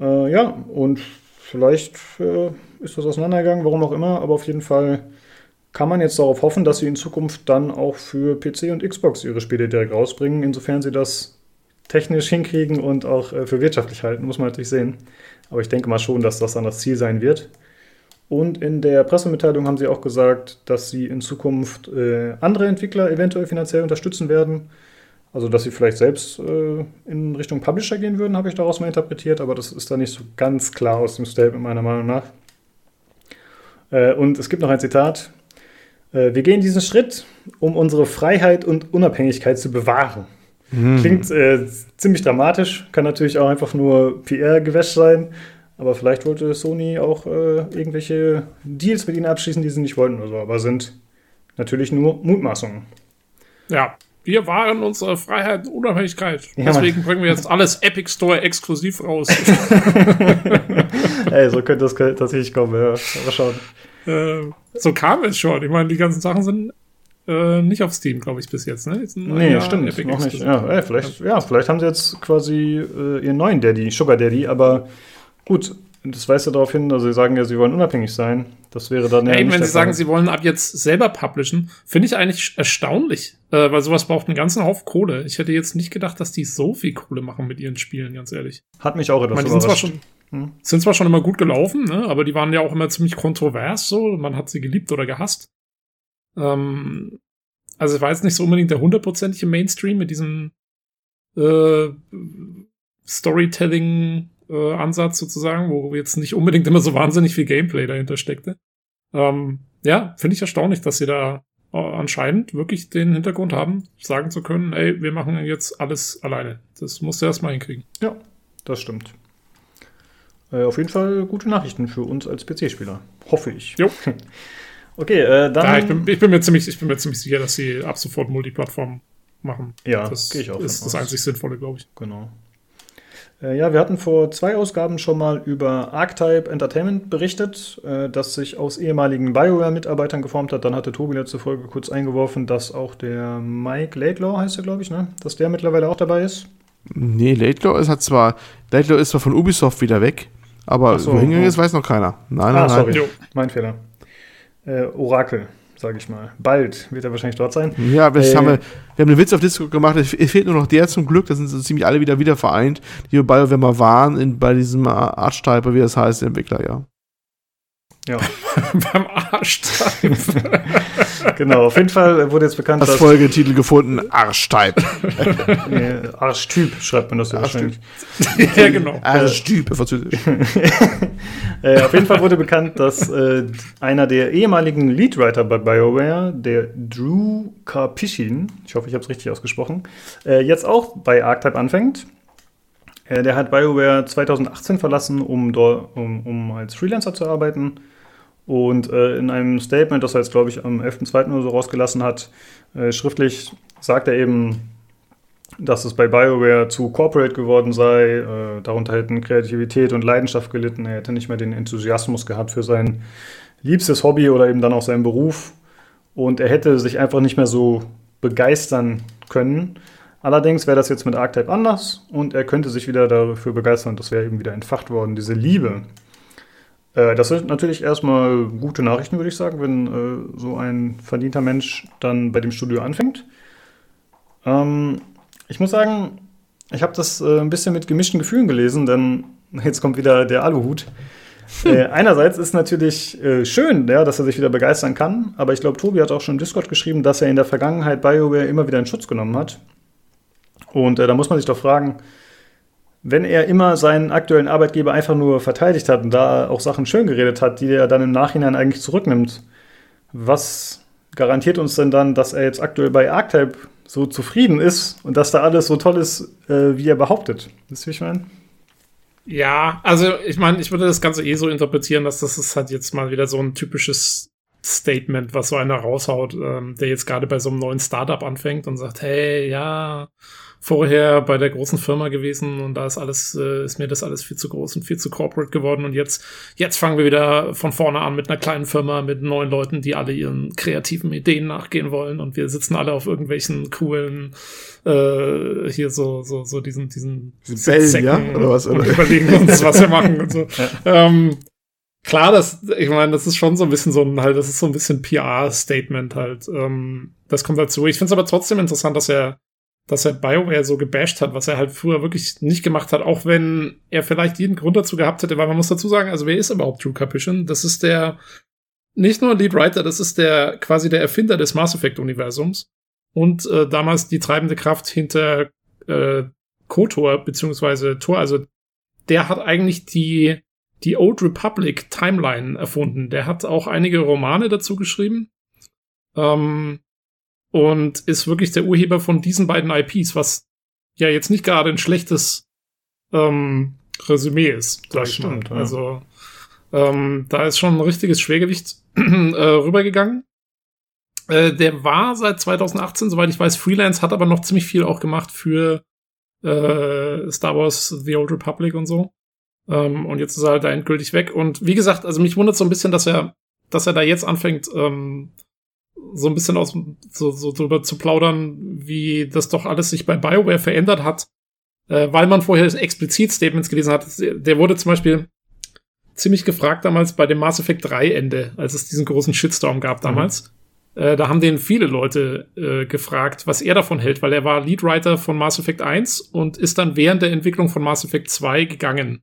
Äh, ja, und vielleicht äh, ist das auseinandergegangen, warum auch immer, aber auf jeden Fall kann man jetzt darauf hoffen, dass sie in Zukunft dann auch für PC und Xbox ihre Spiele direkt rausbringen, insofern sie das technisch hinkriegen und auch äh, für wirtschaftlich halten, muss man natürlich sehen. Aber ich denke mal schon, dass das dann das Ziel sein wird. Und in der Pressemitteilung haben sie auch gesagt, dass sie in Zukunft äh, andere Entwickler eventuell finanziell unterstützen werden. Also, dass sie vielleicht selbst äh, in Richtung Publisher gehen würden, habe ich daraus mal interpretiert, aber das ist da nicht so ganz klar aus dem Statement meiner Meinung nach. Äh, und es gibt noch ein Zitat. Äh, wir gehen diesen Schritt, um unsere Freiheit und Unabhängigkeit zu bewahren. Mhm. Klingt äh, ziemlich dramatisch, kann natürlich auch einfach nur PR-Gewäsch sein, aber vielleicht wollte Sony auch äh, irgendwelche Deals mit ihnen abschließen, die sie nicht wollten oder so. Aber sind natürlich nur Mutmaßungen. Ja, wir wahren unsere Freiheit und Unabhängigkeit. Ja, Deswegen bringen wir jetzt alles Epic Store exklusiv raus. Ey, so könnte das tatsächlich kommen, ja. Mal schauen. Äh, so kam es schon. Ich meine, die ganzen Sachen sind äh, nicht auf Steam, glaube ich, bis jetzt. Ne? Jetzt nee, Jahr stimmt. Epic noch nicht. Ja, ey, vielleicht, ja, vielleicht haben sie jetzt quasi äh, ihren neuen Daddy, Sugar Daddy, aber Gut, das weist ja darauf hin, also sie sagen ja, sie wollen unabhängig sein. Das wäre dann ja. ja eben, wenn sie sagen, sie wollen ab jetzt selber publishen, finde ich eigentlich erstaunlich, äh, weil sowas braucht einen ganzen Haufen Kohle. Ich hätte jetzt nicht gedacht, dass die so viel Kohle machen mit ihren Spielen, ganz ehrlich. Hat mich auch etwas ich meine, die sind zwar, schon, hm? sind zwar schon immer gut gelaufen, ne, aber die waren ja auch immer ziemlich kontrovers, so. Man hat sie geliebt oder gehasst. Ähm, also es war jetzt nicht so unbedingt der hundertprozentige Mainstream mit diesem äh, Storytelling äh, Ansatz sozusagen, wo jetzt nicht unbedingt immer so wahnsinnig viel Gameplay dahinter steckte. Ähm, ja, finde ich erstaunlich, dass sie da äh, anscheinend wirklich den Hintergrund haben, sagen zu können, ey, wir machen jetzt alles alleine. Das musst du erstmal hinkriegen. Ja, das stimmt. Äh, auf jeden Fall gute Nachrichten für uns als PC-Spieler. Hoffe ich. Jo. okay, äh, dann. Ja, ich bin, ich bin, mir ziemlich, ich bin mir ziemlich sicher, dass sie ab sofort Multiplattform machen. Ja, das ich auch ist das einzig Sinnvolle, glaube ich. Genau. Äh, ja, wir hatten vor zwei Ausgaben schon mal über Archetype Entertainment berichtet, äh, das sich aus ehemaligen BioWare-Mitarbeitern geformt hat. Dann hatte Tobi letzte Folge kurz eingeworfen, dass auch der Mike Laidlaw, heißt er, glaube ich, ne? dass der mittlerweile auch dabei ist. Nee, Laidlaw ist hat zwar, Laidlaw ist zwar von Ubisoft wieder weg, aber so, wo hingegangen ist, weiß noch keiner. Nein, ah, nein, sorry, nein. mein Fehler. Äh, Oracle sage ich mal. Bald wird er wahrscheinlich dort sein. Ja, Äh, haben wir, wir haben einen Witz auf Discord gemacht. Es fehlt nur noch der zum Glück. Da sind so ziemlich alle wieder wieder vereint, die bei BioWare mal waren, in, bei diesem Archetype, wie das heißt, der Entwickler, ja. Ja, Beim Arschteil. genau. Auf jeden Fall wurde jetzt bekannt, Das dass Folgetitel gefunden, Archetype. äh, Arschtyp schreibt man das ja Arschtyp. wahrscheinlich. ja, genau. Archetype, französisch. Äh, auf jeden Fall wurde bekannt, dass äh, einer der ehemaligen Leadwriter bei BioWare, der Drew Karpyshyn, ich hoffe, ich habe es richtig ausgesprochen, äh, jetzt auch bei Archetype anfängt. Äh, der hat BioWare 2018 verlassen, um, dort, um, um als Freelancer zu arbeiten. Und äh, in einem Statement, das er jetzt, glaube ich, am 11.02. oder so rausgelassen hat, äh, schriftlich sagt er eben, dass es bei BioWare zu corporate geworden sei. Äh, darunter hätten Kreativität und Leidenschaft gelitten. Er hätte nicht mehr den Enthusiasmus gehabt für sein liebstes Hobby oder eben dann auch seinen Beruf. Und er hätte sich einfach nicht mehr so begeistern können. Allerdings wäre das jetzt mit Archetype anders und er könnte sich wieder dafür begeistern. Das wäre eben wieder entfacht worden, diese Liebe. Äh, das sind natürlich erstmal gute Nachrichten, würde ich sagen, wenn äh, so ein verdienter Mensch dann bei dem Studio anfängt. Ähm, ich muss sagen, ich habe das äh, ein bisschen mit gemischten Gefühlen gelesen, denn jetzt kommt wieder der Aluhut. äh, einerseits ist natürlich äh, schön, ja, dass er sich wieder begeistern kann, aber ich glaube, Tobi hat auch schon im Discord geschrieben, dass er in der Vergangenheit BioWare immer wieder in Schutz genommen hat. Und äh, da muss man sich doch fragen, wenn er immer seinen aktuellen Arbeitgeber einfach nur verteidigt hat und da auch Sachen schön geredet hat, die er dann im Nachhinein eigentlich zurücknimmt, was garantiert uns denn dann, dass er jetzt aktuell bei Archetype so zufrieden ist und dass da alles so toll ist, äh, wie er behauptet? Wisst ihr, wie ich meine? Ja, also ich meine, ich würde das Ganze eh so interpretieren, dass das ist halt jetzt mal wieder so ein typisches Statement, was so einer raushaut, ähm, der jetzt gerade bei so einem neuen Startup anfängt und sagt, hey, ja, vorher bei der großen Firma gewesen und da ist alles, äh, ist mir das alles viel zu groß und viel zu corporate geworden und jetzt, jetzt fangen wir wieder von vorne an mit einer kleinen Firma, mit neuen Leuten, die alle ihren kreativen Ideen nachgehen wollen und wir sitzen alle auf irgendwelchen coolen, äh, hier so, so, so diesen, diesen Diese Bällen, ja? Oder was? und Oder? überlegen uns, was wir machen und so. Ähm, klar, das, ich meine, das ist schon so ein bisschen so ein, halt, das ist so ein bisschen PR-Statement halt. Ähm, das kommt dazu. Ich finde es aber trotzdem interessant, dass er, dass er BioWare so gebasht hat, was er halt früher wirklich nicht gemacht hat, auch wenn er vielleicht jeden Grund dazu gehabt hätte, weil man muss dazu sagen, also wer ist überhaupt Drew Karpyshyn? Das ist der, nicht nur Lead Writer, das ist der, quasi der Erfinder des Mass Effect Universums und äh, damals die treibende Kraft hinter äh, KOTOR, beziehungsweise Tor, also der hat eigentlich die, die Old Republic Timeline erfunden. Der hat auch einige Romane dazu geschrieben. Ähm, und ist wirklich der Urheber von diesen beiden IPs, was ja jetzt nicht gerade ein schlechtes ähm, Resümee ist, sag Das ich mal. stimmt, ja. Also ähm, da ist schon ein richtiges Schwergewicht äh, rübergegangen. Äh, der war seit 2018, soweit ich weiß, Freelance, hat aber noch ziemlich viel auch gemacht für äh, Star Wars The Old Republic und so. Ähm, und jetzt ist er halt da endgültig weg. Und wie gesagt, also mich wundert so ein bisschen, dass er, dass er da jetzt anfängt, ähm, so ein bisschen aus, so, so drüber zu plaudern, wie das doch alles sich bei BioWare verändert hat, äh, weil man vorher explizit Statements gelesen hat. Der wurde zum Beispiel ziemlich gefragt damals bei dem Mass Effect 3 Ende, als es diesen großen Shitstorm gab damals. Äh, da haben den viele Leute äh, gefragt, was er davon hält, weil er war Leadwriter von Mass Effect 1 und ist dann während der Entwicklung von Mass Effect 2 gegangen.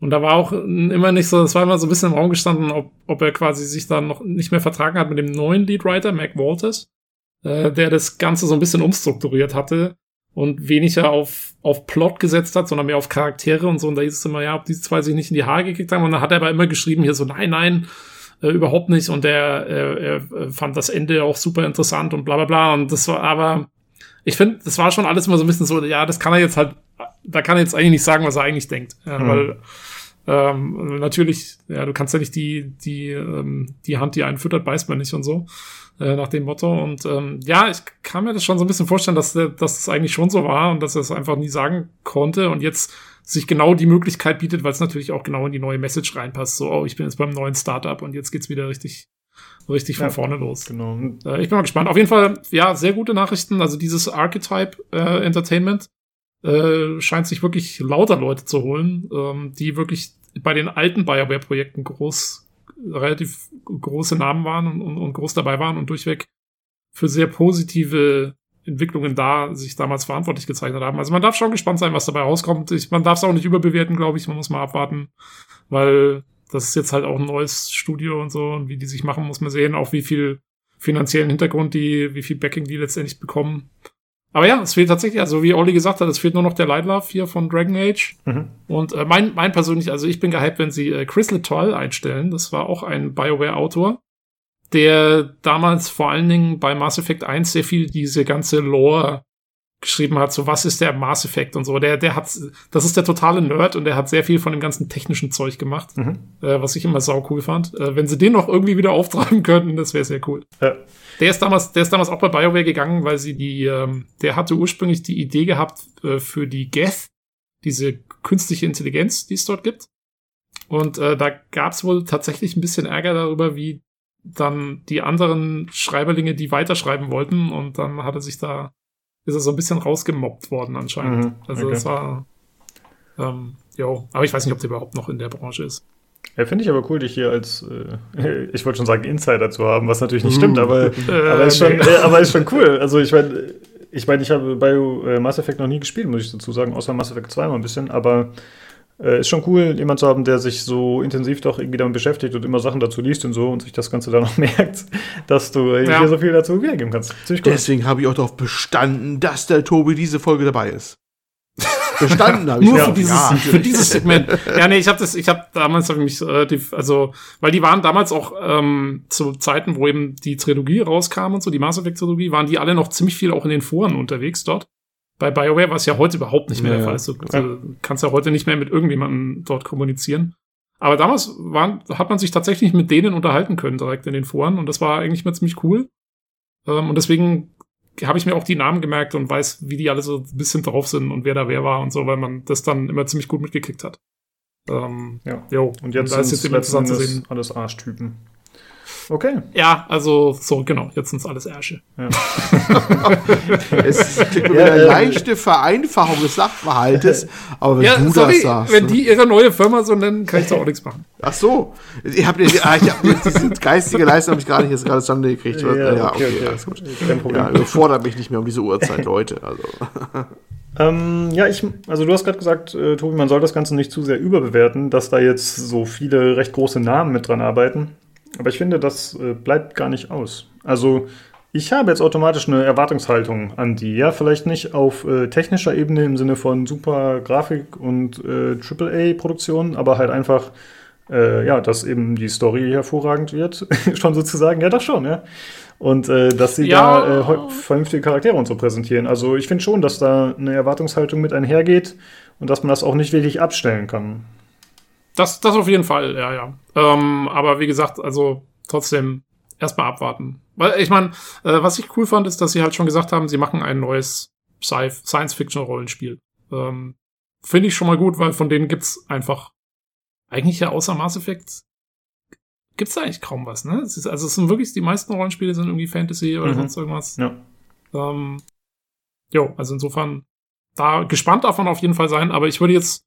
Und da war auch immer nicht so, es war immer so ein bisschen im Raum gestanden, ob, ob er quasi sich dann noch nicht mehr vertragen hat mit dem neuen Leadwriter, Mac Walters, äh, der das Ganze so ein bisschen umstrukturiert hatte und weniger auf, auf Plot gesetzt hat, sondern mehr auf Charaktere und so. Und da hieß es immer, ja, ob die zwei sich nicht in die Haare gekickt haben. Und dann hat er aber immer geschrieben hier so, nein, nein, äh, überhaupt nicht. Und er, er, er fand das Ende auch super interessant und bla bla bla. Und das war aber, ich finde, das war schon alles immer so ein bisschen so, ja, das kann er jetzt halt, da kann er jetzt eigentlich nicht sagen, was er eigentlich denkt. Ja, Mhm. Weil ähm, natürlich, ja, du kannst ja nicht die, die, ähm, die Hand, die einen füttert, beißt man nicht und so, äh, nach dem Motto. Und ähm, ja, ich kann mir das schon so ein bisschen vorstellen, dass, der- dass das eigentlich schon so war und dass er es einfach nie sagen konnte und jetzt sich genau die Möglichkeit bietet, weil es natürlich auch genau in die neue Message reinpasst. So, oh, ich bin jetzt beim neuen Startup und jetzt geht's wieder richtig, richtig von Ja. vorne los. Genau. Äh, ich bin mal gespannt. Auf jeden Fall, ja, sehr gute Nachrichten. Also dieses Archetype äh, Entertainment äh, scheint sich wirklich lauter Leute zu holen, ähm, die wirklich bei den alten BioWare-Projekten groß relativ große Namen waren und, und, und groß dabei waren und durchweg für sehr positive Entwicklungen da sich damals verantwortlich gezeichnet haben. Also man darf schon gespannt sein, was dabei rauskommt. Ich, man darf es auch nicht überbewerten, glaube ich. Man muss mal abwarten, weil das ist jetzt halt auch ein neues Studio und so und wie die sich machen, muss man sehen, auch wie viel finanziellen Hintergrund die, wie viel Backing die letztendlich bekommen. Aber ja, es fehlt tatsächlich, also wie Olli gesagt hat, es fehlt nur noch der Light Love hier von Dragon Age. Mhm. Und äh, mein, mein persönlich, also ich bin gehypt, wenn sie äh, Chris Letoll einstellen. Das war auch ein BioWare-Autor, der damals vor allen Dingen bei Mass Effect 1 sehr viel diese ganze Lore geschrieben hat, so was ist der Mass Effect und so. Der, der hat, das ist der totale Nerd und der hat sehr viel von dem ganzen technischen Zeug gemacht, mhm. äh, was ich immer sau cool fand. Äh, wenn sie den noch irgendwie wieder auftreiben könnten, das wäre sehr cool. Ja. Der ist damals, der ist damals auch bei BioWare gegangen, weil sie die, ähm, der hatte ursprünglich die Idee gehabt äh, für die Geth, diese künstliche Intelligenz, die es dort gibt. Und äh, da gab es wohl tatsächlich ein bisschen Ärger darüber, wie dann die anderen Schreiberlinge die weiterschreiben wollten und dann hat er sich da ist er so ein bisschen rausgemobbt worden anscheinend. Mhm, also okay. das war, ähm, jo, aber ich weiß nicht, ob der überhaupt noch in der Branche ist. Ja, finde ich aber cool, dich hier als, äh, ich wollte schon sagen, Insider zu haben, was natürlich nicht stimmt, mhm. aber, äh, aber, ist schon, äh, aber ist schon cool. Also ich meine, ich meine, ich habe bei äh, Mass Effect noch nie gespielt, muss ich dazu sagen, außer Mass Effect 2 mal ein bisschen, aber äh, ist schon cool, jemand zu haben, der sich so intensiv doch irgendwie damit beschäftigt und immer Sachen dazu liest und so und sich das Ganze dann noch merkt, dass du ja. hier so viel dazu wiedergeben kannst. Ziemlich cool. Deswegen habe ich auch darauf bestanden, dass der Tobi diese Folge dabei ist. Bestanden habe ich. Nur ja, für, dieses, ja. für dieses Segment. Ja, nee, ich habe das, ich habe damals habe ich mich relativ, also, weil die waren damals auch ähm, zu Zeiten, wo eben die Trilogie rauskam und so, die Mass Effect Trilogie, waren die alle noch ziemlich viel auch in den Foren unterwegs dort bei BioWare, was ja heute überhaupt nicht mehr ja, der Fall ist. Du, ja. kannst ja heute nicht mehr mit irgendjemandem dort kommunizieren. Aber damals waren, hat man sich tatsächlich mit denen unterhalten können, direkt in den Foren. Und das war eigentlich mal ziemlich cool. Ähm, und deswegen habe ich mir auch die Namen gemerkt und weiß, wie die alle so ein bisschen drauf sind und wer da wer war und so, weil man das dann immer ziemlich gut mitgekriegt hat. Ähm, ja. Jo. Und jetzt, und ist jetzt immer interessant zu sehen. Alles Arschtypen. Okay. Ja, also so, genau, jetzt sind es alles Ärsche. Ja. es klingt ja, eine äh, leichte Vereinfachung des Sachverhaltes, aber wenn ja, du sorry, das sagst. Wenn ne? die ihre neue Firma so nennen, kann ich da auch nichts machen. Ach so. Ich habe ah, hab diese geistige Leistung habe ich gerade jetzt gerade Sande gekriegt. Ja, ja okay, okay, okay, alles gut. Kein Problem. Ja, überfordert mich nicht mehr um diese Uhrzeit, Leute. Also. Ähm, ja, ich, also du hast gerade gesagt, äh, Tobi, man soll das Ganze nicht zu sehr überbewerten, dass da jetzt so viele recht große Namen mit dran arbeiten. Aber ich finde, das äh, bleibt gar nicht aus. Also ich habe jetzt automatisch eine Erwartungshaltung an die. Ja, vielleicht nicht auf äh, technischer Ebene im Sinne von super Grafik und äh, AAA-Produktion, aber halt einfach, äh, ja, dass eben die Story hervorragend wird. schon sozusagen, ja, doch schon, ja. Und äh, dass sie ja. da äh, vernünftige Charaktere und so präsentieren. Also ich finde schon, dass da eine Erwartungshaltung mit einhergeht und dass man das auch nicht wirklich abstellen kann. Das, das auf jeden Fall, ja, ja. Ähm, aber wie gesagt, also trotzdem erstmal abwarten. Weil ich meine, äh, was ich cool fand, ist, dass sie halt schon gesagt haben, sie machen ein neues Science-Fiction-Rollenspiel. Ähm, Finde ich schon mal gut, weil von denen gibt's einfach eigentlich ja außer Mass Effect gibt's da eigentlich kaum was, ne? Es ist, also es sind wirklich, die meisten Rollenspiele sind irgendwie Fantasy oder mhm. sonst irgendwas. Ja. Ähm, jo, also insofern da gespannt man auf jeden Fall sein, aber ich würde jetzt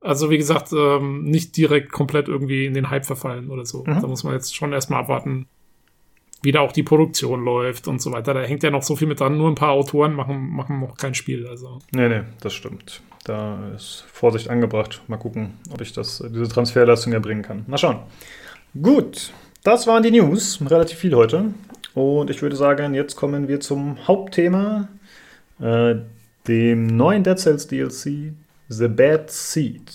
also wie gesagt, ähm, nicht direkt komplett irgendwie in den Hype verfallen oder so. Mhm. Da muss man jetzt schon erstmal abwarten, wie da auch die Produktion läuft und so weiter. Da hängt ja noch so viel mit dran. Nur ein paar Autoren machen, machen noch kein Spiel. Also. Nee, nee, das stimmt. Da ist Vorsicht angebracht. Mal gucken, ob ich das, diese Transferleistung erbringen kann. Mal schauen. Gut, das waren die News. Relativ viel heute. Und ich würde sagen, jetzt kommen wir zum Hauptthema, äh, dem neuen Dead Cells DLC, The Bad Seed.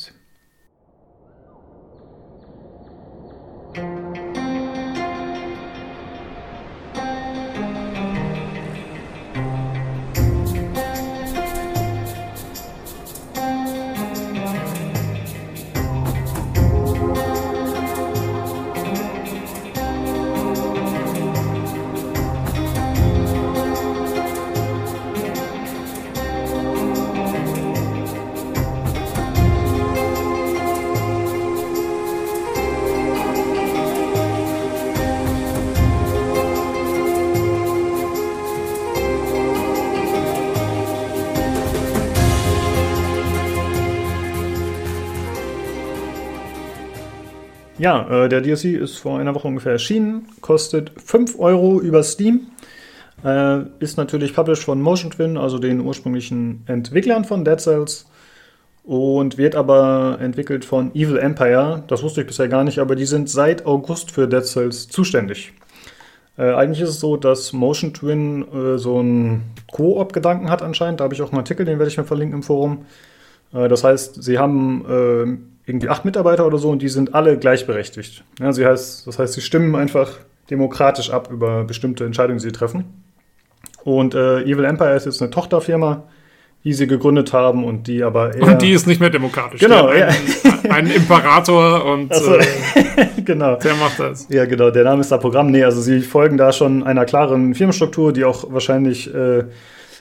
Ja, äh, der DLC ist vor einer Woche ungefähr erschienen, kostet 5 Euro über Steam. Äh, ist natürlich published von Motion Twin, also den ursprünglichen Entwicklern von Dead Cells. Und wird aber entwickelt von Evil Empire. Das wusste ich bisher gar nicht, aber die sind seit August für Dead Cells zuständig. Äh, eigentlich ist es so, dass Motion Twin äh, so einen Koop-Gedanken hat anscheinend. Da habe ich auch einen Artikel, den werde ich mir verlinken im Forum. Äh, das heißt, sie haben äh, irgendwie acht Mitarbeiter oder so und die sind alle gleichberechtigt. Ja, sie heißt, das heißt, sie stimmen einfach demokratisch ab über bestimmte Entscheidungen, die sie treffen. Und äh, Evil Empire ist jetzt eine Tochterfirma, die sie gegründet haben und die aber eher. Und die ist nicht mehr demokratisch. Genau, ja. einen, einen Imperator und Also, äh, genau. der macht das. Ja, genau, der Name ist da Programm. Nee, also sie folgen da schon einer klaren Firmenstruktur, die auch wahrscheinlich äh,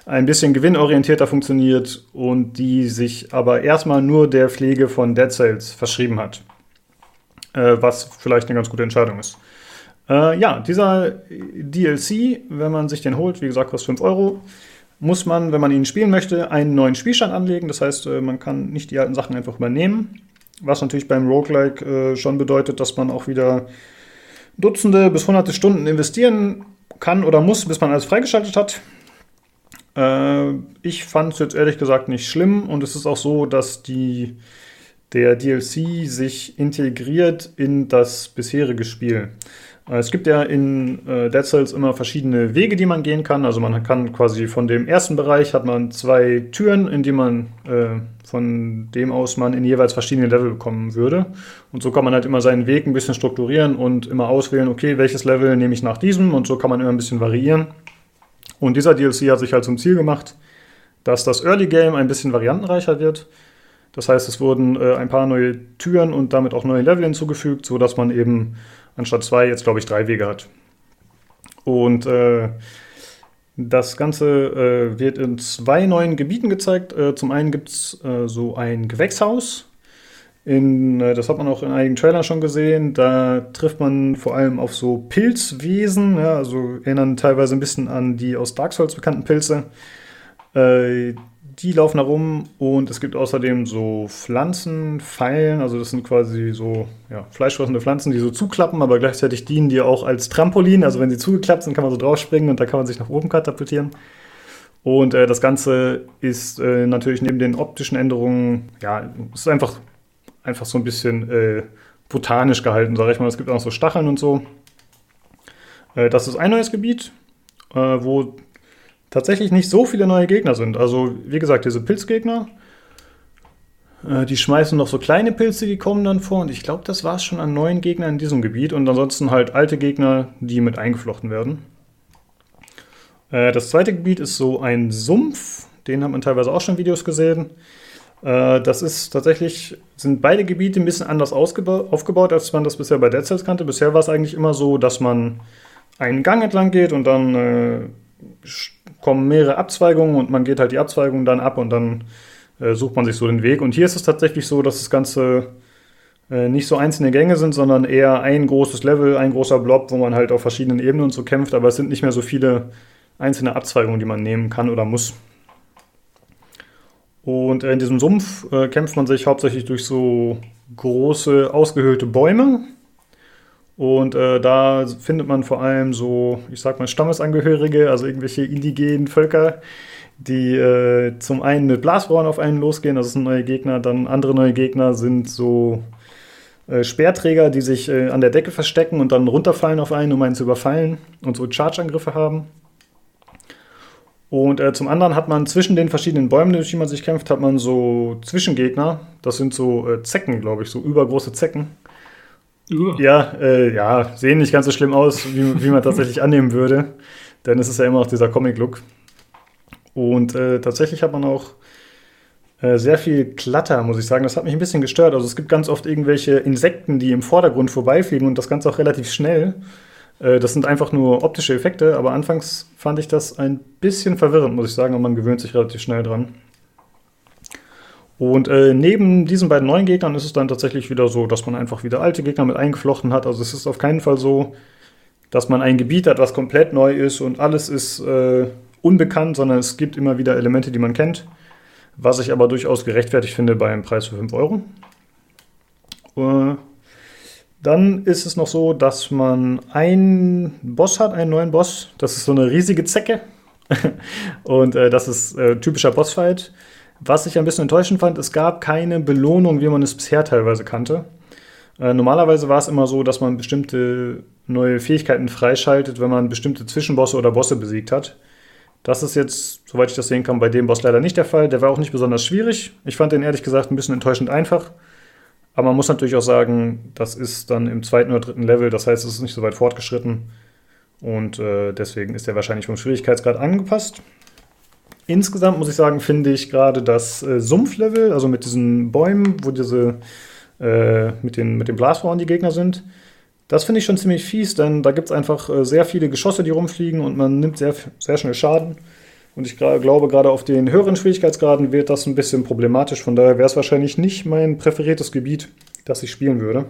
ein bisschen gewinnorientierter funktioniert und die sich aber erstmal nur der Pflege von Dead Cells verschrieben hat. Äh, was vielleicht eine ganz gute Entscheidung ist. Äh, ja, dieser DLC, wenn man sich den holt, wie gesagt, kostet 5 Euro, muss man, wenn man ihn spielen möchte, einen neuen Spielstand anlegen. Das heißt, äh, man kann nicht die alten Sachen einfach übernehmen. Was natürlich beim Roguelike äh, schon bedeutet, dass man auch wieder Dutzende bis hunderte Stunden investieren kann oder muss, bis man alles freigeschaltet hat. Äh, ich fand es jetzt ehrlich gesagt nicht schlimm und es ist auch so, dass die, der DLC sich integriert in das bisherige Spiel. Äh, Es gibt ja in äh, Dead Cells immer verschiedene Wege, die man gehen kann. Also man kann quasi von dem ersten Bereich hat man zwei Türen, in die man äh, von dem aus man in jeweils verschiedene Level kommen würde. Und so kann man halt immer seinen Weg ein bisschen strukturieren und immer auswählen, okay, welches Level nehme ich nach diesem und so kann man immer ein bisschen variieren. Und dieser DLC hat sich halt zum Ziel gemacht, dass das Early Game ein bisschen variantenreicher wird. Das heißt, es wurden äh, ein paar neue Türen und damit auch neue Level hinzugefügt, sodass man eben anstatt zwei jetzt, glaube ich, drei Wege hat. Und äh, das Ganze äh, wird in zwei neuen Gebieten gezeigt. Äh, zum einen gibt es äh, so ein Gewächshaus. In, äh, das hat man auch in einigen Trailern schon gesehen. Da trifft man vor allem auf so Pilzwesen, ja, also erinnern teilweise ein bisschen an die aus Dark Souls bekannten Pilze. Äh, die laufen da rum und es gibt außerdem so Pflanzen, Pfeilen, also das sind quasi so ja, fleischfressende Pflanzen, die so zuklappen, aber gleichzeitig dienen die auch als Trampolin. Also wenn sie zugeklappt sind, kann man so draufspringen und da kann man sich nach oben katapultieren. Und äh, das Ganze ist äh, natürlich neben den optischen Änderungen, ja, es ist einfach, einfach so ein bisschen äh, botanisch gehalten, sage ich mal. Es gibt auch so Stacheln und so. Äh, das ist ein neues Gebiet, äh, wo tatsächlich nicht so viele neue Gegner sind. Also, wie gesagt, diese Pilzgegner, äh, die schmeißen noch so kleine Pilze, die kommen dann vor. Und ich glaube, das war es schon an neuen Gegnern in diesem Gebiet. Und ansonsten halt alte Gegner, die mit eingeflochten werden. Äh, das zweite Gebiet ist so ein Sumpf. Den hat man teilweise auch schon Videos gesehen. Äh, das ist tatsächlich, sind beide Gebiete ein bisschen anders aufgebaut, als man das bisher bei Dead Cells kannte. Bisher war es eigentlich immer so, dass man einen Gang entlang geht und dann äh, kommen mehrere Abzweigungen und man geht halt die Abzweigungen dann ab und dann äh, sucht man sich so den Weg. Und hier ist es tatsächlich so, dass das Ganze äh, nicht so einzelne Gänge sind, sondern eher ein großes Level, ein großer Blob, wo man halt auf verschiedenen Ebenen und so kämpft, aber es sind nicht mehr so viele einzelne Abzweigungen, die man nehmen kann oder muss. Und in diesem Sumpf äh, kämpft man sich hauptsächlich durch so große, ausgehöhlte Bäume. Und äh, da findet man vor allem so, ich sag mal, Stammesangehörige, also irgendwelche indigenen Völker, die äh, zum einen mit Blasrohren auf einen losgehen, das sind neue Gegner. Dann andere neue Gegner sind so äh, Speerträger, die sich äh, an der Decke verstecken und dann runterfallen auf einen, um einen zu überfallen und so Charge-Angriffe haben. Und äh, zum anderen hat man zwischen den verschiedenen Bäumen, durch die man sich kämpft, hat man so Zwischengegner. Das sind so äh, Zecken, glaube ich, so übergroße Zecken. Uah. Ja, äh, ja, sehen nicht ganz so schlimm aus, wie, wie man tatsächlich annehmen würde. Denn es ist ja immer noch dieser Comic-Look. Und äh, tatsächlich hat man auch äh, sehr viel Klatter, muss ich sagen. Das hat mich ein bisschen gestört. Also es gibt ganz oft irgendwelche Insekten, die im Vordergrund vorbeifliegen und das Ganze auch relativ schnell. Äh, das sind einfach nur optische Effekte, aber anfangs fand ich das ein bisschen verwirrend, muss ich sagen, und man gewöhnt sich relativ schnell dran. Und äh, neben diesen beiden neuen Gegnern ist es dann tatsächlich wieder so, dass man einfach wieder alte Gegner mit eingeflochten hat. Also es ist auf keinen Fall so, dass man ein Gebiet hat, was komplett neu ist und alles ist äh, unbekannt, sondern es gibt immer wieder Elemente, die man kennt. Was ich aber durchaus gerechtfertigt finde bei einem Preis für 5 Euro. Äh, Dann ist es noch so, dass man einen Boss hat, einen neuen Boss. Das ist so eine riesige Zecke. und äh, das ist äh, typischer Bossfight. Was ich ein bisschen enttäuschend fand, es gab keine Belohnung, wie man es bisher teilweise kannte. Äh, normalerweise war es immer so, dass man bestimmte neue Fähigkeiten freischaltet, wenn man bestimmte Zwischenbosse oder Bosse besiegt hat. Das ist jetzt, soweit ich das sehen kann, bei dem Boss leider nicht der Fall. Der war auch nicht besonders schwierig. Ich fand den ehrlich gesagt ein bisschen enttäuschend einfach. Aber man muss natürlich auch sagen, das ist dann im zweiten oder dritten Level, das heißt, es ist nicht so weit fortgeschritten. Und äh, deswegen ist er wahrscheinlich vom Schwierigkeitsgrad angepasst. Insgesamt muss ich sagen, finde ich gerade das äh, Sumpflevel, also mit diesen Bäumen, wo diese äh, mit den, mit den Blasrohren die Gegner sind, das finde ich schon ziemlich fies, denn da gibt es einfach äh, sehr viele Geschosse, die rumfliegen und man nimmt sehr, sehr schnell Schaden. Und ich glaube, gerade auf den höheren Schwierigkeitsgraden wird das ein bisschen problematisch. Von daher wäre es wahrscheinlich nicht mein präferiertes Gebiet, das ich spielen würde.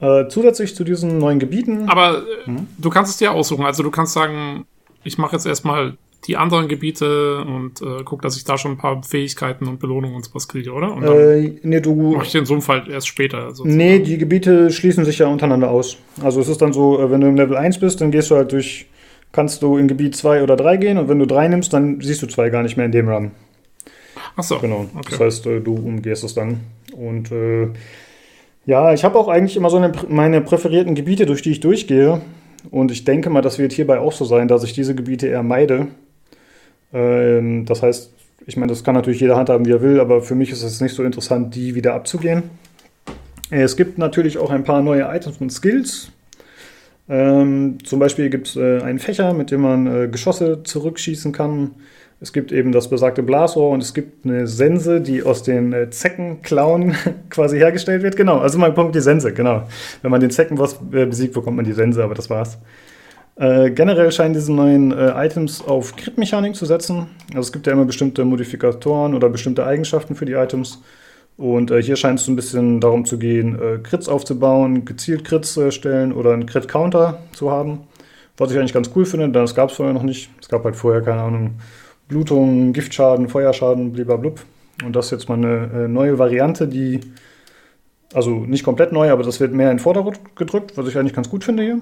Äh, zusätzlich zu diesen neuen Gebieten. Aber äh, hm? du kannst es dir aussuchen. Also du kannst sagen, ich mache jetzt erstmal die anderen Gebiete und äh, guck, dass ich da schon ein paar Fähigkeiten und Belohnungen und sowas kriege, oder? Und äh, nee, du mach ich den Sumpf halt erst später. Sozusagen. Nee, die Gebiete schließen sich ja untereinander aus. Also es ist dann so, äh, wenn du im Level 1 bist, dann gehst du halt durch, kannst du in Gebiet 2 oder 3 gehen und wenn du 3 nimmst, dann siehst du 2 gar nicht mehr in dem Run. Ach so. Genau. Okay. Das heißt, äh, du umgehst es dann. Und äh, ja, ich habe auch eigentlich immer so eine, meine präferierten Gebiete, durch die ich durchgehe. Und ich denke mal, das wird hierbei auch so sein, dass ich diese Gebiete eher meide. Ähm, das heißt, ich meine, das kann natürlich jeder handhaben, wie er will, aber für mich ist es nicht so interessant, die wieder abzugehen. Es gibt natürlich auch ein paar neue Items und Skills. Ähm, zum Beispiel gibt es äh, einen Fächer, mit dem man äh, Geschosse zurückschießen kann. Es gibt eben das besagte Blasrohr und es gibt eine Sense, die aus den äh, Zeckenklauen quasi hergestellt wird. Genau, also man bekommt die Sense, genau. Wenn man den Zeckenboss äh, besiegt, bekommt man die Sense, aber das war's. Äh, generell scheinen diese neuen äh, Items auf Crit-Mechanik zu setzen. Also es gibt ja immer bestimmte Modifikatoren oder bestimmte Eigenschaften für die Items. Und äh, hier scheint es ein bisschen darum zu gehen, äh, Crits aufzubauen, gezielt Crits zu erstellen oder einen Crit-Counter zu haben. Was ich eigentlich ganz cool finde, denn das gab es vorher noch nicht. Es gab halt vorher, keine Ahnung, Blutung, Giftschaden, Feuerschaden, blablabla. Und das ist jetzt mal eine äh, neue Variante, die, also nicht komplett neu, aber das wird mehr in den Vordergrund gedrückt, was ich eigentlich ganz gut finde hier.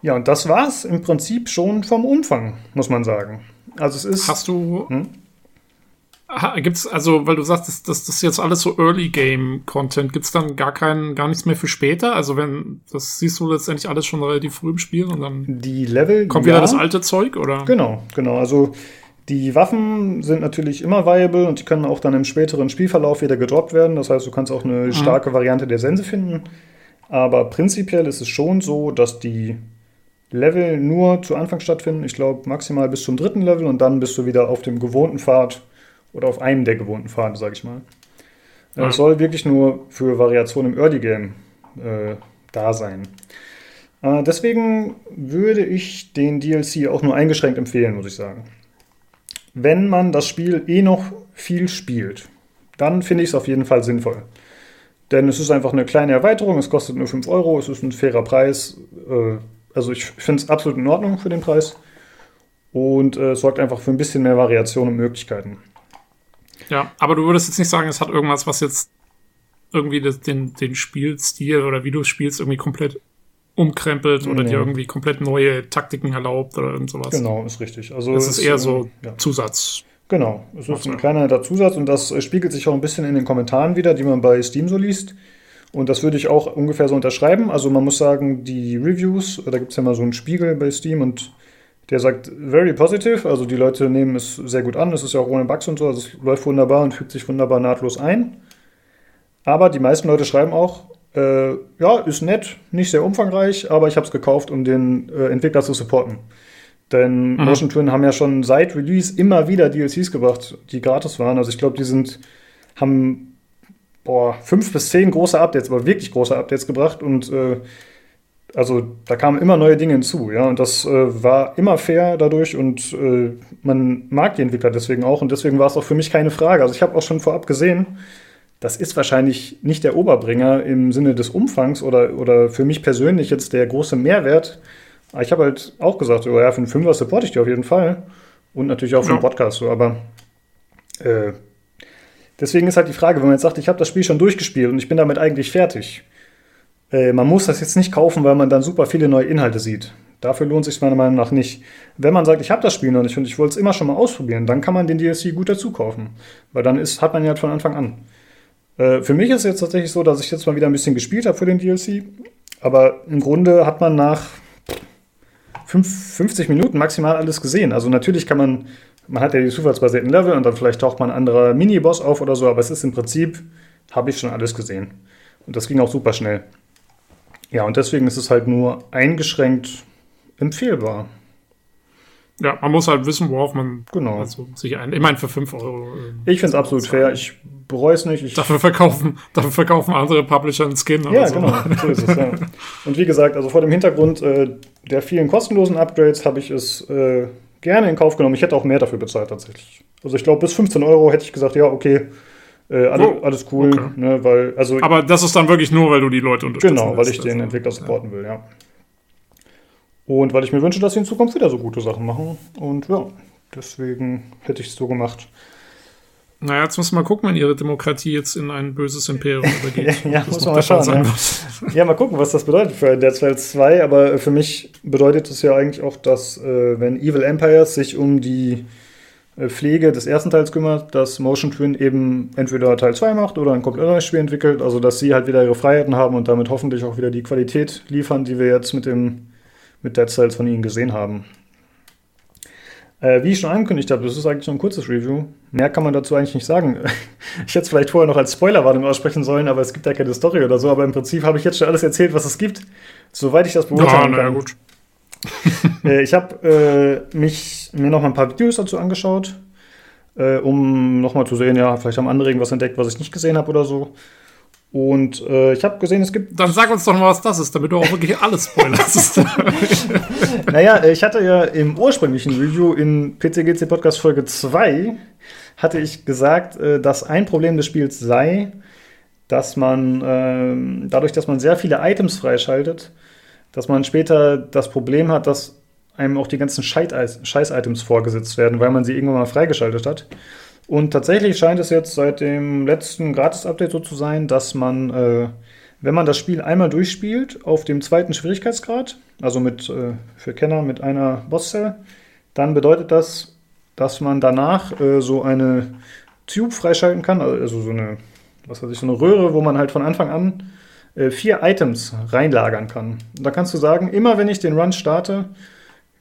Ja, und das war es im Prinzip schon vom Umfang, muss man sagen. Also es ist. Hast du. Hm? Gibt's, also, weil du sagst, das, das, das ist jetzt alles so Early Game Content, gibt's dann gar keinen, gar nichts mehr für später? Also wenn, das siehst du letztendlich alles schon relativ früh im Spiel und dann die Level kommt ja. wieder das alte Zeug, oder? Genau, genau. Also die Waffen sind natürlich immer viable und die können auch dann im späteren Spielverlauf wieder gedroppt werden. Das heißt, du kannst auch eine mhm. starke Variante der Sense finden. Aber prinzipiell ist es schon so, dass die Level nur zu Anfang stattfinden. Ich glaube maximal bis zum dritten Level und dann bist du wieder auf dem gewohnten Pfad oder auf einem der gewohnten Pfade, sag ich mal. Es mhm. soll wirklich nur für Variation im Early Game äh, da sein. Äh, deswegen würde ich den DLC auch nur eingeschränkt empfehlen, muss ich sagen. Wenn man das Spiel eh noch viel spielt, dann finde ich es auf jeden Fall sinnvoll. Denn es ist einfach eine kleine Erweiterung, es kostet nur 5 Euro, es ist ein fairer Preis. Äh, also ich finde es absolut in Ordnung für den Preis und äh, sorgt einfach für ein bisschen mehr Variation und Möglichkeiten. Ja, aber du würdest jetzt nicht sagen, es hat irgendwas, was jetzt irgendwie das, den, den Spielstil oder wie du spielst, irgendwie komplett umkrempelt oder nee. dir irgendwie komplett neue Taktiken erlaubt oder irgend sowas. Genau, ist richtig. Also es ist eher so ja. Zusatz. Genau, es ist ein kleiner Zusatz und das äh, spiegelt sich auch ein bisschen in den Kommentaren wieder, die man bei Steam so liest. Und das würde ich auch ungefähr so unterschreiben. Also man muss sagen, die Reviews, da gibt es ja mal so einen Spiegel bei Steam und der sagt very positive. Also die Leute nehmen es sehr gut an. Es ist ja auch ohne Bugs und so. Also es läuft wunderbar und fügt sich wunderbar nahtlos ein. Aber die meisten Leute schreiben auch, äh, ja, ist nett, nicht sehr umfangreich, aber ich habe es gekauft, um den äh, Entwickler zu supporten. Denn mhm. Motion Twin haben ja schon seit Release immer wieder DLCs gebracht, die gratis waren. Also ich glaube, die sind, haben boah, fünf bis zehn große Updates, aber wirklich große Updates gebracht und äh, also da kamen immer neue Dinge hinzu, ja, und das äh, war immer fair dadurch und äh, man mag die Entwickler deswegen auch und deswegen war es auch für mich keine Frage. Also ich habe auch schon vorab gesehen, das ist wahrscheinlich nicht der Oberbringer im Sinne des Umfangs oder, oder für mich persönlich jetzt der große Mehrwert. Aber ich habe halt auch gesagt, oh ja, für einen Fünfer supporte ich die auf jeden Fall und natürlich auch für ja. den Podcast so, aber äh, deswegen ist halt die Frage, wenn man jetzt sagt, ich habe das Spiel schon durchgespielt und ich bin damit eigentlich fertig. Äh, man muss das jetzt nicht kaufen, weil man dann super viele neue Inhalte sieht. Dafür lohnt sich meiner Meinung nach nicht. Wenn man sagt, ich habe das Spiel noch nicht und ich wollte es immer schon mal ausprobieren, dann kann man den DLC gut dazu kaufen. Weil dann ist, hat man ja halt von Anfang an. Äh, für mich ist es jetzt tatsächlich so, dass ich jetzt mal wieder ein bisschen gespielt habe für den DLC. Aber im Grunde hat man nach 50 Minuten maximal alles gesehen. Also natürlich kann man, man hat ja die zufallsbasierten Level und dann vielleicht taucht man ein anderer Mini-Boss auf oder so, aber es ist im Prinzip, habe ich schon alles gesehen. Und das ging auch super schnell. Ja, und deswegen ist es halt nur eingeschränkt empfehlbar. Ja, man muss halt wissen, worauf man genau. also sich ein. Ich meine, für 5 Euro. Äh, ich finde es absolut fair. Ich bereue es nicht. Ich dafür, verkaufen, dafür verkaufen andere Publisher einen Skin. Ja, so. genau. So ist es, ja. Und wie gesagt, also vor dem Hintergrund äh, der vielen kostenlosen Upgrades habe ich es äh, gerne in Kauf genommen. Ich hätte auch mehr dafür bezahlt tatsächlich. Also ich glaube, bis 15 Euro hätte ich gesagt, ja, okay, äh, alle, oh, alles cool. Okay. Ne, weil, also, Aber das ist dann wirklich nur, weil du die Leute unterstützt. Genau, weil ich den also, Entwickler supporten ja. will, ja. Und weil ich mir wünsche, dass sie in Zukunft wieder so gute Sachen machen. Und ja, deswegen hätte ich es so gemacht. Naja, jetzt muss man gucken, wenn ihre Demokratie jetzt in ein böses Imperium übergeht. ja, ja muss man mal schauen. Ja. ja. mal gucken, was das bedeutet für Dead Cells 2. Aber für mich bedeutet es ja eigentlich auch, dass, äh, wenn Evil Empires sich um die Pflege des ersten Teils kümmert, dass Motion Twin eben entweder Teil 2 macht oder ein komplett neues Spiel entwickelt. Also, dass sie halt wieder ihre Freiheiten haben und damit hoffentlich auch wieder die Qualität liefern, die wir jetzt mit dem mit Dead Cells von ihnen gesehen haben. Äh, wie ich schon angekündigt habe, das ist eigentlich nur ein kurzes Review. Mehr kann man dazu eigentlich nicht sagen. Ich hätte es vielleicht vorher noch als Spoilerwarnung aussprechen sollen, aber es gibt ja keine Story oder so. Aber im Prinzip habe ich jetzt schon alles erzählt, was es gibt, soweit ich das beurteilen ja, kann. gut. äh, ich habe äh, mich mir noch mal ein paar Videos dazu angeschaut, äh, um noch mal zu sehen, ja, vielleicht haben andere irgendwas entdeckt, was ich nicht gesehen habe oder so. Und äh, ich habe gesehen, es gibt. Dann sag uns doch mal, was das ist, damit du auch wirklich alles spoilerst. naja, ich hatte ja im ursprünglichen Review in PCGC Podcast Folge 2 hatte ich gesagt, äh, dass ein Problem des Spiels sei, dass man äh, dadurch, dass man sehr viele Items freischaltet, dass man später das Problem hat, dass einem auch die ganzen Scheiß-Items vorgesetzt werden, weil man sie irgendwann mal freigeschaltet hat. Und tatsächlich scheint es jetzt seit dem letzten Gratis-Update so zu sein, dass man, äh, wenn man das Spiel einmal durchspielt, auf dem zweiten Schwierigkeitsgrad, also mit, äh, für Kenner mit einer Boss-Cell, dann bedeutet das, dass man danach äh, so eine Tube freischalten kann, also so eine, was weiß ich, so eine Röhre, wo man halt von Anfang an äh, vier Items reinlagern kann. Und da kannst du sagen, immer wenn ich den Run starte,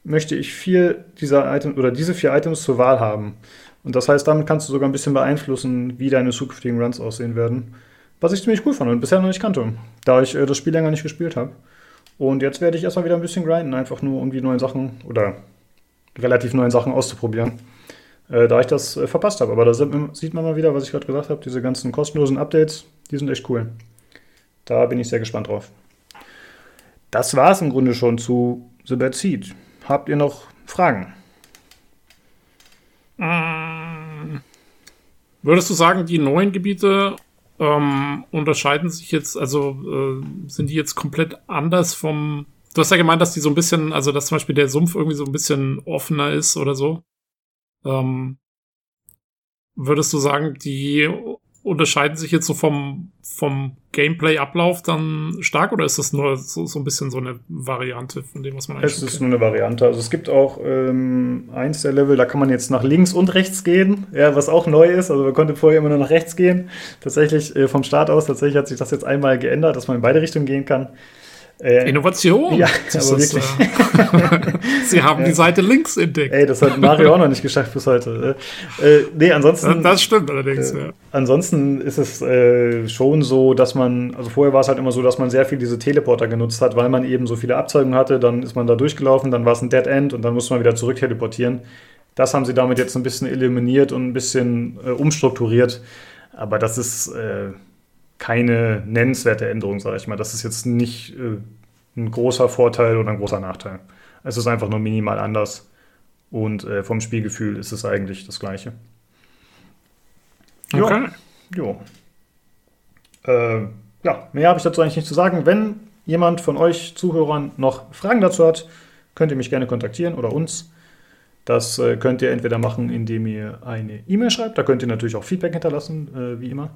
möchte ich vier dieser Items oder diese vier Items zur Wahl haben. Und das heißt, damit kannst du sogar ein bisschen beeinflussen, wie deine zukünftigen Runs aussehen werden. Was ich ziemlich cool fand und bisher noch nicht kannte, da ich äh, das Spiel länger nicht gespielt habe. Und jetzt werde ich erstmal wieder ein bisschen grinden, einfach nur um die neuen Sachen oder relativ neuen Sachen auszuprobieren, äh, da ich das äh, verpasst habe. Aber da sieht man mal wieder, was ich gerade gesagt habe, diese ganzen kostenlosen Updates, die sind echt cool. Da bin ich sehr gespannt drauf. Das war es im Grunde schon zu The Bad Seed. Habt ihr noch Fragen? Ähm, würdest du sagen, die neuen Gebiete ähm, unterscheiden sich jetzt, also äh, sind die jetzt komplett anders vom. Du hast ja gemeint, dass die so ein bisschen, also dass zum Beispiel der Sumpf irgendwie so ein bisschen offener ist oder so. Ähm, würdest du sagen, die unterscheiden sich jetzt so vom, vom Gameplay-Ablauf dann stark oder ist das nur so, so ein bisschen so eine Variante von dem, was man eigentlich Es ist nur eine Variante. Also es gibt auch ähm, eins der Level, da kann man jetzt nach links und rechts gehen, ja, was auch neu ist. Also man konnte vorher immer nur nach rechts gehen. Tatsächlich äh, vom Start aus, tatsächlich hat sich das jetzt einmal geändert, dass man in beide Richtungen gehen kann. Äh, Innovation. Ja, das aber ist, wirklich. Äh, Sie haben die Seite links entdeckt. Ey, das hat Mario auch noch nicht geschafft bis heute. Äh, nee, ansonsten. Das stimmt allerdings, äh, ja. Ansonsten ist es äh, schon so, dass man, also vorher war es halt immer so, dass man sehr viel diese Teleporter genutzt hat, weil man eben so viele Abzeugungen hatte. Dann ist man da durchgelaufen, dann war es ein Dead End und dann musste man wieder zurück teleportieren. Das haben sie damit jetzt ein bisschen eliminiert und ein bisschen äh, umstrukturiert. Aber das ist keine nennenswerte Änderung, sage ich mal. Das ist jetzt nicht äh, ein großer Vorteil oder ein großer Nachteil. Es ist einfach nur minimal anders. Und äh, vom Spielgefühl ist es eigentlich das gleiche. Okay. Jo. Äh, ja, mehr habe ich dazu eigentlich nicht zu sagen. Wenn jemand von euch Zuhörern noch Fragen dazu hat, könnt ihr mich gerne kontaktieren oder uns. Das äh, könnt ihr entweder machen, indem ihr eine E-Mail schreibt. Da könnt ihr natürlich auch Feedback hinterlassen, äh, wie immer.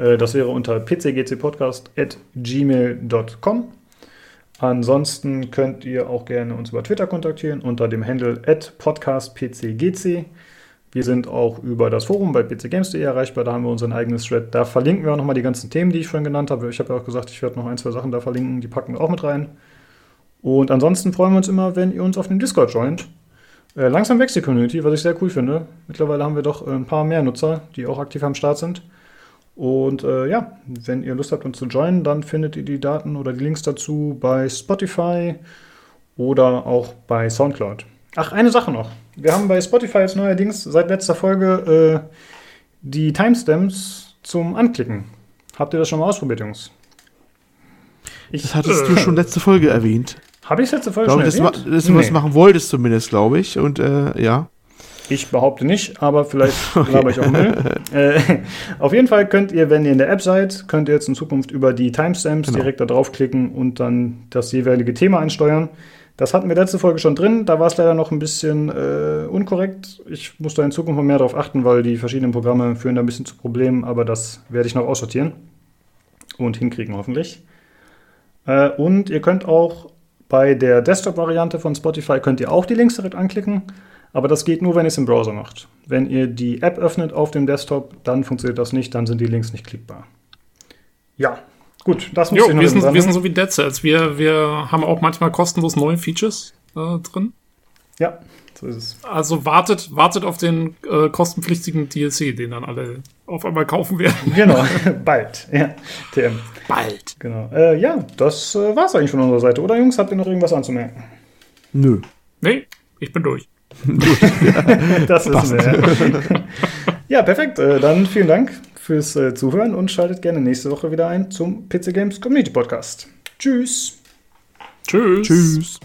Äh, das wäre unter pcgcpodcast.gmail.com. Ansonsten könnt ihr auch gerne uns über Twitter kontaktieren unter dem Handle podcastpcgc. Wir sind auch über das Forum bei pcgames.de erreichbar. Da haben wir unseren eigenes Thread. Da verlinken wir auch nochmal die ganzen Themen, die ich vorhin genannt habe. Ich habe ja auch gesagt, ich werde noch ein, zwei Sachen da verlinken. Die packen wir auch mit rein. Und ansonsten freuen wir uns immer, wenn ihr uns auf dem Discord joint. Äh, langsam wächst die Community, was ich sehr cool finde. Mittlerweile haben wir doch ein paar mehr Nutzer, die auch aktiv am Start sind. Und äh, ja, wenn ihr Lust habt, uns zu joinen, dann findet ihr die Daten oder die Links dazu bei Spotify oder auch bei Soundcloud. Ach, eine Sache noch. Wir haben bei Spotify jetzt neuerdings seit letzter Folge äh, die Timestamps zum Anklicken. Habt ihr das schon mal ausprobiert, Jungs? Ich, das hattest äh, du schon letzte Folge erwähnt. Habe ich letzte Folge glaube, schon erwähnt? Dass, du nee. was machen wolltest zumindest, glaube ich. Und äh, ja. Ich behaupte nicht, aber vielleicht okay. laber ich auch Müll. äh, auf jeden Fall könnt ihr, wenn ihr in der App seid, könnt ihr jetzt in Zukunft über die Timestamps genau. direkt da draufklicken und dann das jeweilige Thema einsteuern. Das hatten wir letzte Folge schon drin, da war es leider noch ein bisschen äh, unkorrekt. Ich muss da in Zukunft mehr darauf achten, weil die verschiedenen Programme führen da ein bisschen zu Problemen, aber das werde ich noch aussortieren und hinkriegen hoffentlich. Äh, und ihr könnt auch bei der Desktop-Variante von Spotify könnt ihr auch die Links direkt anklicken, aber das geht nur, wenn ihr es im Browser macht. Wenn ihr die App öffnet auf dem Desktop, dann funktioniert das nicht, dann sind die Links nicht klickbar. Ja, Gut, das muss jo, ich noch wir sind, wir sind so wie Dead Cells. Wir, wir haben auch manchmal kostenlos neue Features äh, drin. Ja, so ist es. Also wartet, wartet auf den äh, kostenpflichtigen DLC, den dann alle auf einmal kaufen werden. Genau, bald. Ja, TM. Bald. Genau. Äh, ja, das äh, war's eigentlich von unserer Seite, oder Jungs? Habt ihr noch irgendwas anzumerken? Nö. Nee, ich bin durch. das ist wir. ja, perfekt. Äh, dann vielen Dank fürs äh, Zuhören und schaltet gerne nächste Woche wieder ein zum PC Games Community Podcast. Tschüss. Tschüss. Tschüss.